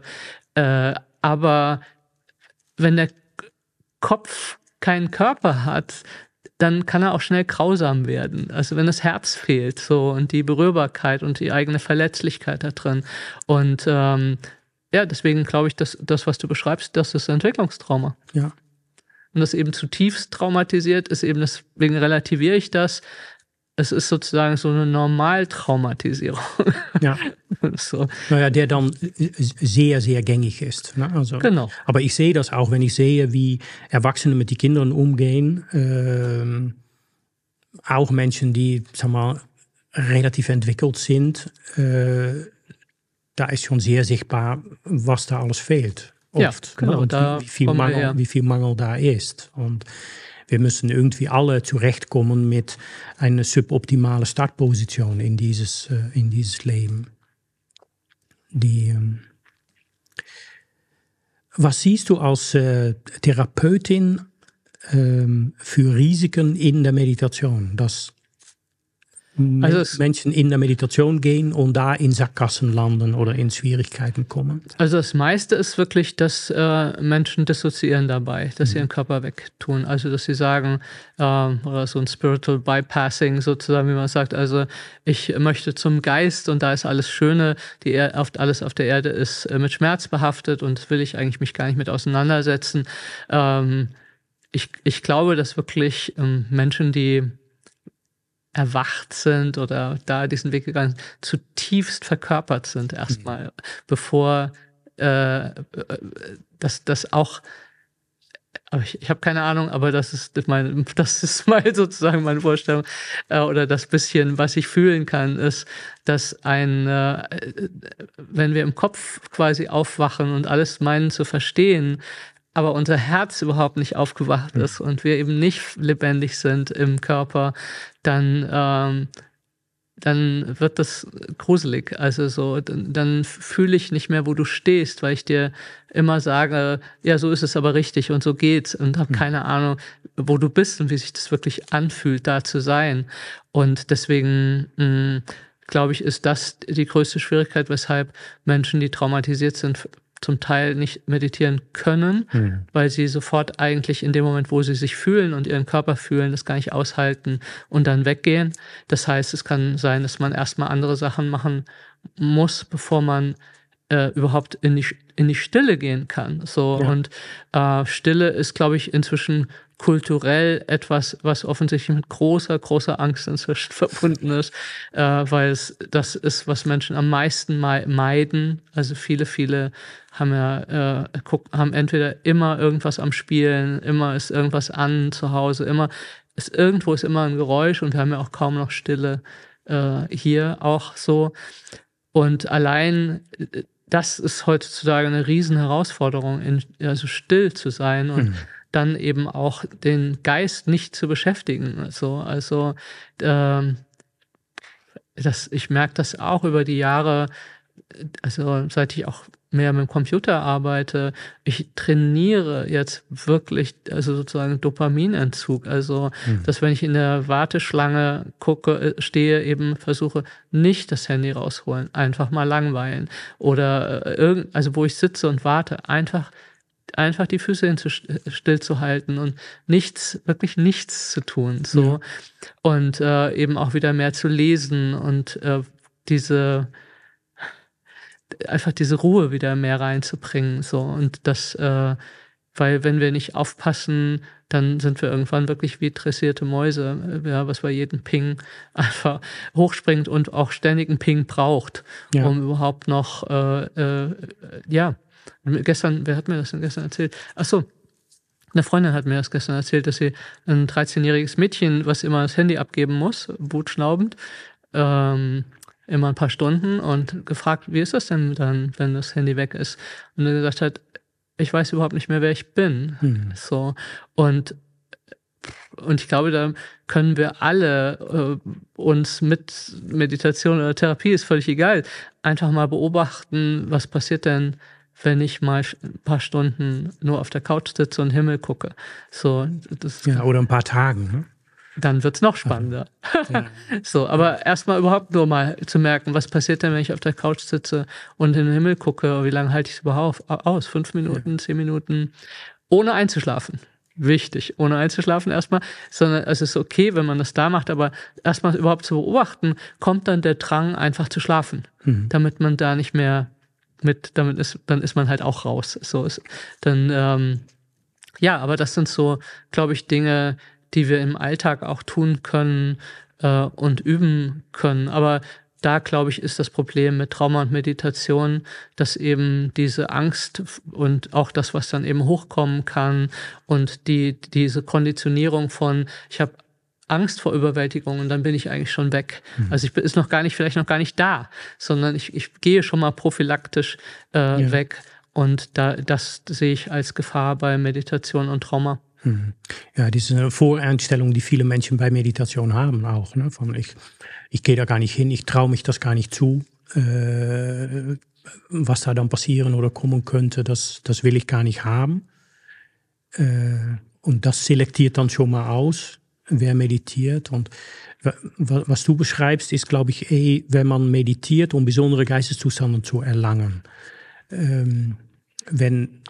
Speaker 2: äh, aber wenn der Kopf keinen Körper hat, dann kann er auch schnell grausam werden. Also wenn das Herz fehlt, so und die Berührbarkeit und die eigene Verletzlichkeit da drin. Und ähm, ja, deswegen glaube ich, dass das, was du beschreibst, das ist Entwicklungstrauma.
Speaker 1: Ja.
Speaker 2: Und das eben zutiefst traumatisiert ist, eben deswegen relativiere ich das, es ist sozusagen so eine Normaltraumatisierung.
Speaker 1: Ja. so. Naja, der dann sehr, sehr gängig ist. Ne? Also,
Speaker 2: genau.
Speaker 1: Aber ich sehe das auch, wenn ich sehe, wie Erwachsene mit den Kindern umgehen. Ähm, auch Menschen, die, sag mal, relativ entwickelt sind. Äh, da ist schon sehr sichtbar, was da alles fehlt. Oft.
Speaker 2: Ja, genau.
Speaker 1: Ne? Und wie, wie, viel Mangel, wie viel Mangel da ist. Und wir müssen irgendwie alle zurechtkommen mit einer suboptimalen Startposition in dieses, äh, in dieses Leben. Die, ähm, was siehst du als äh, Therapeutin für Risiken in der Meditation? Also Menschen in der Meditation gehen und da in Sackgassen landen oder in Schwierigkeiten kommen?
Speaker 2: Also das meiste ist wirklich, dass äh, Menschen dissoziieren dabei, dass mhm. sie ihren Körper wegtun. Also dass sie sagen, äh, oder so ein Spiritual Bypassing sozusagen, wie man sagt, also ich möchte zum Geist und da ist alles Schöne, die er auf, alles auf der Erde ist äh, mit Schmerz behaftet und will ich eigentlich mich gar nicht mit auseinandersetzen. Ähm, ich, ich glaube, dass wirklich ähm, Menschen, die erwacht sind oder da diesen Weg gegangen sind, zutiefst verkörpert sind erstmal, mhm. bevor äh, das, das auch ich, ich habe keine Ahnung, aber das ist mein, das ist mal sozusagen meine Vorstellung äh, oder das bisschen, was ich fühlen kann, ist, dass ein, äh, wenn wir im Kopf quasi aufwachen und alles meinen zu verstehen, aber unser Herz überhaupt nicht aufgewacht ist und wir eben nicht lebendig sind im Körper, dann, ähm, dann wird das gruselig. Also so, dann, dann fühle ich nicht mehr, wo du stehst, weil ich dir immer sage, ja, so ist es aber richtig und so geht's und habe keine Ahnung, wo du bist und wie sich das wirklich anfühlt, da zu sein. Und deswegen mh, glaube ich, ist das die größte Schwierigkeit, weshalb Menschen, die traumatisiert sind, zum Teil nicht meditieren können, mhm. weil sie sofort eigentlich in dem Moment, wo sie sich fühlen und ihren Körper fühlen, das gar nicht aushalten und dann weggehen. Das heißt, es kann sein, dass man erstmal andere Sachen machen muss, bevor man äh, überhaupt in die, in die Stille gehen kann. So ja. und äh, Stille ist, glaube ich, inzwischen kulturell etwas, was offensichtlich mit großer, großer Angst inzwischen verbunden ist, äh, weil es das ist, was Menschen am meisten meiden. Also viele, viele haben ja äh, haben entweder immer irgendwas am Spielen, immer ist irgendwas an zu Hause, immer ist irgendwo ist immer ein Geräusch und wir haben ja auch kaum noch Stille äh, hier auch so. Und allein äh, das ist heutzutage eine riesen Herausforderung, in, also still zu sein und mhm. Dann eben auch den Geist nicht zu beschäftigen. Also, also ähm, das, ich merke das auch über die Jahre, also seit ich auch mehr mit dem Computer arbeite, ich trainiere jetzt wirklich, also sozusagen Dopaminentzug. Also, mhm. dass wenn ich in der Warteschlange gucke, äh, stehe, eben versuche, nicht das Handy rausholen, einfach mal langweilen. Oder äh, irgend, also wo ich sitze und warte, einfach einfach die Füße still zu halten und nichts, wirklich nichts zu tun. So. Ja. Und äh, eben auch wieder mehr zu lesen und äh, diese einfach diese Ruhe wieder mehr reinzubringen. So und das, äh, weil wenn wir nicht aufpassen, dann sind wir irgendwann wirklich wie dressierte Mäuse, äh, ja, was bei jedem Ping einfach hochspringt und auch ständigen Ping braucht, ja. um überhaupt noch, äh, äh, ja, gestern, wer hat mir das denn gestern erzählt? Ach so, eine Freundin hat mir das gestern erzählt, dass sie ein 13-jähriges Mädchen, was immer das Handy abgeben muss, wutschnaubend, ähm, immer ein paar Stunden und gefragt, wie ist das denn dann, wenn das Handy weg ist? Und er gesagt hat, ich weiß überhaupt nicht mehr, wer ich bin. Hm. So. Und, und ich glaube, da können wir alle äh, uns mit Meditation oder Therapie, ist völlig egal, einfach mal beobachten, was passiert denn, wenn ich mal ein paar Stunden nur auf der Couch sitze und Himmel gucke. So,
Speaker 1: das ja, oder ein paar Tagen. Ne?
Speaker 2: dann wird's noch spannender. Ja. so, aber erstmal überhaupt nur mal zu merken, was passiert denn, wenn ich auf der Couch sitze und in den Himmel gucke, wie lange halte ich es überhaupt aus? Fünf Minuten, ja. zehn Minuten, ohne einzuschlafen. Wichtig, ohne einzuschlafen erstmal, sondern es ist okay, wenn man das da macht, aber erstmal überhaupt zu beobachten, kommt dann der Drang, einfach zu schlafen, mhm. damit man da nicht mehr mit, damit ist, dann ist man halt auch raus. So ist, dann, ähm, ja, aber das sind so, glaube ich, Dinge, die wir im Alltag auch tun können äh, und üben können. Aber da, glaube ich, ist das Problem mit Trauma und Meditation, dass eben diese Angst und auch das, was dann eben hochkommen kann und die, diese Konditionierung von, ich habe Angst vor Überwältigung und dann bin ich eigentlich schon weg. Mhm. Also ich bin ist noch gar nicht, vielleicht noch gar nicht da, sondern ich, ich gehe schon mal prophylaktisch äh, ja. weg. Und da, das sehe ich als Gefahr bei Meditation und Trauma.
Speaker 1: Mhm. Ja, diese Voreinstellung, die viele Menschen bei Meditation haben auch. Ne? Von ich, ich gehe da gar nicht hin, ich traue mich das gar nicht zu. Äh, was da dann passieren oder kommen könnte, das, das will ich gar nicht haben. Äh, und das selektiert dann schon mal aus, wer meditiert. Und was du beschreibst, ist, glaube ich, eh, wenn man meditiert, um besondere Geisteszustände zu erlangen. Ähm, wenn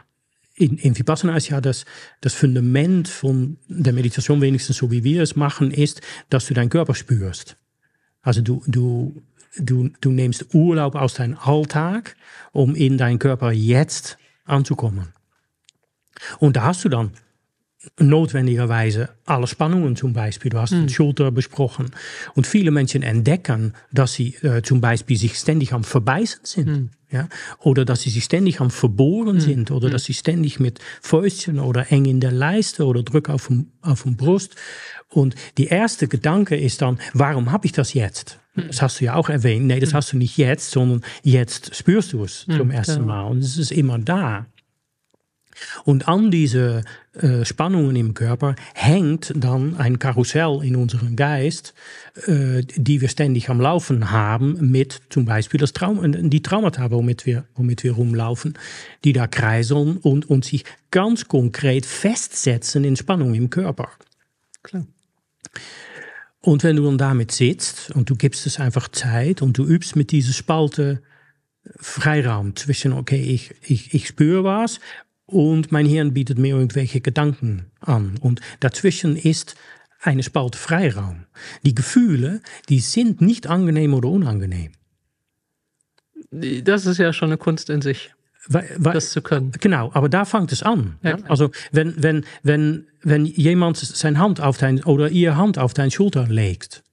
Speaker 1: in, in Vipassana ist ja das, das Fundament von der Meditation, wenigstens so wie wir es machen, ist, dass du deinen Körper spürst. Also du, du, du, du nimmst Urlaub aus deinem Alltag, um in deinen Körper jetzt anzukommen. Und da hast du dann notwendigerweise alle Spannungen zum Beispiel. Du hast mhm. Schulter besprochen. Und viele Menschen entdecken, dass sie äh, zum Beispiel sich ständig am Verbeißen sind. Mhm. Ja? Oder dass sie sich ständig am Verbohren mhm. sind. Oder dass sie ständig mit Fäustchen oder eng in der Leiste oder Druck auf dem, auf dem Brust. Und die erste Gedanke ist dann, warum habe ich das jetzt? Das hast du ja auch erwähnt. Nee, das hast du nicht jetzt, sondern jetzt spürst du es zum ersten Mal. Und es ist immer da. Und an diese äh, Spannungen im Körper hängt dann ein Karussell in unserem Geist, äh, die wir ständig am Laufen haben, mit zum Beispiel das Traum die Traumata, womit wir, womit wir rumlaufen, die da kreiseln und, und sich ganz konkret festsetzen in Spannung im Körper. Klar. Und wenn du dann damit sitzt und du gibst es einfach Zeit und du übst mit dieser Spalte Freiraum zwischen, okay, ich, ich, ich spüre was und mein Hirn bietet mir irgendwelche Gedanken an. Und dazwischen ist eine Spalte Freiraum. Die Gefühle, die sind nicht angenehm oder unangenehm.
Speaker 2: Das ist ja schon eine Kunst in sich. Weil, weil, das zu können.
Speaker 1: Genau, aber da fängt es an. Ja. Also wenn, wenn, wenn, wenn jemand seine Hand auf dein oder ihr Hand auf deine Schulter legt,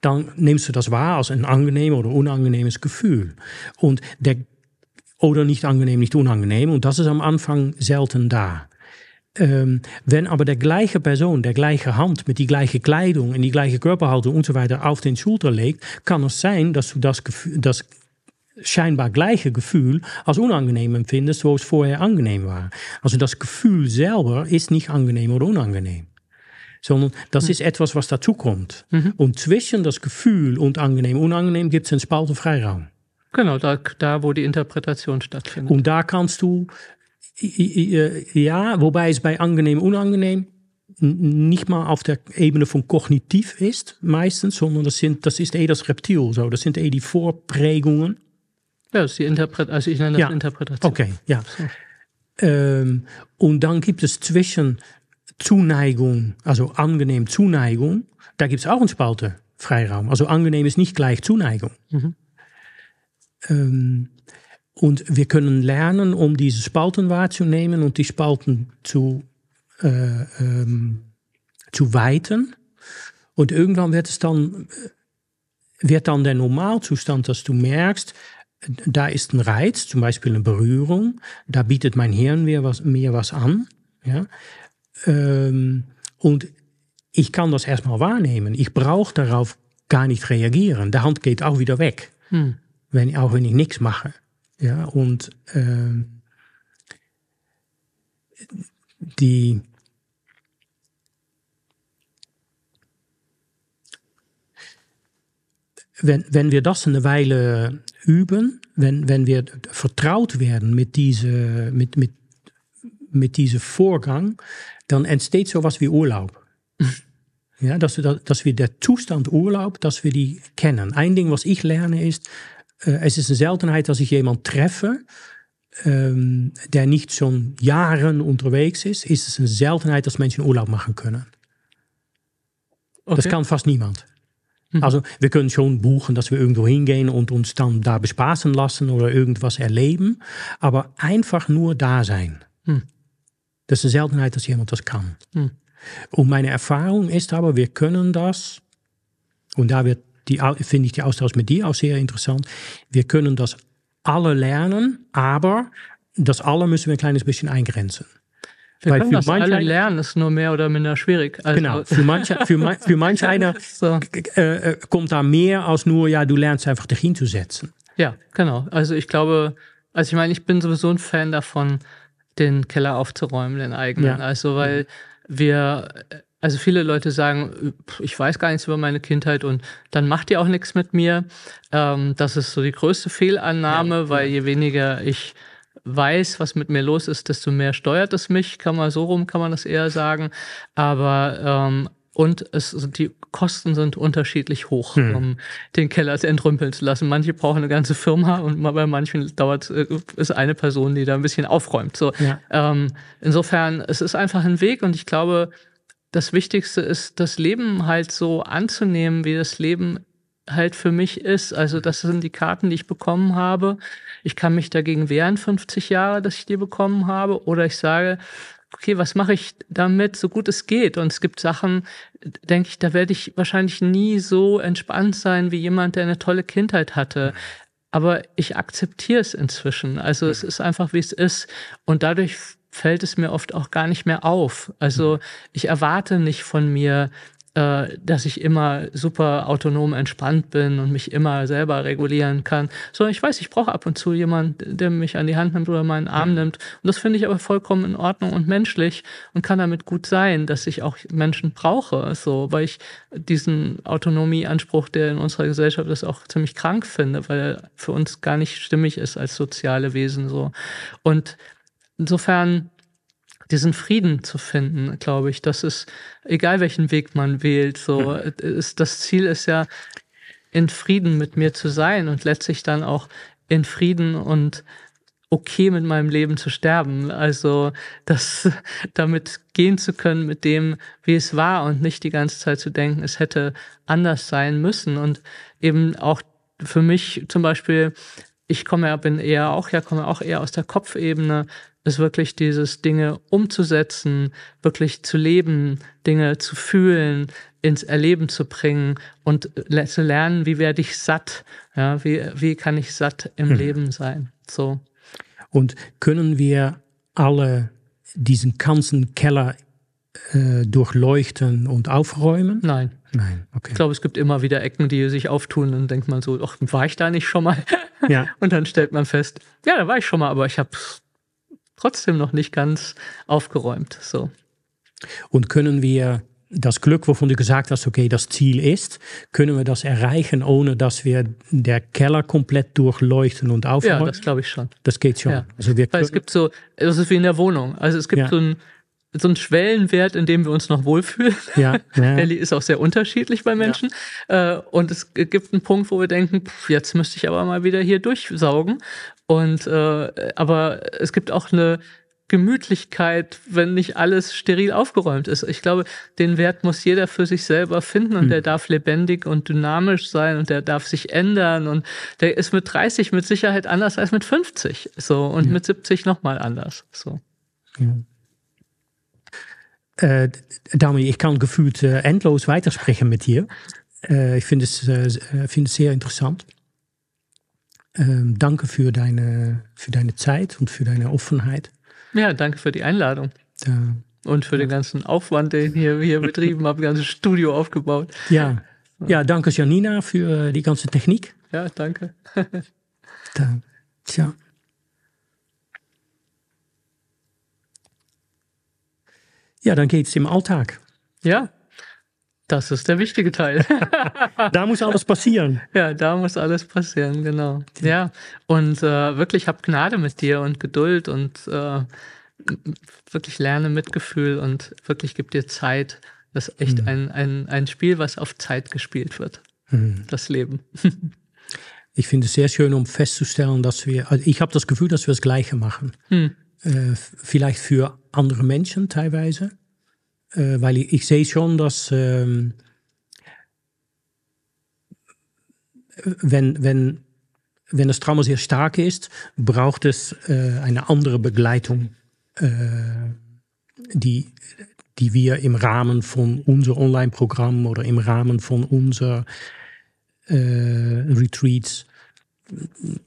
Speaker 1: dann nimmst du das wahr als ein angenehmes oder unangenehmes Gefühl. Und der oder nicht angenehm, nicht unangenehm. Und das ist am Anfang selten da. Ähm, wenn aber der gleiche Person, der gleiche Hand mit die gleiche Kleidung und die gleiche Körperhaltung und so weiter auf den Schulter legt, kann es sein, dass du das, das scheinbar gleiche Gefühl als unangenehm empfindest, zoals es vorher angenehm war. Also das Gefühl selber ist nicht angenehm oder unangenehm. Sondern das ist etwas, was dazukommt. Mhm. Und zwischen das Gefühl und angenehm, unangenehm gibt es einen Spalt Freiraum.
Speaker 2: Genau, da, da wo die Interpretation stattfindet.
Speaker 1: Und da kannst du, ja, wobei es bei angenehm, unangenehm nicht mal auf der Ebene von kognitiv ist, meistens, sondern das, sind, das ist eher das Reptil so. Das sind eher die Vorprägungen.
Speaker 2: Ja, das ist die Interpret also ich nenne das
Speaker 1: ja.
Speaker 2: Interpretation.
Speaker 1: Okay, ja. So. Ähm, und dann gibt es zwischen Zuneigung, also angenehm Zuneigung, da gibt es auch einen Spalte Freiraum. Also angenehm ist nicht gleich Zuneigung. Mhm. Ähm, und wir können lernen, um diese Spalten wahrzunehmen und die Spalten zu, äh, ähm, zu weiten. Und irgendwann wird es dann, wird dann der Normalzustand, dass du merkst, da ist ein Reiz, zum Beispiel eine Berührung, da bietet mein Hirn mir was, mir was an. Ja? Ähm, und ich kann das erstmal wahrnehmen. Ich brauche darauf gar nicht reagieren. Der Hand geht auch wieder weg, hm. Wenn, auch wenn ich nichts mache. Ja, und ähm, die wenn, wenn wir das eine Weile üben, wenn, wenn wir vertraut werden mit, diese, mit, mit, mit diesem Vorgang, dann entsteht sowas wie Urlaub. Ja, dass, wir, dass wir der Zustand Urlaub, dass wir die kennen. Ein Ding, was ich lerne, ist, es ist eine Seltenheit, dass ich jemand treffe, ähm, der nicht schon Jahre unterwegs ist, ist es eine Seltenheit, dass Menschen Urlaub machen können. Okay. Das kann fast niemand. Mhm. Also wir können schon buchen, dass wir irgendwo hingehen und uns dann da bespaßen lassen oder irgendwas erleben, aber einfach nur da sein. Mhm. Das ist eine Seltenheit, dass jemand das kann. Mhm. Und meine Erfahrung ist aber, wir können das, und da wird die, finde ich die Austausch mit dir auch sehr interessant, wir können das alle lernen, aber das alle müssen wir ein kleines bisschen eingrenzen.
Speaker 2: Wir Weil können das alle lernen, ist nur mehr oder minder schwierig.
Speaker 1: Also genau, für manche, für, für manch einer so. äh, äh kommt da mehr als nur, ja, du lernst einfach dich hinzusetzen.
Speaker 2: Ja, genau. Also ich glaube, also ich meine, ich bin sowieso ein Fan davon, den Keller aufzuräumen, den eigenen. Ja. Also weil wir, also viele Leute sagen, ich weiß gar nichts über meine Kindheit und dann macht ihr auch nichts mit mir. Ähm, das ist so die größte Fehlannahme, ja, weil je weniger ich weiß, was mit mir los ist, desto mehr steuert es mich, kann man so rum, kann man das eher sagen. Aber ähm, und es die Kosten sind unterschiedlich hoch, hm. um den Keller entrümpeln zu lassen. Manche brauchen eine ganze Firma und bei manchen dauert äh, ist eine Person, die da ein bisschen aufräumt. So, ja. ähm, insofern es ist einfach ein Weg und ich glaube, das Wichtigste ist, das Leben halt so anzunehmen, wie das Leben halt für mich ist. Also das sind die Karten, die ich bekommen habe. Ich kann mich dagegen wehren, 50 Jahre, dass ich die bekommen habe. Oder ich sage, okay, was mache ich damit, so gut es geht? Und es gibt Sachen, denke ich, da werde ich wahrscheinlich nie so entspannt sein wie jemand, der eine tolle Kindheit hatte. Aber ich akzeptiere es inzwischen. Also es ist einfach, wie es ist. Und dadurch fällt es mir oft auch gar nicht mehr auf. Also ich erwarte nicht von mir, äh, dass ich immer super autonom entspannt bin und mich immer selber regulieren kann. So, ich weiß, ich brauche ab und zu jemanden, der mich an die Hand nimmt oder meinen Arm nimmt. Und das finde ich aber vollkommen in Ordnung und menschlich und kann damit gut sein, dass ich auch Menschen brauche. So, weil ich diesen Autonomieanspruch, der in unserer Gesellschaft ist, auch ziemlich krank finde, weil er für uns gar nicht stimmig ist als soziale Wesen. So. Und insofern diesen Frieden zu finden, glaube ich. Das ist, egal welchen Weg man wählt, so ist das Ziel ist ja, in Frieden mit mir zu sein und letztlich dann auch in Frieden und okay mit meinem Leben zu sterben. Also das damit gehen zu können mit dem, wie es war und nicht die ganze Zeit zu denken, es hätte anders sein müssen. Und eben auch für mich zum Beispiel, ich komme ja, bin eher auch ja, komme auch eher aus der Kopfebene, ist wirklich dieses Dinge umzusetzen, wirklich zu leben, Dinge zu fühlen, ins Erleben zu bringen und zu lernen, wie werde ich satt, ja, wie, wie kann ich satt im hm. Leben sein, so.
Speaker 1: Und können wir alle diesen ganzen Keller äh, durchleuchten und aufräumen?
Speaker 2: Nein.
Speaker 1: Nein, okay.
Speaker 2: Ich glaube, es gibt immer wieder Ecken, die sich auftun und denkt man so, ach, war ich da nicht schon mal?
Speaker 1: Ja.
Speaker 2: und dann stellt man fest, ja, da war ich schon mal, aber ich habe trotzdem noch nicht ganz aufgeräumt. So.
Speaker 1: Und können wir das Glück, wovon du gesagt hast, okay, das Ziel ist, können wir das erreichen, ohne dass wir der Keller komplett durchleuchten und aufräumen?
Speaker 2: Ja, das glaube ich schon.
Speaker 1: Das geht schon.
Speaker 2: Ja.
Speaker 1: Also wir
Speaker 2: Weil es gibt so, das ist wie in der Wohnung. Also es gibt
Speaker 1: Ja.
Speaker 2: so ein so ein Schwellenwert, in dem wir uns noch wohlfühlen.
Speaker 1: ja, ja.
Speaker 2: Der ist auch sehr unterschiedlich bei Menschen. Äh, und es gibt einen Punkt, wo wir denken, pff, jetzt müsste ich aber mal wieder hier durchsaugen. Und äh, aber es gibt auch eine Gemütlichkeit, wenn nicht alles steril aufgeräumt ist. Ich glaube, den Wert muss jeder für sich selber finden und der darf lebendig und dynamisch sein und der darf sich ändern und der ist mit 30 mit Sicherheit anders als mit 50 so und mit 70 nochmal anders so.
Speaker 1: Äh, Dami, ich kann gefühlt äh, endlos weitersprechen mit dir. Äh, ich finde es, äh, finde es sehr interessant. Ähm, danke für deine, für deine Zeit und für deine Offenheit.
Speaker 2: Ja, danke für die Einladung
Speaker 1: Da,
Speaker 2: und für den ganzen Aufwand, den ihr hier betrieben habt, ganzes Studio aufgebaut.
Speaker 1: ja. ja, danke Janina für die ganze Technik.
Speaker 2: Ja, danke.
Speaker 1: Da, tja. Ja, dann geht's im Alltag.
Speaker 2: Ja, das ist der wichtige Teil.
Speaker 1: Da muss alles passieren.
Speaker 2: ja, da muss alles passieren, genau. Ja, und äh, wirklich hab Gnade mit dir und Geduld und äh, wirklich lerne Mitgefühl und wirklich gib dir Zeit. Das ist echt ein, ein, ein Spiel, was auf Zeit gespielt wird. Das Leben.
Speaker 1: Ich finde es sehr schön, um festzustellen, dass wir, also ich habe das Gefühl, dass wir das Gleiche machen.
Speaker 2: Hm.
Speaker 1: Äh, vielleicht für andere Menschen teilweise. Äh, weil ich, ich sehe schon, dass ähm, wenn, wenn, wenn das Trauma sehr stark ist, braucht es äh, eine andere Begleitung, äh, die, die wir im Rahmen von unser Online-Programm oder im Rahmen von äh, Retreats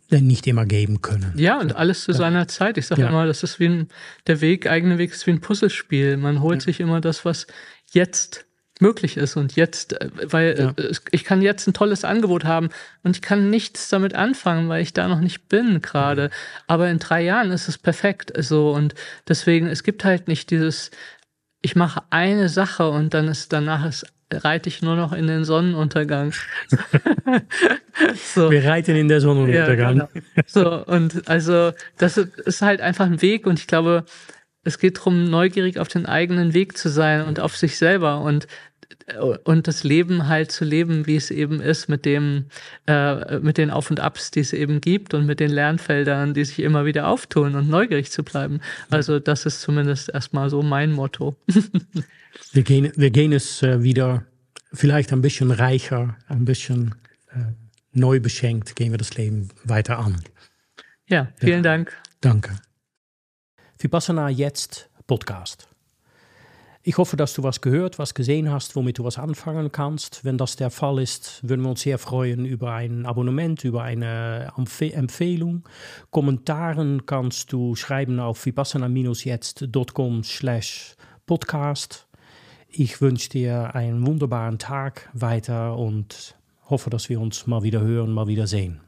Speaker 1: nicht immer geben können.
Speaker 2: Ja, und alles zu seiner Zeit. Ich sage
Speaker 1: Ja.
Speaker 2: immer, das ist wie ein, der Weg, eigene Weg ist wie ein Puzzlespiel. Man holt sich immer das, was jetzt möglich ist und jetzt, äh, weil
Speaker 1: Ja.
Speaker 2: äh, ich kann jetzt ein tolles Angebot haben und ich kann nichts damit anfangen, weil ich da noch nicht bin gerade. Aber in drei Jahren ist es perfekt. So und deswegen, es gibt halt nicht dieses, ich mache eine Sache und dann ist danach ist, reite ich nur noch in den Sonnenuntergang. so.
Speaker 1: Wir reiten in der Sonnenuntergang.
Speaker 2: Ja, genau. So, und also das ist halt einfach ein Weg und ich glaube, es geht darum, neugierig auf den eigenen Weg zu sein und auf sich selber und und das Leben halt zu leben, wie es eben ist, mit dem, äh, mit den Auf und Abs, die es eben gibt und mit den Lernfeldern, die sich immer wieder auftun und neugierig zu bleiben. Also das ist zumindest erstmal so mein Motto.
Speaker 1: Wir gehen, wir gehen es äh, wieder vielleicht ein bisschen reicher, ein bisschen äh, neu beschenkt, gehen wir das Leben weiter an.
Speaker 2: Ja, vielen Dank.
Speaker 1: Danke. Vipassana Jetzt Podcast. Ich hoffe, dass du was gehört, was gesehen hast, womit du was anfangen kannst. Wenn das der Fall ist, würden wir uns sehr freuen über ein Abonnement, über eine Empfe Empfehlung. Kommentaren kannst du schreiben auf vipassana-jetzt.com slash podcast. Ich wünsche dir einen wunderbaren Tag weiter und hoffe, dass wir uns mal wieder hören, mal wieder sehen.